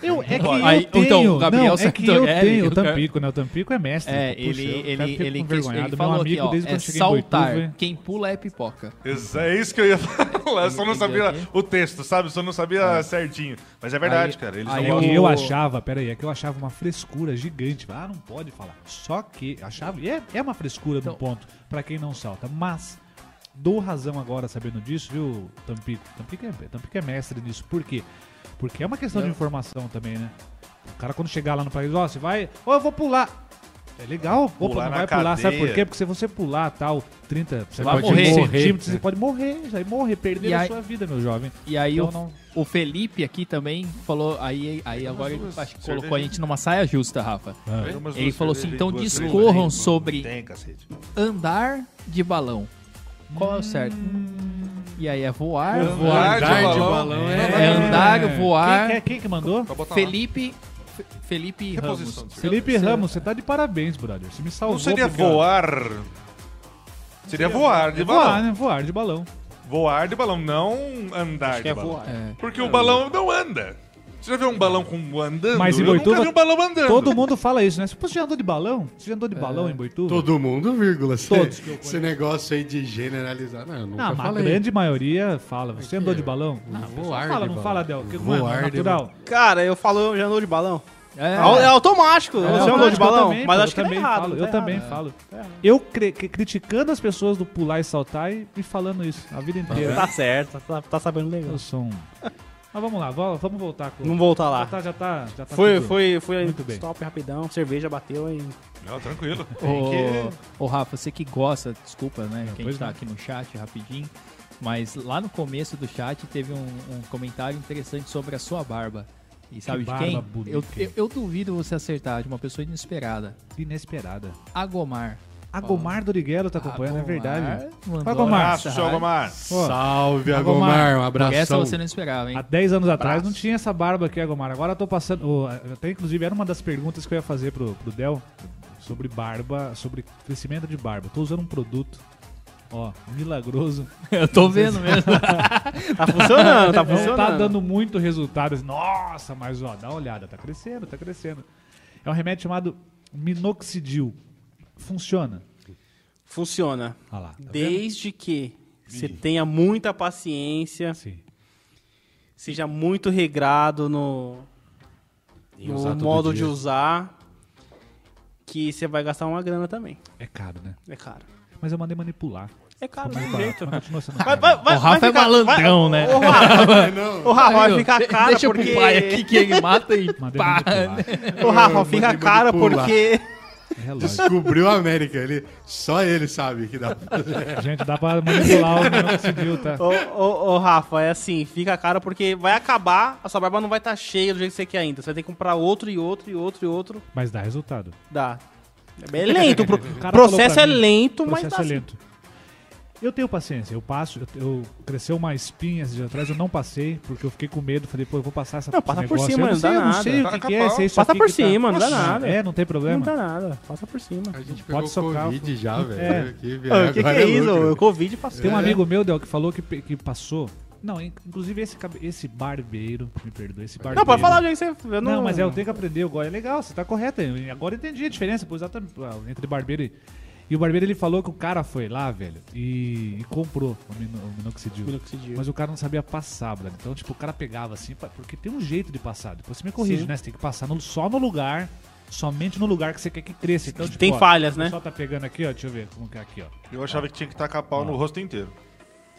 Eu, é que eu Aí, tenho, então, o Gabriel não, é que eu Sartorelli, tenho, o Tampico, né? O Tampico é mestre. É, Puxa, ele, ele, ele, envergonhado. ele Meu falou amigo, aqui, ó, desde é saltar, Boituva, quem pula é pipoca. Exa- É isso que eu ia falar, eu só não sabia o texto, sabe? Só não sabia certinho. Mas é verdade, Aí- cara. Eles aí não Eu, eu achava, pera aí, é que eu achava uma frescura gigante. Ah, não pode falar. Só que, achava, e é, é uma frescura Então- num ponto, pra quem não salta. Mas, Dou razão agora sabendo disso, viu, Tampico? Tampico é, Tampico é mestre nisso. Por quê? Porque é uma questão de informação também, né? O cara quando chegar lá no país, ó, você vai. Ó, eu vou pular. É legal, opa, Pular não na vai pular, sabe por cadeia. quê? Porque se você pular tal, 30 você vai pode morrer. centímetros, É. você pode morrer, já morrer, perder a sua vida, meu jovem. E aí Então o, não- o Felipe aqui também falou, aí, aí agora ele duas acho que colocou a gente numa saia justa, Rafa. Umas Ele duas falou assim, então discorram sobre- Tem, cacete. Andar de balão. Qual é o certo? E aí é voar, Voar de Andar de balão. balão é andar, voar. Quem, que- quem que mandou? Felipe Fe- Felipe Ramos. Felipe Ramos, você tá de parabéns, brother. Você me salvou. Não seria porque, voar. Seria voar de Voar, balão. né? Voar de balão. Voar de balão, não andar Acho que de é balão. voar. É. Porque o balão não anda. Você já viu um balão com andando? Mas em eu Boituva, nunca vi um balão andando. Todo mundo fala isso, né? Você já andou de balão? Você já andou de balão em Boituva? Todo mundo, vírgula. Cê- Todos que eu Esse negócio aí de generalizar. Não, eu nunca Não, mas a falei. grande maioria fala. Você andou de balão? Não, o pessoal voar fala, de não balão. fala, Del. Que não é Voar de natural. Cara, eu falo, eu já andou de balão. É. É, automático. É, você andou de automático, balão? eu também, mas pô, acho que eu é também errado. falo, tá Eu errado. também falo. Eu cri- que- criticando as pessoas do pular e saltar e, e falando isso a vida inteira. Tá certo, tá, tá sabendo legal. Eu sou um... Mas vamos lá, vamos voltar com... Vamos voltar lá. Já tá, já tá, já tá Foi, tudo- foi, foi Muito bem. stop rapidão, cerveja bateu e. Não, tranquilo. Ô, ô, Rafa, você que gosta, desculpa, né? que a pois gente tá não. aqui no chat rapidinho. Mas lá no começo do chat teve um, um comentário interessante sobre a sua barba. E sabe de barba quem? bonita. Eu, eu, eu duvido você acertar, de uma pessoa inesperada. Inesperada. Agomar. A Gomar Doriguero tá acompanhando, é verdade. Mandou Vai, Agomar. Abraço, seu Agomar. Pô, Salve, Agomar. Agomar. Um Essa abração. você não esperava, hein? Há 10 anos atrás não tinha essa barba aqui, Agomar. Agora eu tô passando. ô, até inclusive era uma das perguntas que eu ia fazer pro, pro Del sobre barba, sobre crescimento de barba. Tô usando um produto, ó, milagroso. Eu tô vendo mesmo. Tá funcionando, tá Não funcionando. tá dando muito resultado. Nossa, mas ó, dá uma olhada, tá crescendo, tá crescendo. É um remédio chamado minoxidil. Funciona. Funciona. Olha lá. Tá vendo? Desde que você tenha muita paciência, Sim. seja muito regrado no, no modo de usar, que você vai gastar uma grana também. É caro, né? É caro. Mas eu mandei manipular. É caro, mais jeito. mas Vai, vai, vai, O Rafa vai é malandrão, vai- né? Ô, Rafa, Não, ô, Rafa vai ficar de- caro Deixa porque... pro pai aqui que ele mata e pá. Ô, Rafa, fica caro porque... É lógico. descobriu a América. Ele, só ele sabe que dá pra fazer. Gente, dá pra manipular o minoxidil, tá? Ô, ô, ô, Rafa, é assim, fica caro porque vai acabar, a sua barba não vai estar cheia do jeito que você quer ainda. Você vai ter que comprar outro e outro e outro e outro. Mas dá resultado. Dá. É lento, o pro- cara processo é lento, O mas processo dá é lento. Eu tenho paciência, eu passo, eu, eu cresceu uma espinha esses dias atrás, eu não passei, porque eu fiquei com medo, falei, pô, eu vou passar essa Não, passa por negócio. cima, eu não dá sei, eu não nada. sei o que, é, pau. se é isso Passa aqui por que cima, não dá Nossa, nada. É, não tem problema. Não dá nada, passa por cima. A gente Pode pegou socar, Covid já, velho. É. O velho, que, que é isso? O Covid passou. Tem um É. amigo meu, Del, que falou que, pe- que passou. Não, in- inclusive esse, cabe- esse barbeiro, me perdoa, esse barbeiro. Não, pode falar que você... Eu Não, não, mas é, eu tenho que aprender agora. É legal, você tá correto. eu- Agora eu entendi a diferença, pô, exatamente, ah, entre barbeiro e... E o barbeiro, ele falou que o cara foi lá, velho, e, e comprou o, mino, o minoxidil. Minoxidil. Mas o cara não sabia passar, brother. Então, tipo, o cara pegava assim, porque tem um jeito de passar. Depois você me corrige, Sim. né? Você tem que passar no- só no lugar, somente no lugar que você quer que cresça. Então, tipo, Tem ó, falhas, O né? pessoal tá pegando aqui, ó, deixa eu ver como que é aqui, ó. Eu achava que tinha que tacar pau no rosto inteiro.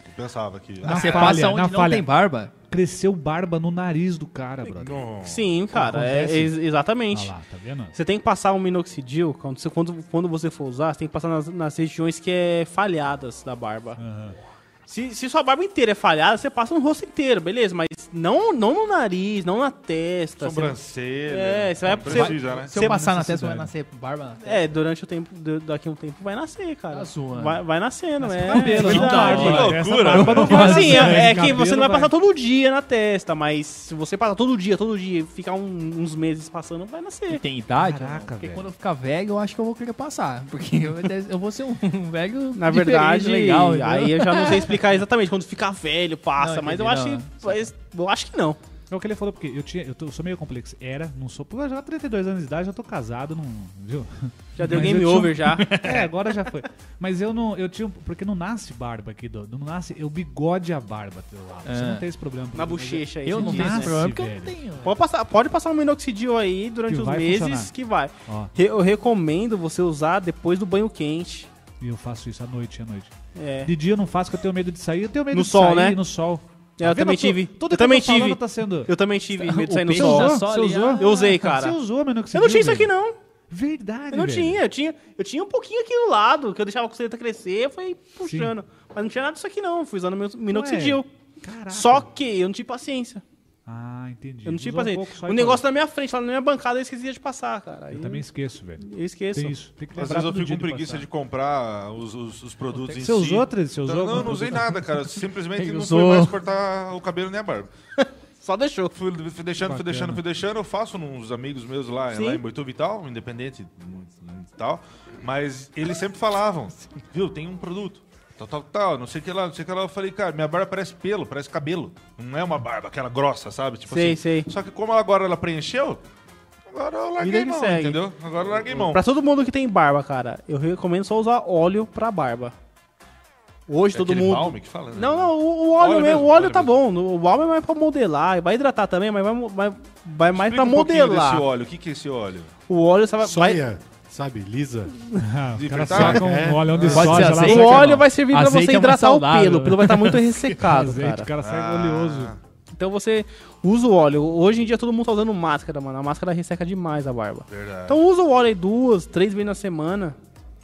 Eu pensava que... Na Você falha, passa na onde não falha. tem barba. Cresceu barba no nariz do cara, brother. Sim, cara, é, exatamente. Olha lá, tá vendo? Você tem que passar um minoxidil, quando você, quando, quando você for usar, você tem que passar nas, nas regiões que é falhadas da barba. Aham. Se, se sua barba inteira é falhada, você passa no rosto inteiro, beleza? Mas não, não no nariz, não na testa. Você- Sobrancelha. É, você vai- Não precisa, né? Se eu Você- passar na testa, vai nascer barba na testa. É, durante o tempo, daqui a um tempo vai nascer, cara. Tá zoando. Vai, vai nascendo, é. cabelo, não verdade. barba, Que né? loucura, barba não velho. vai Assim, é, é que você não vai cabelo passar todo dia na testa, mas se você passar todo dia, todo dia, ficar um- uns meses passando, vai E nascer. tem idade? Caraca, Porque velho. quando eu ficar velho, eu acho que eu vou querer passar. Porque eu, eu vou ser um velho Na verdade, legal. aí eu já não sei explicar exatamente. Quando ficar velho, passa, Não, mas eu acho, não. que, mas eu acho que não. É o que ele falou, porque eu, tinha, eu, tô- eu sou meio complexo. Era, não sou. Pô, já 32 anos de idade, já tô casado, não. Viu? Já deu Mas game tinha over já. É, agora já foi. Mas eu não. Eu tinha. Porque não nasce barba aqui, do, não nasce. Eu bigode a barba teu lado. Você É. não tem esse problema. Na bochecha aí. Eu você não tenho né? esse problema porque eu não tenho. Pode passar, pode passar um minoxidil aí durante Que os meses funcionar. que vai. Ó, Eu recomendo você usar depois do banho quente. e eu faço isso à noite, à noite. É. De dia eu não faço, porque eu tenho medo de sair. Eu tenho medo No de sol, sair né? no sol. É, eu Tá vendo? também tive. Tudo eu que também eu tô falando tive. tá sendo... Eu também tive medo de sair no sol. usou? Você usou? ah, Eu usei, cara. Você usou, mas não Eu não tinha isso aqui, não. Verdade, Eu não velho. tinha, eu tinha, eu tinha um pouquinho aqui do lado, que eu deixava a costeleta crescer, eu fui puxando. Mas não tinha nada disso aqui não, fui usando meu minoxidil. Caraca. Só que eu não tive paciência. Ah, entendi. Eu não tive um paciência. pouco o negócio na minha frente, lá na minha bancada, eu esquecia de passar, cara. Aí Eu também esqueço, velho. eu esqueço. Tem isso. Tem que Às vezes eu fico com preguiça passar. de comprar os, os, os produtos em Você si. Você usou Então, não, eu algum não usei nada, cara. Simplesmente não usou. fui mais cortar o cabelo nem a barba. Só deixou. Fui, fui deixando, fui Bacana. deixando, fui deixando. Eu faço uns amigos meus lá, Sim. lá em Boituva e tal, independente e tal. Mas eles sempre falavam, viu, tem um produto. Tal, tal, tal, não sei o que lá, não sei o que lá. Eu falei, cara, minha barba parece pelo, parece cabelo. Não é uma barba, aquela grossa, sabe? Tipo Sei, assim. sei. Só que como agora ela preencheu, agora eu larguei Vida que mão, segue. entendeu? Agora eu larguei mão. Pra todo mundo que tem barba, cara, eu recomendo só usar óleo pra barba. Hoje É todo aquele mundo. balme que fala, né? Não, não, o, o óleo, Óleo mesmo, mesmo, o óleo óleo tá mesmo. bom. O balme é mais pra modelar, vai hidratar também, mas vai, vai, vai mais Explica pra um pouquinho modelar. desse óleo. O que, que é esse óleo? O óleo você vai, vai- Soia, sabe, lisa. Ah, De o cara fritar? saca um É. olhão de Pode soja ser lá. azeite. saca- o óleo vai servir pra Azeite você é mais hidratar o saudável, pelo. O né? pelo vai estar muito ressecado, Azeite, cara. o cara sai Ah. oleoso. Então você usa o óleo. Hoje em dia todo mundo tá usando máscara, mano. A máscara resseca demais a barba. Verdade. Então usa o óleo aí duas, três vezes na semana.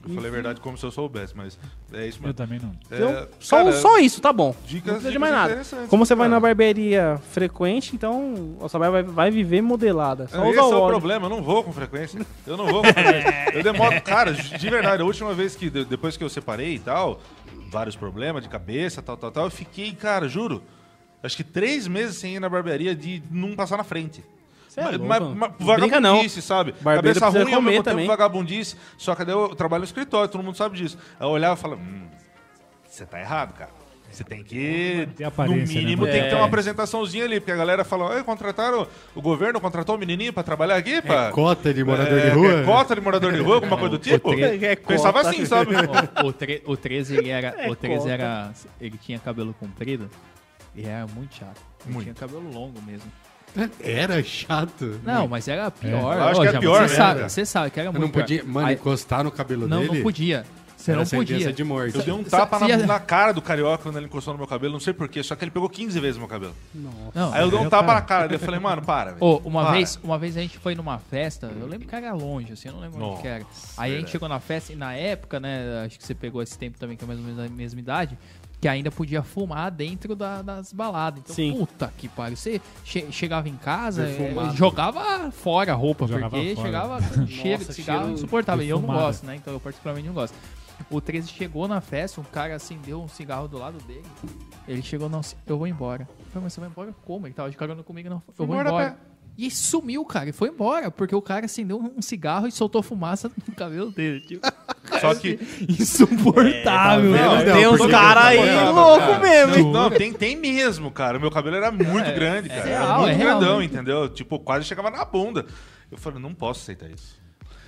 Eu falei a verdade como se eu soubesse, mas é isso Eu mesmo. também não. Então, É, só, cara, só isso, tá bom. Dicas, não precisa de dicas mais nada. interessantes, Como você vai cara. na barbearia frequente, então a sua barba vai, vai viver modelada. Só É, usa esse o é o óleo. problema, eu não vou com frequência. Eu não vou com frequência. Eu demoro. Cara, de verdade, a última vez que, de- depois que eu separei e tal, vários problemas de cabeça, tal, tal, tal, eu fiquei, cara, juro, acho que três meses sem ir na barbearia de não passar na frente. Cê é Mas- louco, mas- mas brinca, não. vagabundice, sabe? Barbeiro Cabeça ruim ao comer mesmo também. tempo vagabundice. Só que daí eu trabalho no escritório, todo mundo sabe disso. Aí eu olhava e falava, hum, você tá errado, cara. Você tem que, Tem no né, mínimo, mano? tem que ter É. uma apresentaçãozinha ali, porque a galera fala, "Ei, contrataram, o governo contratou um menininho pra trabalhar aqui, pá? Cota de morador de É, rua. é cota de morador de rua, alguma coisa do tipo? É Pensava cota. assim, sabe? o, o, tre- o 13 ele era. É o 13 cota. era. Ele tinha cabelo comprido e era muito chato. Ele Muito. tinha cabelo longo mesmo. Era chato. Não, mas era pior. Eu acho Ó, que era já- pior Você mesmo, sabe, cara. você sabe que era Eu muito não podia, pior. mano, Aí- encostar no cabelo não, dele. não podia. Você Era não sentença podia. de morte. Eu dei um tapa na, ia- na cara do carioca quando ele encostou no meu cabelo, não sei porquê, só que ele pegou 15 vezes meu cabelo. Não, Aí eu dei um tapa na cara dele, eu falei, mano, para. velho. Ô, uma Para. vez, uma vez a gente foi numa festa, eu lembro que era longe, assim, eu não lembro onde que era. Aí a gente chegou na festa e na época, né, acho que você pegou esse tempo também, que é mais ou menos a mesma idade, que ainda podia fumar dentro da- das baladas. Então, Sim. puta que pariu. Você che- chegava em casa, eh, jogava fora a roupa, Jogava porque fora. chegava com cheiro de cigarro insuportável. E eu não gosto, né? Então eu particularmente não gosto. O 13 chegou na festa, um cara acendeu um cigarro do lado dele. Ele chegou, não, eu vou embora. Eu falei, mas você vai embora como? Ele tava de carona comigo, não. Eu vou embora. E sumiu, cara, e foi embora, porque o cara acendeu um cigarro e soltou fumaça no cabelo dele. Tipo, Só que. insuportável, Não, velho. Tem uns caras aí Não, louco cara, mesmo, Não, hein? não, tem, tem mesmo, cara. O meu cabelo era muito grande, cara. era real, muito é real, grandão, né? entendeu? Tipo, quase chegava na bunda. Eu falei, não posso aceitar isso.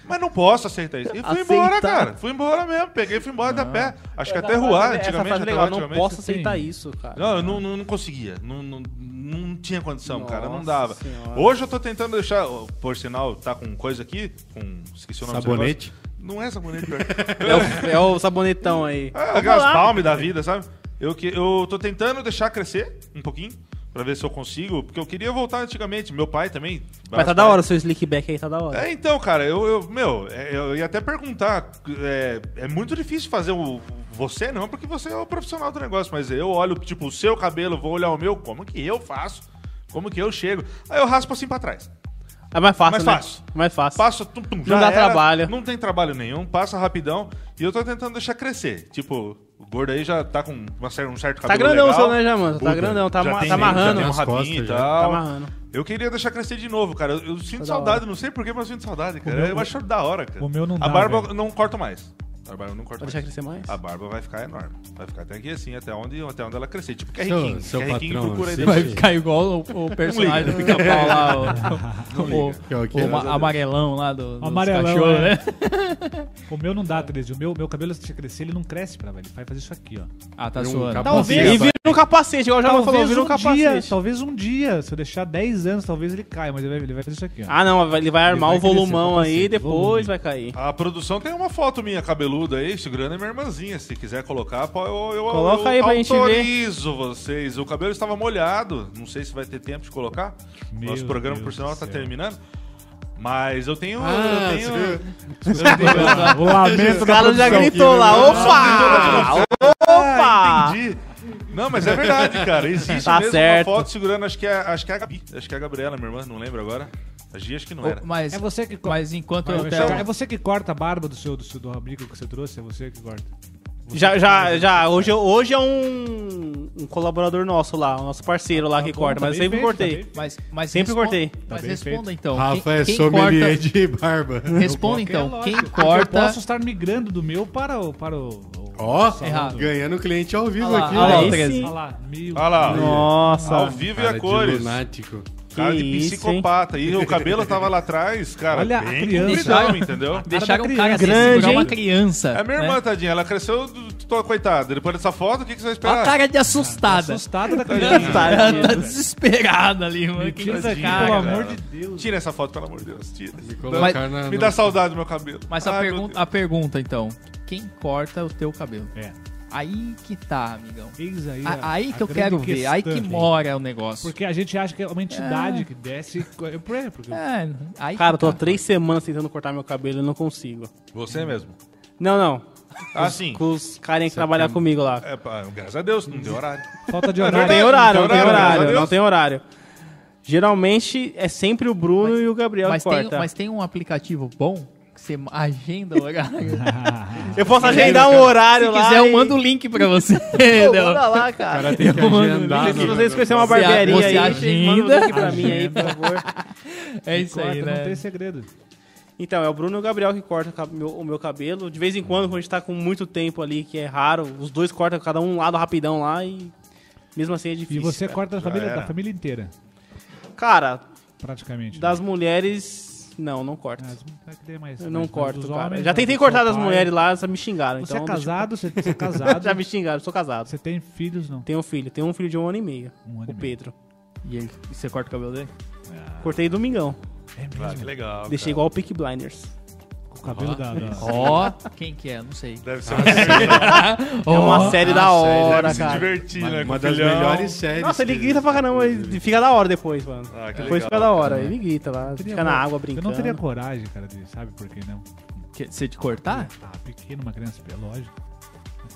Mas não posso aceitar isso. E fui Aceitar. embora, cara. Fui embora mesmo. Peguei e fui embora da pé. Acho que até frase- essa antigamente. frase é até legal, lá, não antigamente. posso aceitar Sim. isso, cara. Não, eu não, não, não conseguia. Não, não, não tinha condição, cara. Não Nossa dava. Senhora. Hoje eu tô tentando deixar. Por sinal, tá com coisa aqui. Com. Esqueci o nome desse Sabonete. negócio. Não é sabonete, pior. É o, é o sabonetão aí. Vamos aquelas lá. palmes da vida, sabe? Eu, que, eu tô tentando deixar crescer um pouquinho, pra ver se eu consigo, porque eu queria voltar antigamente. Meu pai também. Mas tá da hora o seu slick back aí, tá da hora. É, então, cara, eu, eu- meu, é, eu ia até perguntar. É, é muito difícil fazer o. Você não, porque você é o profissional do negócio, mas eu olho, tipo, o seu cabelo, vou olhar o meu, como que eu faço? Como que eu chego? Aí eu raspo assim pra trás. É mais fácil, Mais né? fácil. Mais fácil. Passa, tum, tum, já Não dá era, trabalho. Não tem trabalho nenhum, passa rapidão. E eu tô tentando deixar crescer. Tipo, gordo aí já tá com uma um certo Tá cabelo grandão o legal. seu, né, já, mano? Tá grandão, tá, já tem- tá amarrando. Já tem um Nas rabinho e já. Tá tal. amarrando. Eu queria deixar crescer de novo, cara. Eu, eu sinto da saudade, não sei porquê, mas eu sinto saudade, cara. meu- eu acho da hora, cara. o meu não A dá, barba velho. eu não corto mais. A barba não corto Vai mais. deixar crescer mais? A barba vai ficar enorme. Vai ficar até aqui assim, até onde, até onde ela crescer. Tipo, que é Seu- riquinho. seu que é riquinho patrão, procura aí você- Vai depois. ficar igual o, o personagem do pica-pau lá, o, o, o o ma- amarelão lá do, Amarelão, cachorros, é. né? O meu não dá, 13. O meu, meu cabelo, se crescer, ele não cresce pra velho. Ele vai fazer isso aqui, ó. Ah, tá zoando. capa- Talvez. E vira um capacete, igual já falou, Talvez vira um um dia, capacete. talvez um dia, se eu deixar 10 anos, talvez ele caia, mas ele vai, ele vai fazer isso aqui, ó. Ah, não, ele vai armar vai o volumão crescer, aí e depois volume. vai cair. A produção tem uma foto minha cabeludo aí, segurando é minha irmãzinha. Se quiser colocar, eu, eu, Coloca eu aí pra gente ver. autorizo vocês. O cabelo estava molhado. Não sei se vai ter tempo de colocar. Meu Nosso programa, Deus por sinal, está terminando. Mas eu tenho. Ah, eu tenho... você- o lamento O cara já gritou lá, opa! Opa! Entendi. Não, mas é verdade, cara. Existe Tá mesmo certo. uma foto segurando, acho que é, acho que é a Gabi. Acho que é a Gabriela, minha irmã, não lembro agora. A Gia acho que não era. Mas, É você que co- mas enquanto eu É tenho... você que corta a barba do seu, do seu do amigo que você trouxe? É você que corta? Já, já, já. Hoje, hoje é um, um colaborador nosso lá, um nosso parceiro lá que bom, corta, tá mas bem sempre feito, cortei. tá bem Mas, mas Sempre cortei. Mas bem responda feito. então. Rafa quem, é quem sommelier corta... de barba. Responda é então. lógico, Quem porque Eu corta... posso estar migrando do meu para o. Para o, o Ó, Errado. ganhando cliente ao vivo Olha lá, aqui. olha lá, ó. o Aí 13. sim. Olha lá, mil. Olha lá. Nossa. Ao vivo e Cara a de cores. lunático. Cara de isso, psicopata. E o cabelo tava lá atrás, cara. Olha a bem criança. compridão, entendeu? Deixaram da o cara criança. grande, Grande, uma hein? criança. É minha né? irmã, tadinha. Ela cresceu, tô, coitada. Depois dessa foto, o que, que você vai esperar? a cara de assustada. Assustado da Ela criança. tá desesperada ali, mano. Me Que tira daqui, cara, pelo amor de Deus. Tira essa foto, pelo amor de Deus. Tira. Me colocar na, Me dá saudade do meu cabelo. Mas a, Ai, pergun a pergunta, então. Quem corta o teu cabelo? É. Aí que tá, amigão. Eis aí, A- a- aí a que eu quero ver. Aí que mora o negócio. Porque a gente acha que é uma entidade que desce. Por? Porque É, aí Cara, eu tô há tá. três semanas tentando cortar meu cabelo e não consigo. Você mesmo. Não, não. Ah, sim. Com os carinha que trabalham comigo lá. É, pá, graças a Deus, não deu horário. falta de É Não horário. tem horário, não tem horário, horário, não tem horário. Geralmente é sempre o Bruno e o Gabriel Mas que tem, corta. mas tem um aplicativo bom agenda o horário. Eu posso agendar um horário Se lá. quiser, eu e- mando o link pra você. Pô, manda lá, cara. cara tem que Eu mando agendar. Se vocês conhecerem uma barbearia você aí, agenda. manda o link pra mim aí, por favor. É isso aí, Corta, Não tem né? segredo. Então, é o Bruno e o Gabriel que cortam o meu- cabelo. De vez em quando, quando a gente tá com muito tempo ali, que é raro, os dois cortam cada um lado rapidão lá e mesmo assim é E difícil. você cara. corta a família, da família inteira, Cara, praticamente. das mulheres, não, não corto. Ah, é mais- Eu não mais- corto, dos cara. homens, Já tentei cortar das pai. mulheres lá, já me xingaram. Você então, é deixa eu- casado, você, você é casado. já me xingaram, sou casado. Você tem filhos, não? Tenho um filho, tenho um filho de um ano e meio, Um ano o e meio. Pedro. E aí, e você corta o cabelo dele? Cortei domingão. É mesmo. Ah, que legal. Deixei cara. igual o Peak Blinders. O cabelo da... da- Ó, quem que é? Não sei. Deve ser uma série. É uma série da hora, Deve se cara. divertir, né? Uma, com uma o das filhão. melhores séries. Nossa, ele que- grita pra caramba, ele fica da hora depois, mano. Ah, que depois legal, fica da hora, cara. ele grita lá, Teria fica na água Eu brincando. não teria coragem, cara, de, sabe por que não? Que, você de cortar? Ah, pequeno, uma criança, é lógico.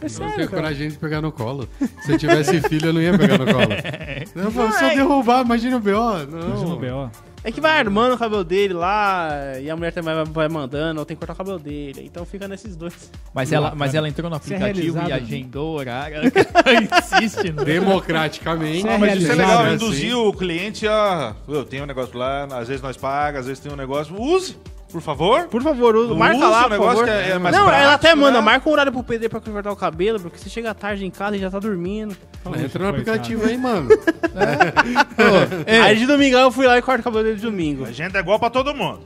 É Eu sério, não tenho cara. coragem de pegar no colo. Se eu tivesse filho, eu não ia pegar no colo. Eu falo, se eu derrubar, imagina o B.O. Imagina o Não. B.O. É que vai armando o cabelo dele lá, e a mulher também vai, vai mandando, eu tenho que cortar o cabelo dele. Então fica nesses dois. Mas ela, mas ela entrou no é aplicativo e realizado. agendou o horário. Insiste no... Democraticamente. É Mas isso é legal, assim. induzir o cliente a. Eu tenho um negócio lá, às vezes nós paga, às vezes tem um negócio. Use, por favor. Por favor, usa, marca o lá, por negócio favor. que é- é mais não, ela prático, até manda, né? marca um horário pro PD pra cortar o cabelo, porque você chega tarde em casa e já tá dormindo. Entra no aplicativo aí, mano. Aí de domingão eu fui lá e corto o cabelo dele de domingo. A agenda é igual pra todo mundo.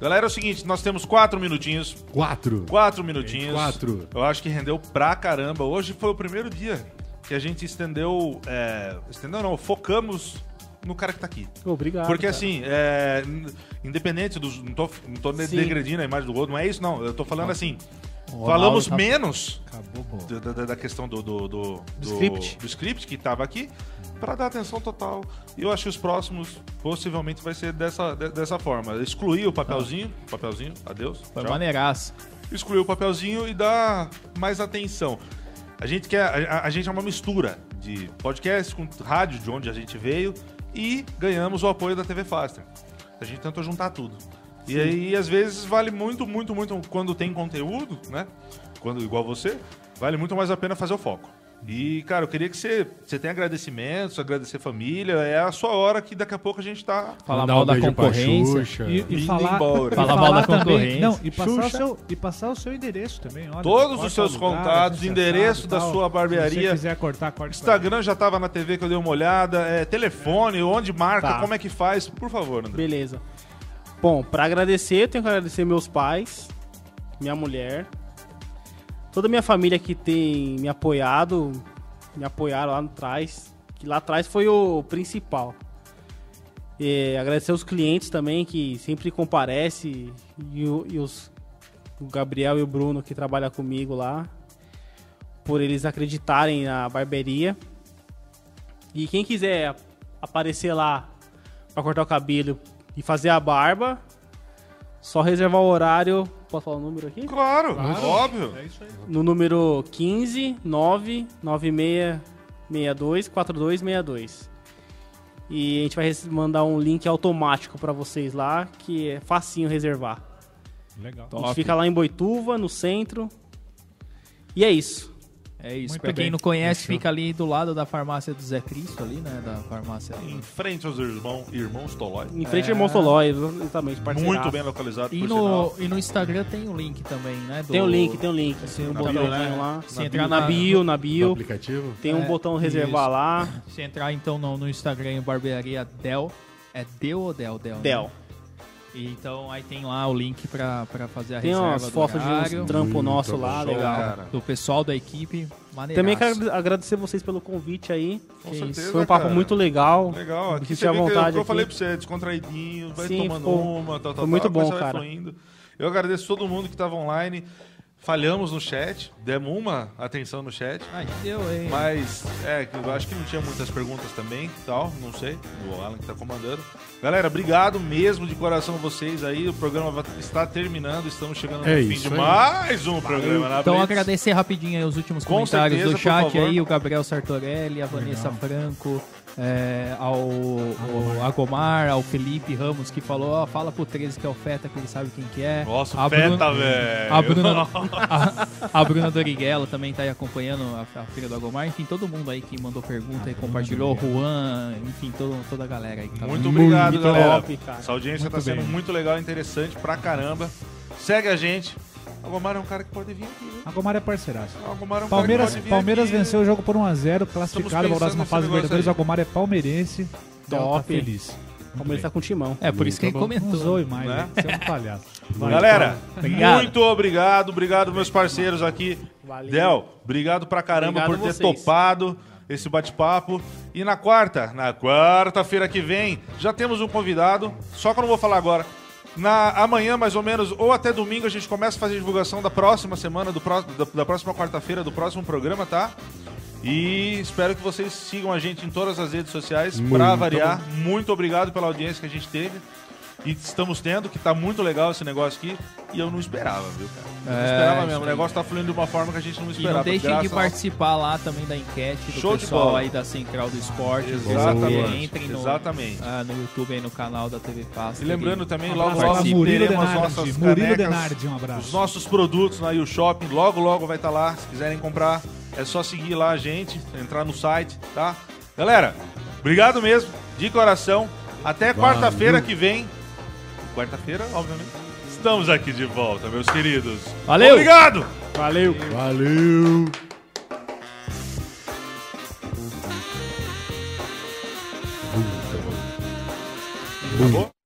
Galera, é o seguinte, nós temos quatro minutinhos. Quatro. Quatro minutinhos. Quatro. Eu acho que rendeu pra caramba. Hoje foi o primeiro dia que a gente estendeu. É, estendeu não, focamos no cara que tá aqui. Obrigado. Porque cara. assim, é, independente dos. Não tô, não tô degredindo a imagem do outro, não é isso, não. Eu tô falando assim. Falamos tá- menos Acabou, da, da- da questão do, do, do, do- script. do script que tava aqui pra dar atenção total. E eu acho que os próximos possivelmente vai ser dessa, de- dessa forma. Excluir o papelzinho, papelzinho, adeus. Foi tchau. maneiraço. Excluir o papelzinho e dar mais atenção. A gente quer, a- a gente é uma mistura de podcast com rádio, de onde a gente veio, e ganhamos o apoio da TV Faster. A gente tentou juntar tudo. E aí, às vezes, vale muito, muito, muito quando tem conteúdo, né? Quando, igual você, vale muito mais a pena fazer o foco. E, cara, eu queria que você, você tenha agradecimentos, agradecer a família. É a sua hora que daqui a pouco a gente tá. Falar Mandar mal um da concorrência. Xuxa. E, e Indo falar, embora. e Falar mal da também- concorrência. Não, e passar, o seu, e passar o seu endereço também. Olha, Todos corta os seus lugar, contatos, endereço assado, da tal. sua Se barbearia. você quiser cortar, corte. Instagram já tava na TV que eu dei uma olhada. É, telefone, onde marca, Tá. como é que faz, por favor, André. Beleza. Bom, pra agradecer, eu tenho que agradecer meus pais, minha mulher, toda a minha família que tem me apoiado, me apoiaram lá atrás, que lá atrás foi o principal. E agradecer os clientes também que sempre comparecem e, e os o Gabriel e o Bruno que trabalham comigo lá, por eles acreditarem na barbearia. E quem quiser aparecer lá pra cortar o cabelo e fazer a barba, só reservar o horário. Posso falar o número aqui? Claro, óbvio. No número 15 9 96 62 4262. E a gente vai mandar um link automático pra vocês lá, que é facinho reservar. Legal. A gente fica lá em Boituva, no centro. E é isso. É isso. Muito pra quem bem. não conhece, fica ali do lado da farmácia do Zé Cristo, ali, né? Da farmácia. Em frente aos irmãos, irmãos Tolói. Em frente ao Irmão Solói, exatamente, parceiraço. Muito bem localizado, E por no, sinal. e no Instagram tem o link também, né? do- Tem o link, tem o link. Tem um Na botãozinho bio, né? lá. Se na, entrar bio, na na- bio, na bio. aplicativo? Tem um É, botão reservar isso. lá. Se entrar então no, no Instagram em Barbearia Del. É Del ou Del? Del. né? E então aí tem lá o link pra, pra fazer a Tem reserva umas do fotos de uns Muito nossos bom. lá, Show, legal. cara. do pessoal da equipe. Também maneiraço. quero agradecer vocês pelo convite aí. Com certeza. Foi um papo cara. muito legal. Legal, aqui você à vê que eu, vontade eu falei aqui. pra você, descontraidinho, vai Sim, tomando ficou- uma, tal, tal, foi tal, muito bom, cara. fluindo. Eu agradeço todo mundo que tava online. Falhamos no chat, demos uma atenção no chat. Ai, deu, hein? Mas, é, eu acho que não tinha muitas perguntas também, tal, não sei, o Alan que tá comandando. Galera, obrigado mesmo de coração vocês aí, o programa está terminando, estamos chegando no É fim de aí. mais um programa na Então Blitz. agradecer rapidinho aí os últimos Com comentários certeza, do chat aí, o Gabriel Sartorelli, a Vanessa Franco, é, ao, ao Agomar, ao Felipe Ramos que falou, ó, fala pro 13 que é o Feta, que ele sabe quem que é. Nossa, a feta, velho. A Bruna, a, a Bruna Doriguelo também tá aí acompanhando a, a filha do Agomar. Enfim, todo mundo aí que mandou pergunta e compartilhou. Juan, enfim, todo, toda a galera aí que tá Muito obrigado, Muito galera. top, cara. Essa audiência Muito tá sendo bem. muito legal, interessante pra caramba. Segue a gente. O Agomar é um cara que pode vir aqui, viu? A Gomar é parceiraço. É um Palmeiras, cara que pode vir Palmeiras aqui. venceu o jogo por 1x0, classificado para a próxima fase negócio Libertadores. Agomar é palmeirense. Del tá Top. feliz. O Palmeiras tá com timão. É, por isso que ele. Não comentou. zoe mais, Né? né? Você é um palhaço. Vai. Galera, Obrigado. muito obrigado. Obrigado, meus parceiros aqui. Valeu. Del, obrigado pra caramba Obrigado por ter vocês. topado esse bate-papo. E na quarta, na quarta-feira que vem, já temos um convidado, só que eu não vou falar agora. Na, amanhã, mais ou menos, ou até domingo, a gente começa a fazer a divulgação da próxima semana, do da, da próxima quarta-feira, do próximo programa, tá? E espero que vocês sigam a gente em todas as redes sociais pra variar. Muito obrigado pela audiência que a gente teve. E estamos tendo, que tá muito legal esse negócio aqui. E eu não esperava, viu, cara? Eu não É, esperava mesmo. O negócio tá fluindo de uma forma que a gente não E esperava. não deixem de graças a- participar lá também da enquete do Show de pessoal bola. aí da Central do Esporte. Exatamente. Entrem no, Exatamente. ah, no YouTube aí no canal da TV Fácil. E lembrando também, logo abraço logo pra Murilo teremos as Denardi. nossas Murilo canecas, Denardi, um abraço. os nossos produtos na U Shopping. Logo, logo vai estar lá. Se quiserem comprar, é só seguir lá a gente, entrar no site, tá? Galera, obrigado mesmo, de coração. Até quarta-feira que vem. Quarta-feira, obviamente. Estamos aqui de volta, meus queridos. Valeu! Obrigado! Valeu! Valeu! Acabou?